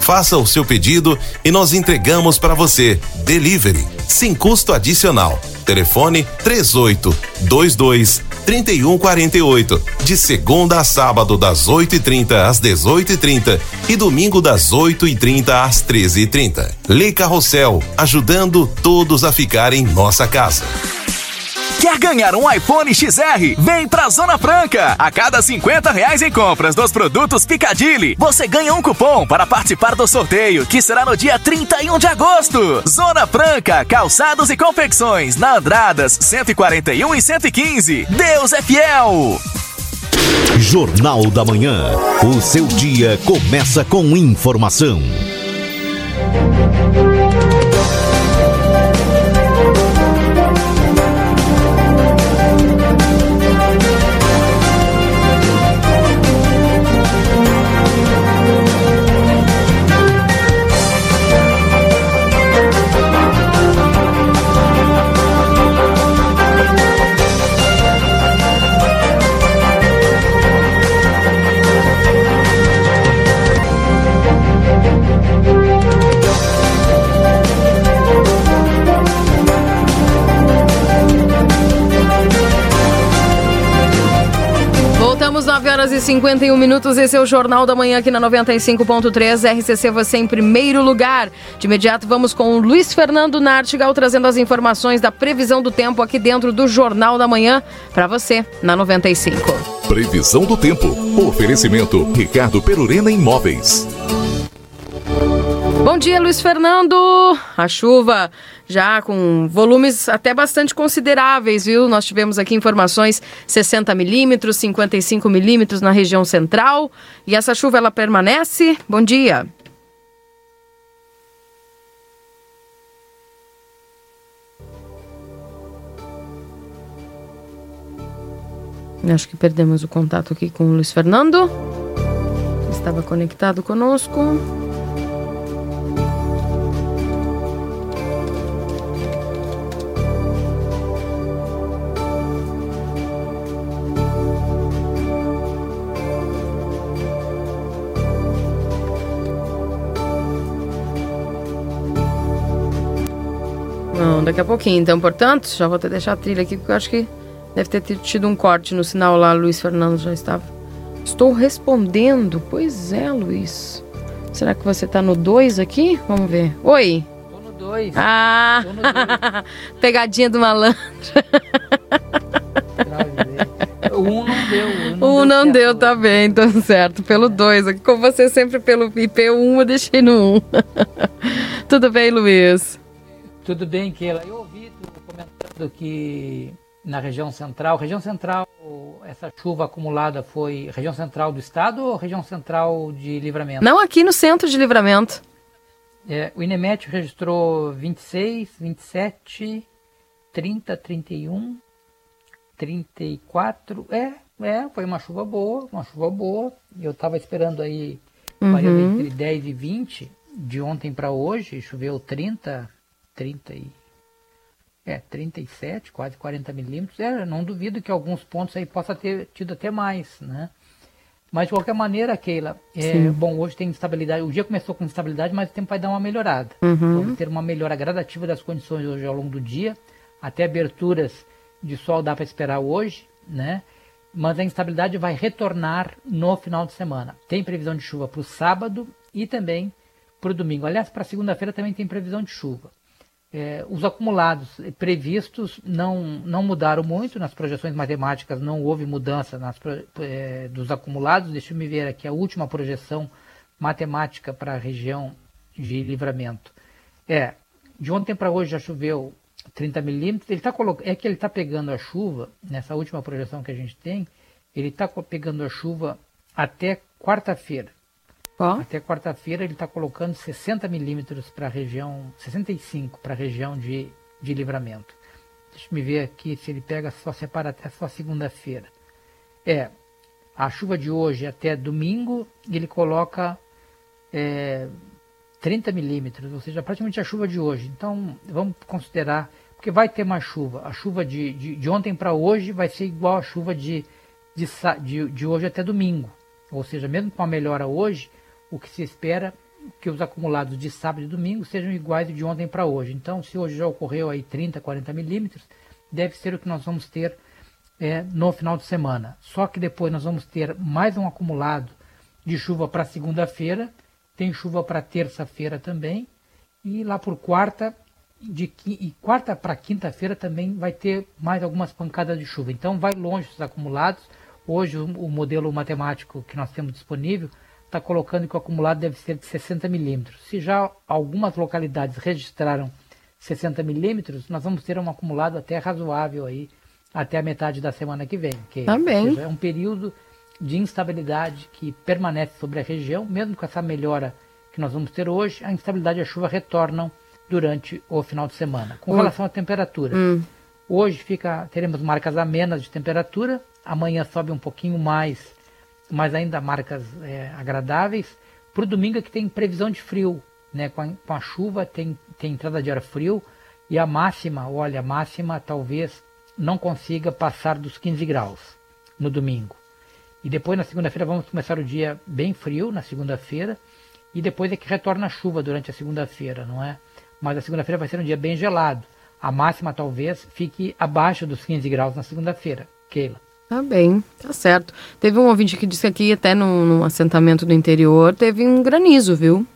Faça o seu pedido e nós entregamos para você. Delivery, sem custo adicional. Telefone 38 22 3148. De segunda a sábado, das 8h30 às 18h30 e domingo das 8h30 às 13h30. Le Carrossel, ajudando todos a ficar em nossa casa. Quer ganhar um iPhone XR? Vem pra Zona Franca! A cada 50 reais em compras dos produtos Picadilly, você ganha um cupom para participar do sorteio, que será no dia 31 de agosto. Zona Franca, calçados e confecções, na Andradas 141 e 115. Deus é fiel! Jornal da Manhã. O seu dia começa com informação. Horas e 51 minutos. Esse é o Jornal da Manhã aqui na 95.3. RCC você em primeiro lugar. De imediato vamos com o Luiz Fernando Nartigal trazendo as informações da previsão do tempo aqui dentro do Jornal da Manhã para você na 95. Previsão do tempo. Oferecimento Ricardo Perurena Imóveis. Bom dia, Luiz Fernando. A chuva já com volumes até bastante consideráveis, viu? Nós tivemos aqui informações 60 milímetros, 55 milímetros na região central. E essa chuva ela permanece? Bom dia. Acho que perdemos o contato aqui com o Luiz Fernando. Estava conectado conosco. Daqui a pouquinho. Então, portanto, já vou até deixar a trilha aqui, porque eu acho que deve ter tido um corte no sinal lá. Luiz Fernando já estava. Estou respondendo. Pois é, Luiz. Será que você tá no 2 aqui? Vamos ver. Oi. Tô no 2. Ah, [laughs] pegadinha do malandro. O 1 um não deu. o O 1 não deu, tá bem, então certo. Pelo 2. aqui Com você sempre pelo IP1, eu deixei no 1. [laughs] Tudo bem, Luiz? Tudo bem, Keila. Eu ouvi tu comentando que na região central, região central, essa chuva acumulada foi região central do estado ou região central de livramento? Não aqui no centro de livramento. É, o Inemet registrou 26, 27, 30, 31, 34. É, é, foi uma chuva boa, uma chuva boa. Eu estava esperando aí Uhum. entre 10 e 20 de ontem para hoje, choveu 30, 30 e é, 37, quase 40 milímetros. É, não duvido que alguns pontos aí possa ter tido até mais, né? Mas de qualquer maneira, Keila, é, bom, hoje tem instabilidade. O dia começou com instabilidade, mas o tempo vai dar uma melhorada. Uhum. Vamos ter uma melhora gradativa das condições hoje ao longo do dia. Até aberturas de sol dá para esperar hoje, né? Mas a instabilidade vai retornar no final de semana. Tem previsão de chuva para o sábado e também para o domingo. Aliás, para segunda-feira também tem previsão de chuva. É, os acumulados previstos não, não mudaram muito nas projeções matemáticas, não houve mudança nas, é, dos acumulados. Deixa eu me ver aqui a última projeção matemática para a região de livramento. É, de ontem para hoje já choveu 30 milímetros. Ele tá. É que ele está pegando a chuva, nessa última projeção que a gente tem, ele está pegando a chuva até quarta-feira. Até quarta-feira ele está colocando 60 milímetros para a região, 65 para a região de, de livramento. Deixa me ver aqui se ele pega só, separa até só segunda-feira. É, a chuva de hoje até domingo ele coloca é, 30 milímetros, ou seja, praticamente a chuva de hoje. Então vamos considerar, porque vai ter mais chuva. A chuva de, de, de ontem para hoje vai ser igual a chuva de, de, de, de hoje até domingo. Ou seja, mesmo com a melhora hoje, o que se espera que os acumulados de sábado e domingo sejam iguais de ontem para hoje. Então, se hoje já ocorreu aí 30, 40 milímetros, deve ser o que nós vamos ter é, no final de semana. Só que depois nós vamos ter mais um acumulado de chuva para segunda-feira, tem chuva para terça-feira também, e lá por quarta, de, e quarta para quinta-feira também vai ter mais algumas pancadas de chuva. Então vai longe os acumulados. Hoje o modelo matemático que nós temos disponível está colocando que o acumulado deve ser de 60 milímetros. Se já algumas localidades registraram 60 milímetros, nós vamos ter um acumulado até razoável aí até a metade da semana que vem. Que, ou seja, é um período de instabilidade que permanece sobre a região, mesmo com essa melhora que nós vamos ter hoje, a instabilidade e a chuva retornam durante o final de semana. Com Hum. relação à temperatura, Hum. hoje fica, teremos marcas amenas de temperatura, amanhã sobe um pouquinho mais, mas ainda marcas é, agradáveis. Para o domingo é que tem previsão de frio, né? com, a, com a chuva tem, tem entrada de ar frio e a máxima, olha, a máxima talvez não consiga passar dos 15 graus no domingo. E depois na segunda-feira vamos começar o dia bem frio, na segunda-feira, e depois é que retorna a chuva durante a segunda-feira, não é? Mas a segunda-feira vai ser um dia bem gelado. A máxima talvez fique abaixo dos 15 graus na segunda-feira. Keila. Tá bem, tá certo. Teve um ouvinte que disse que aqui, até num, num assentamento do interior, teve um granizo, viu?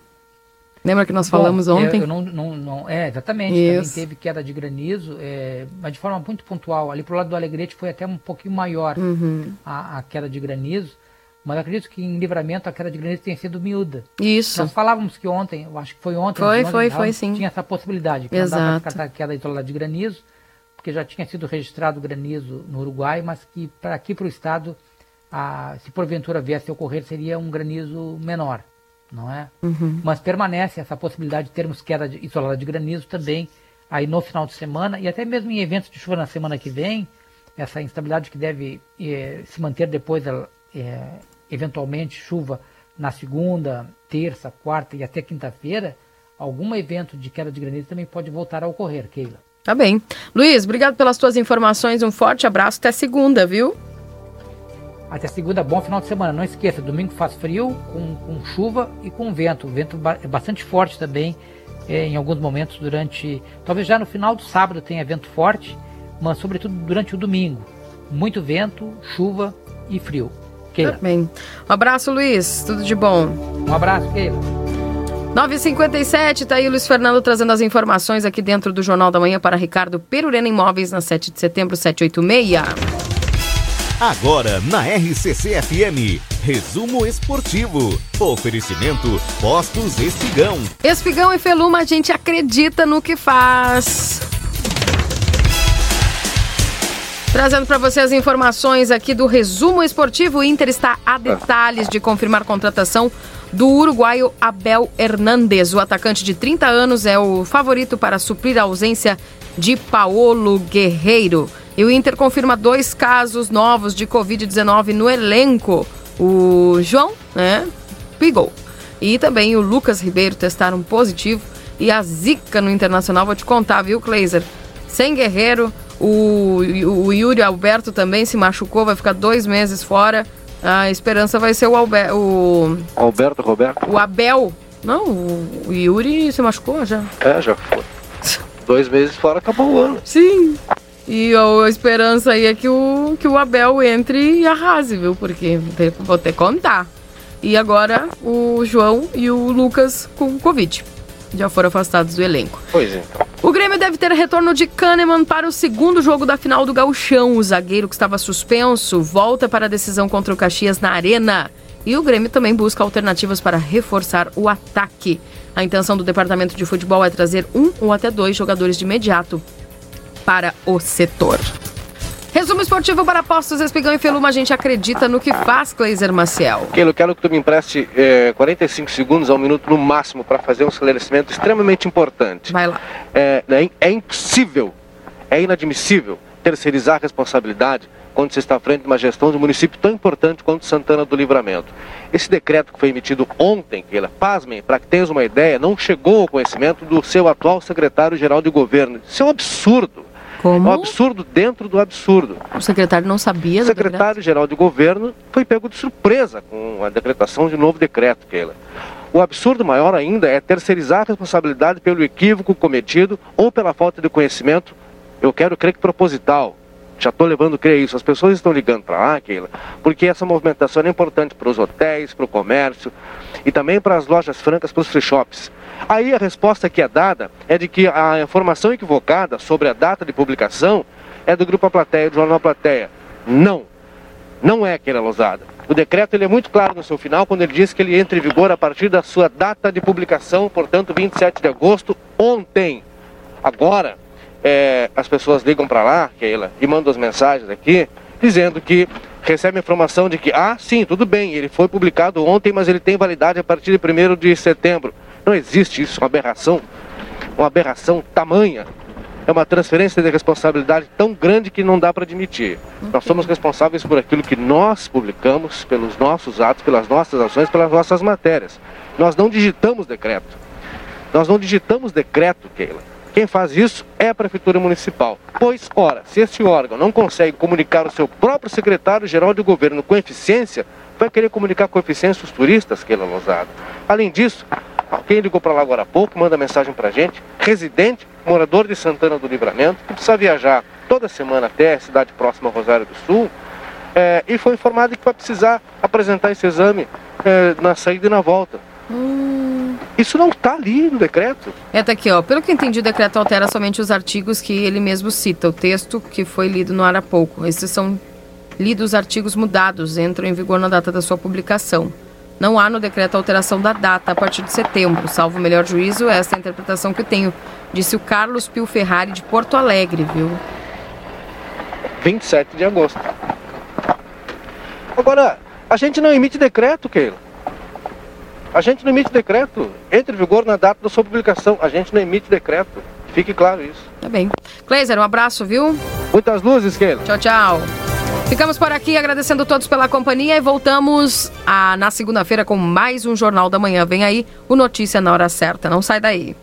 Lembra que nós falamos Bom, ontem? Eu, eu não, não, não- é, exatamente. Isso. Também teve queda de granizo, é, mas de forma muito pontual. Ali pro lado do Alegrete foi até um pouquinho maior Uhum. a, a queda de granizo. Mas acredito que em livramento a queda de granizo tenha sido miúda. Isso. Nós falávamos que ontem, eu acho que foi ontem, Foi, foi, ontem, foi, não, sim. Tinha essa possibilidade, que não Exato. descartar a queda isolada de granizo, porque já tinha sido registrado granizo no Uruguai, mas que para aqui para o estado, a- se porventura viesse a ocorrer, seria um granizo menor, não é? Uhum. Mas permanece essa possibilidade de termos queda de, isolada de granizo também aí no final de semana e até mesmo em eventos de chuva na semana que vem, essa instabilidade que deve eh, se manter depois, eh, eventualmente, chuva na segunda, terça, quarta e até quinta-feira, algum evento de queda de granizo também pode voltar a ocorrer, Keila. Tá bem. Luiz, obrigado pelas tuas informações. Um forte abraço. Até segunda, viu? Até segunda, bom final de semana. Não esqueça, domingo faz frio, com, com chuva e com vento. O vento é bastante forte também é, em alguns momentos durante. Talvez já no final do sábado tenha vento forte, mas sobretudo durante o domingo. Muito vento, chuva e frio. Keila. Tá bem. Um abraço, Luiz. Tudo de bom. Um abraço, Keila. 9h57, tá aí o Luiz Fernando trazendo as informações aqui dentro do Jornal da Manhã para Ricardo Perurena Imóveis, na 7 de setembro, 786. Agora na RCC FM, resumo esportivo. Oferecimento Postos Espigão. Espigão e Feluma, a gente acredita no que faz. Trazendo para você as informações aqui do resumo esportivo, o Inter está a detalhes de confirmar contratação do uruguaio Abel Hernandes. O atacante de 30 anos é o favorito para suprir a ausência de Paolo Guerreiro. E o Inter confirma dois casos novos de Covid-19 no elenco. O João, né, Pigou. E também o Lucas Ribeiro testaram positivo. E a Zika no Internacional, vou te contar, viu, Kleiser? Sem Guerreiro, o, o Yuri Alberto também se machucou, vai ficar dois meses fora. A esperança vai ser o, Albe o Alberto Roberto? O Abel. Não, o, o Yuri se machucou já. É, já foi. dois meses fora, acabou o ano. Sim. E a esperança aí é que o, que o Abel entre e arrase, viu? Porque vou ter que contar. E agora o João e o Lucas com Covid. Já foram afastados do elenco. Pois. Então. O Grêmio deve ter retorno de Kahneman para o segundo jogo da final do Gauchão. O zagueiro que estava suspenso volta para a decisão contra o Caxias na Arena. E o Grêmio também busca alternativas para reforçar o ataque. A intenção do departamento de futebol é trazer um ou até dois jogadores de imediato para o setor. Resumo esportivo para Postos Espigão e Feluma. A gente acredita no que faz, Cleiser Maciel. Keilo, quero que tu me empreste é, 45 segundos a um minuto no máximo para fazer um esclarecimento extremamente importante. Vai lá. É, é, é impossível, é inadmissível terceirizar a responsabilidade quando se está à frente de uma gestão de um município tão importante quanto Santana do Livramento. Esse decreto que foi emitido ontem, Keila, pasmem, para que tenhas uma ideia, não chegou ao conhecimento do seu atual secretário-geral de governo. Isso é um absurdo. Como? É um absurdo dentro do absurdo. O secretário não sabia O secretário-geral de governo foi pego de surpresa com a decretação de um novo decreto, Keila. O absurdo maior ainda é terceirizar a responsabilidade pelo equívoco cometido ou pela falta de conhecimento, eu quero crer que proposital. Já estou levando a crer isso. As pessoas estão ligando para lá, Keila, porque essa movimentação é importante para os hotéis, para o comércio e também para as lojas francas, para os free shops. Aí a resposta que é dada é de que a informação equivocada sobre a data de publicação é do Grupo A Plateia, do Jornal Plateia. Não, não é aquela Losada. O decreto ele é muito claro no seu final, quando ele diz que ele entra em vigor a partir da sua data de publicação, portanto, 27 de agosto, ontem. Agora, é, as pessoas ligam para lá, Keila, e mandam as mensagens aqui, dizendo que recebe informação de que, ah, sim, tudo bem, ele foi publicado ontem, mas ele tem validade a partir de 1 de setembro. Não existe isso, uma aberração, uma aberração tamanha. É uma transferência de responsabilidade tão grande que não dá para admitir. Nós somos responsáveis por aquilo que nós publicamos, pelos nossos atos, pelas nossas ações, pelas nossas matérias. Nós não digitamos decreto. Nós não digitamos decreto, Keila. Quem faz isso é a Prefeitura Municipal. Pois, ora, se este órgão não consegue comunicar o seu próprio secretário-geral de governo com eficiência, vai querer comunicar com eficiência os turistas, Keila Lozada. Além disso, quem ligou para lá agora há pouco, manda mensagem para a gente, residente, morador de Santana do Livramento, que precisa viajar toda semana até a cidade próxima a Rosário do Sul, é, e foi informado que vai precisar apresentar esse exame é, na saída e na volta. Hum. Isso não está ali no decreto. É, tá aqui, ó. Pelo que entendi, o decreto altera somente os artigos que ele mesmo cita. O texto que foi lido no ar há pouco. Esses são lidos artigos mudados, entram em vigor na data da sua publicação. Não há no decreto alteração da data a partir de setembro, salvo o melhor juízo, essa é a interpretação que tenho, disse o Carlos Pio Ferrari de Porto Alegre, viu? 27 de agosto. Agora, a gente não emite decreto, Keila. A gente não emite decreto. Entra em vigor na data da sua publicação. A gente não emite decreto. Fique claro isso. Tá bem. Kleiser, um abraço, viu? Muitas luzes, Keila. Tchau, tchau. Ficamos por aqui agradecendo a todos pela companhia e voltamos a, na segunda-feira com mais um Jornal da Manhã. Vem aí o Notícia na hora certa. Não sai daí.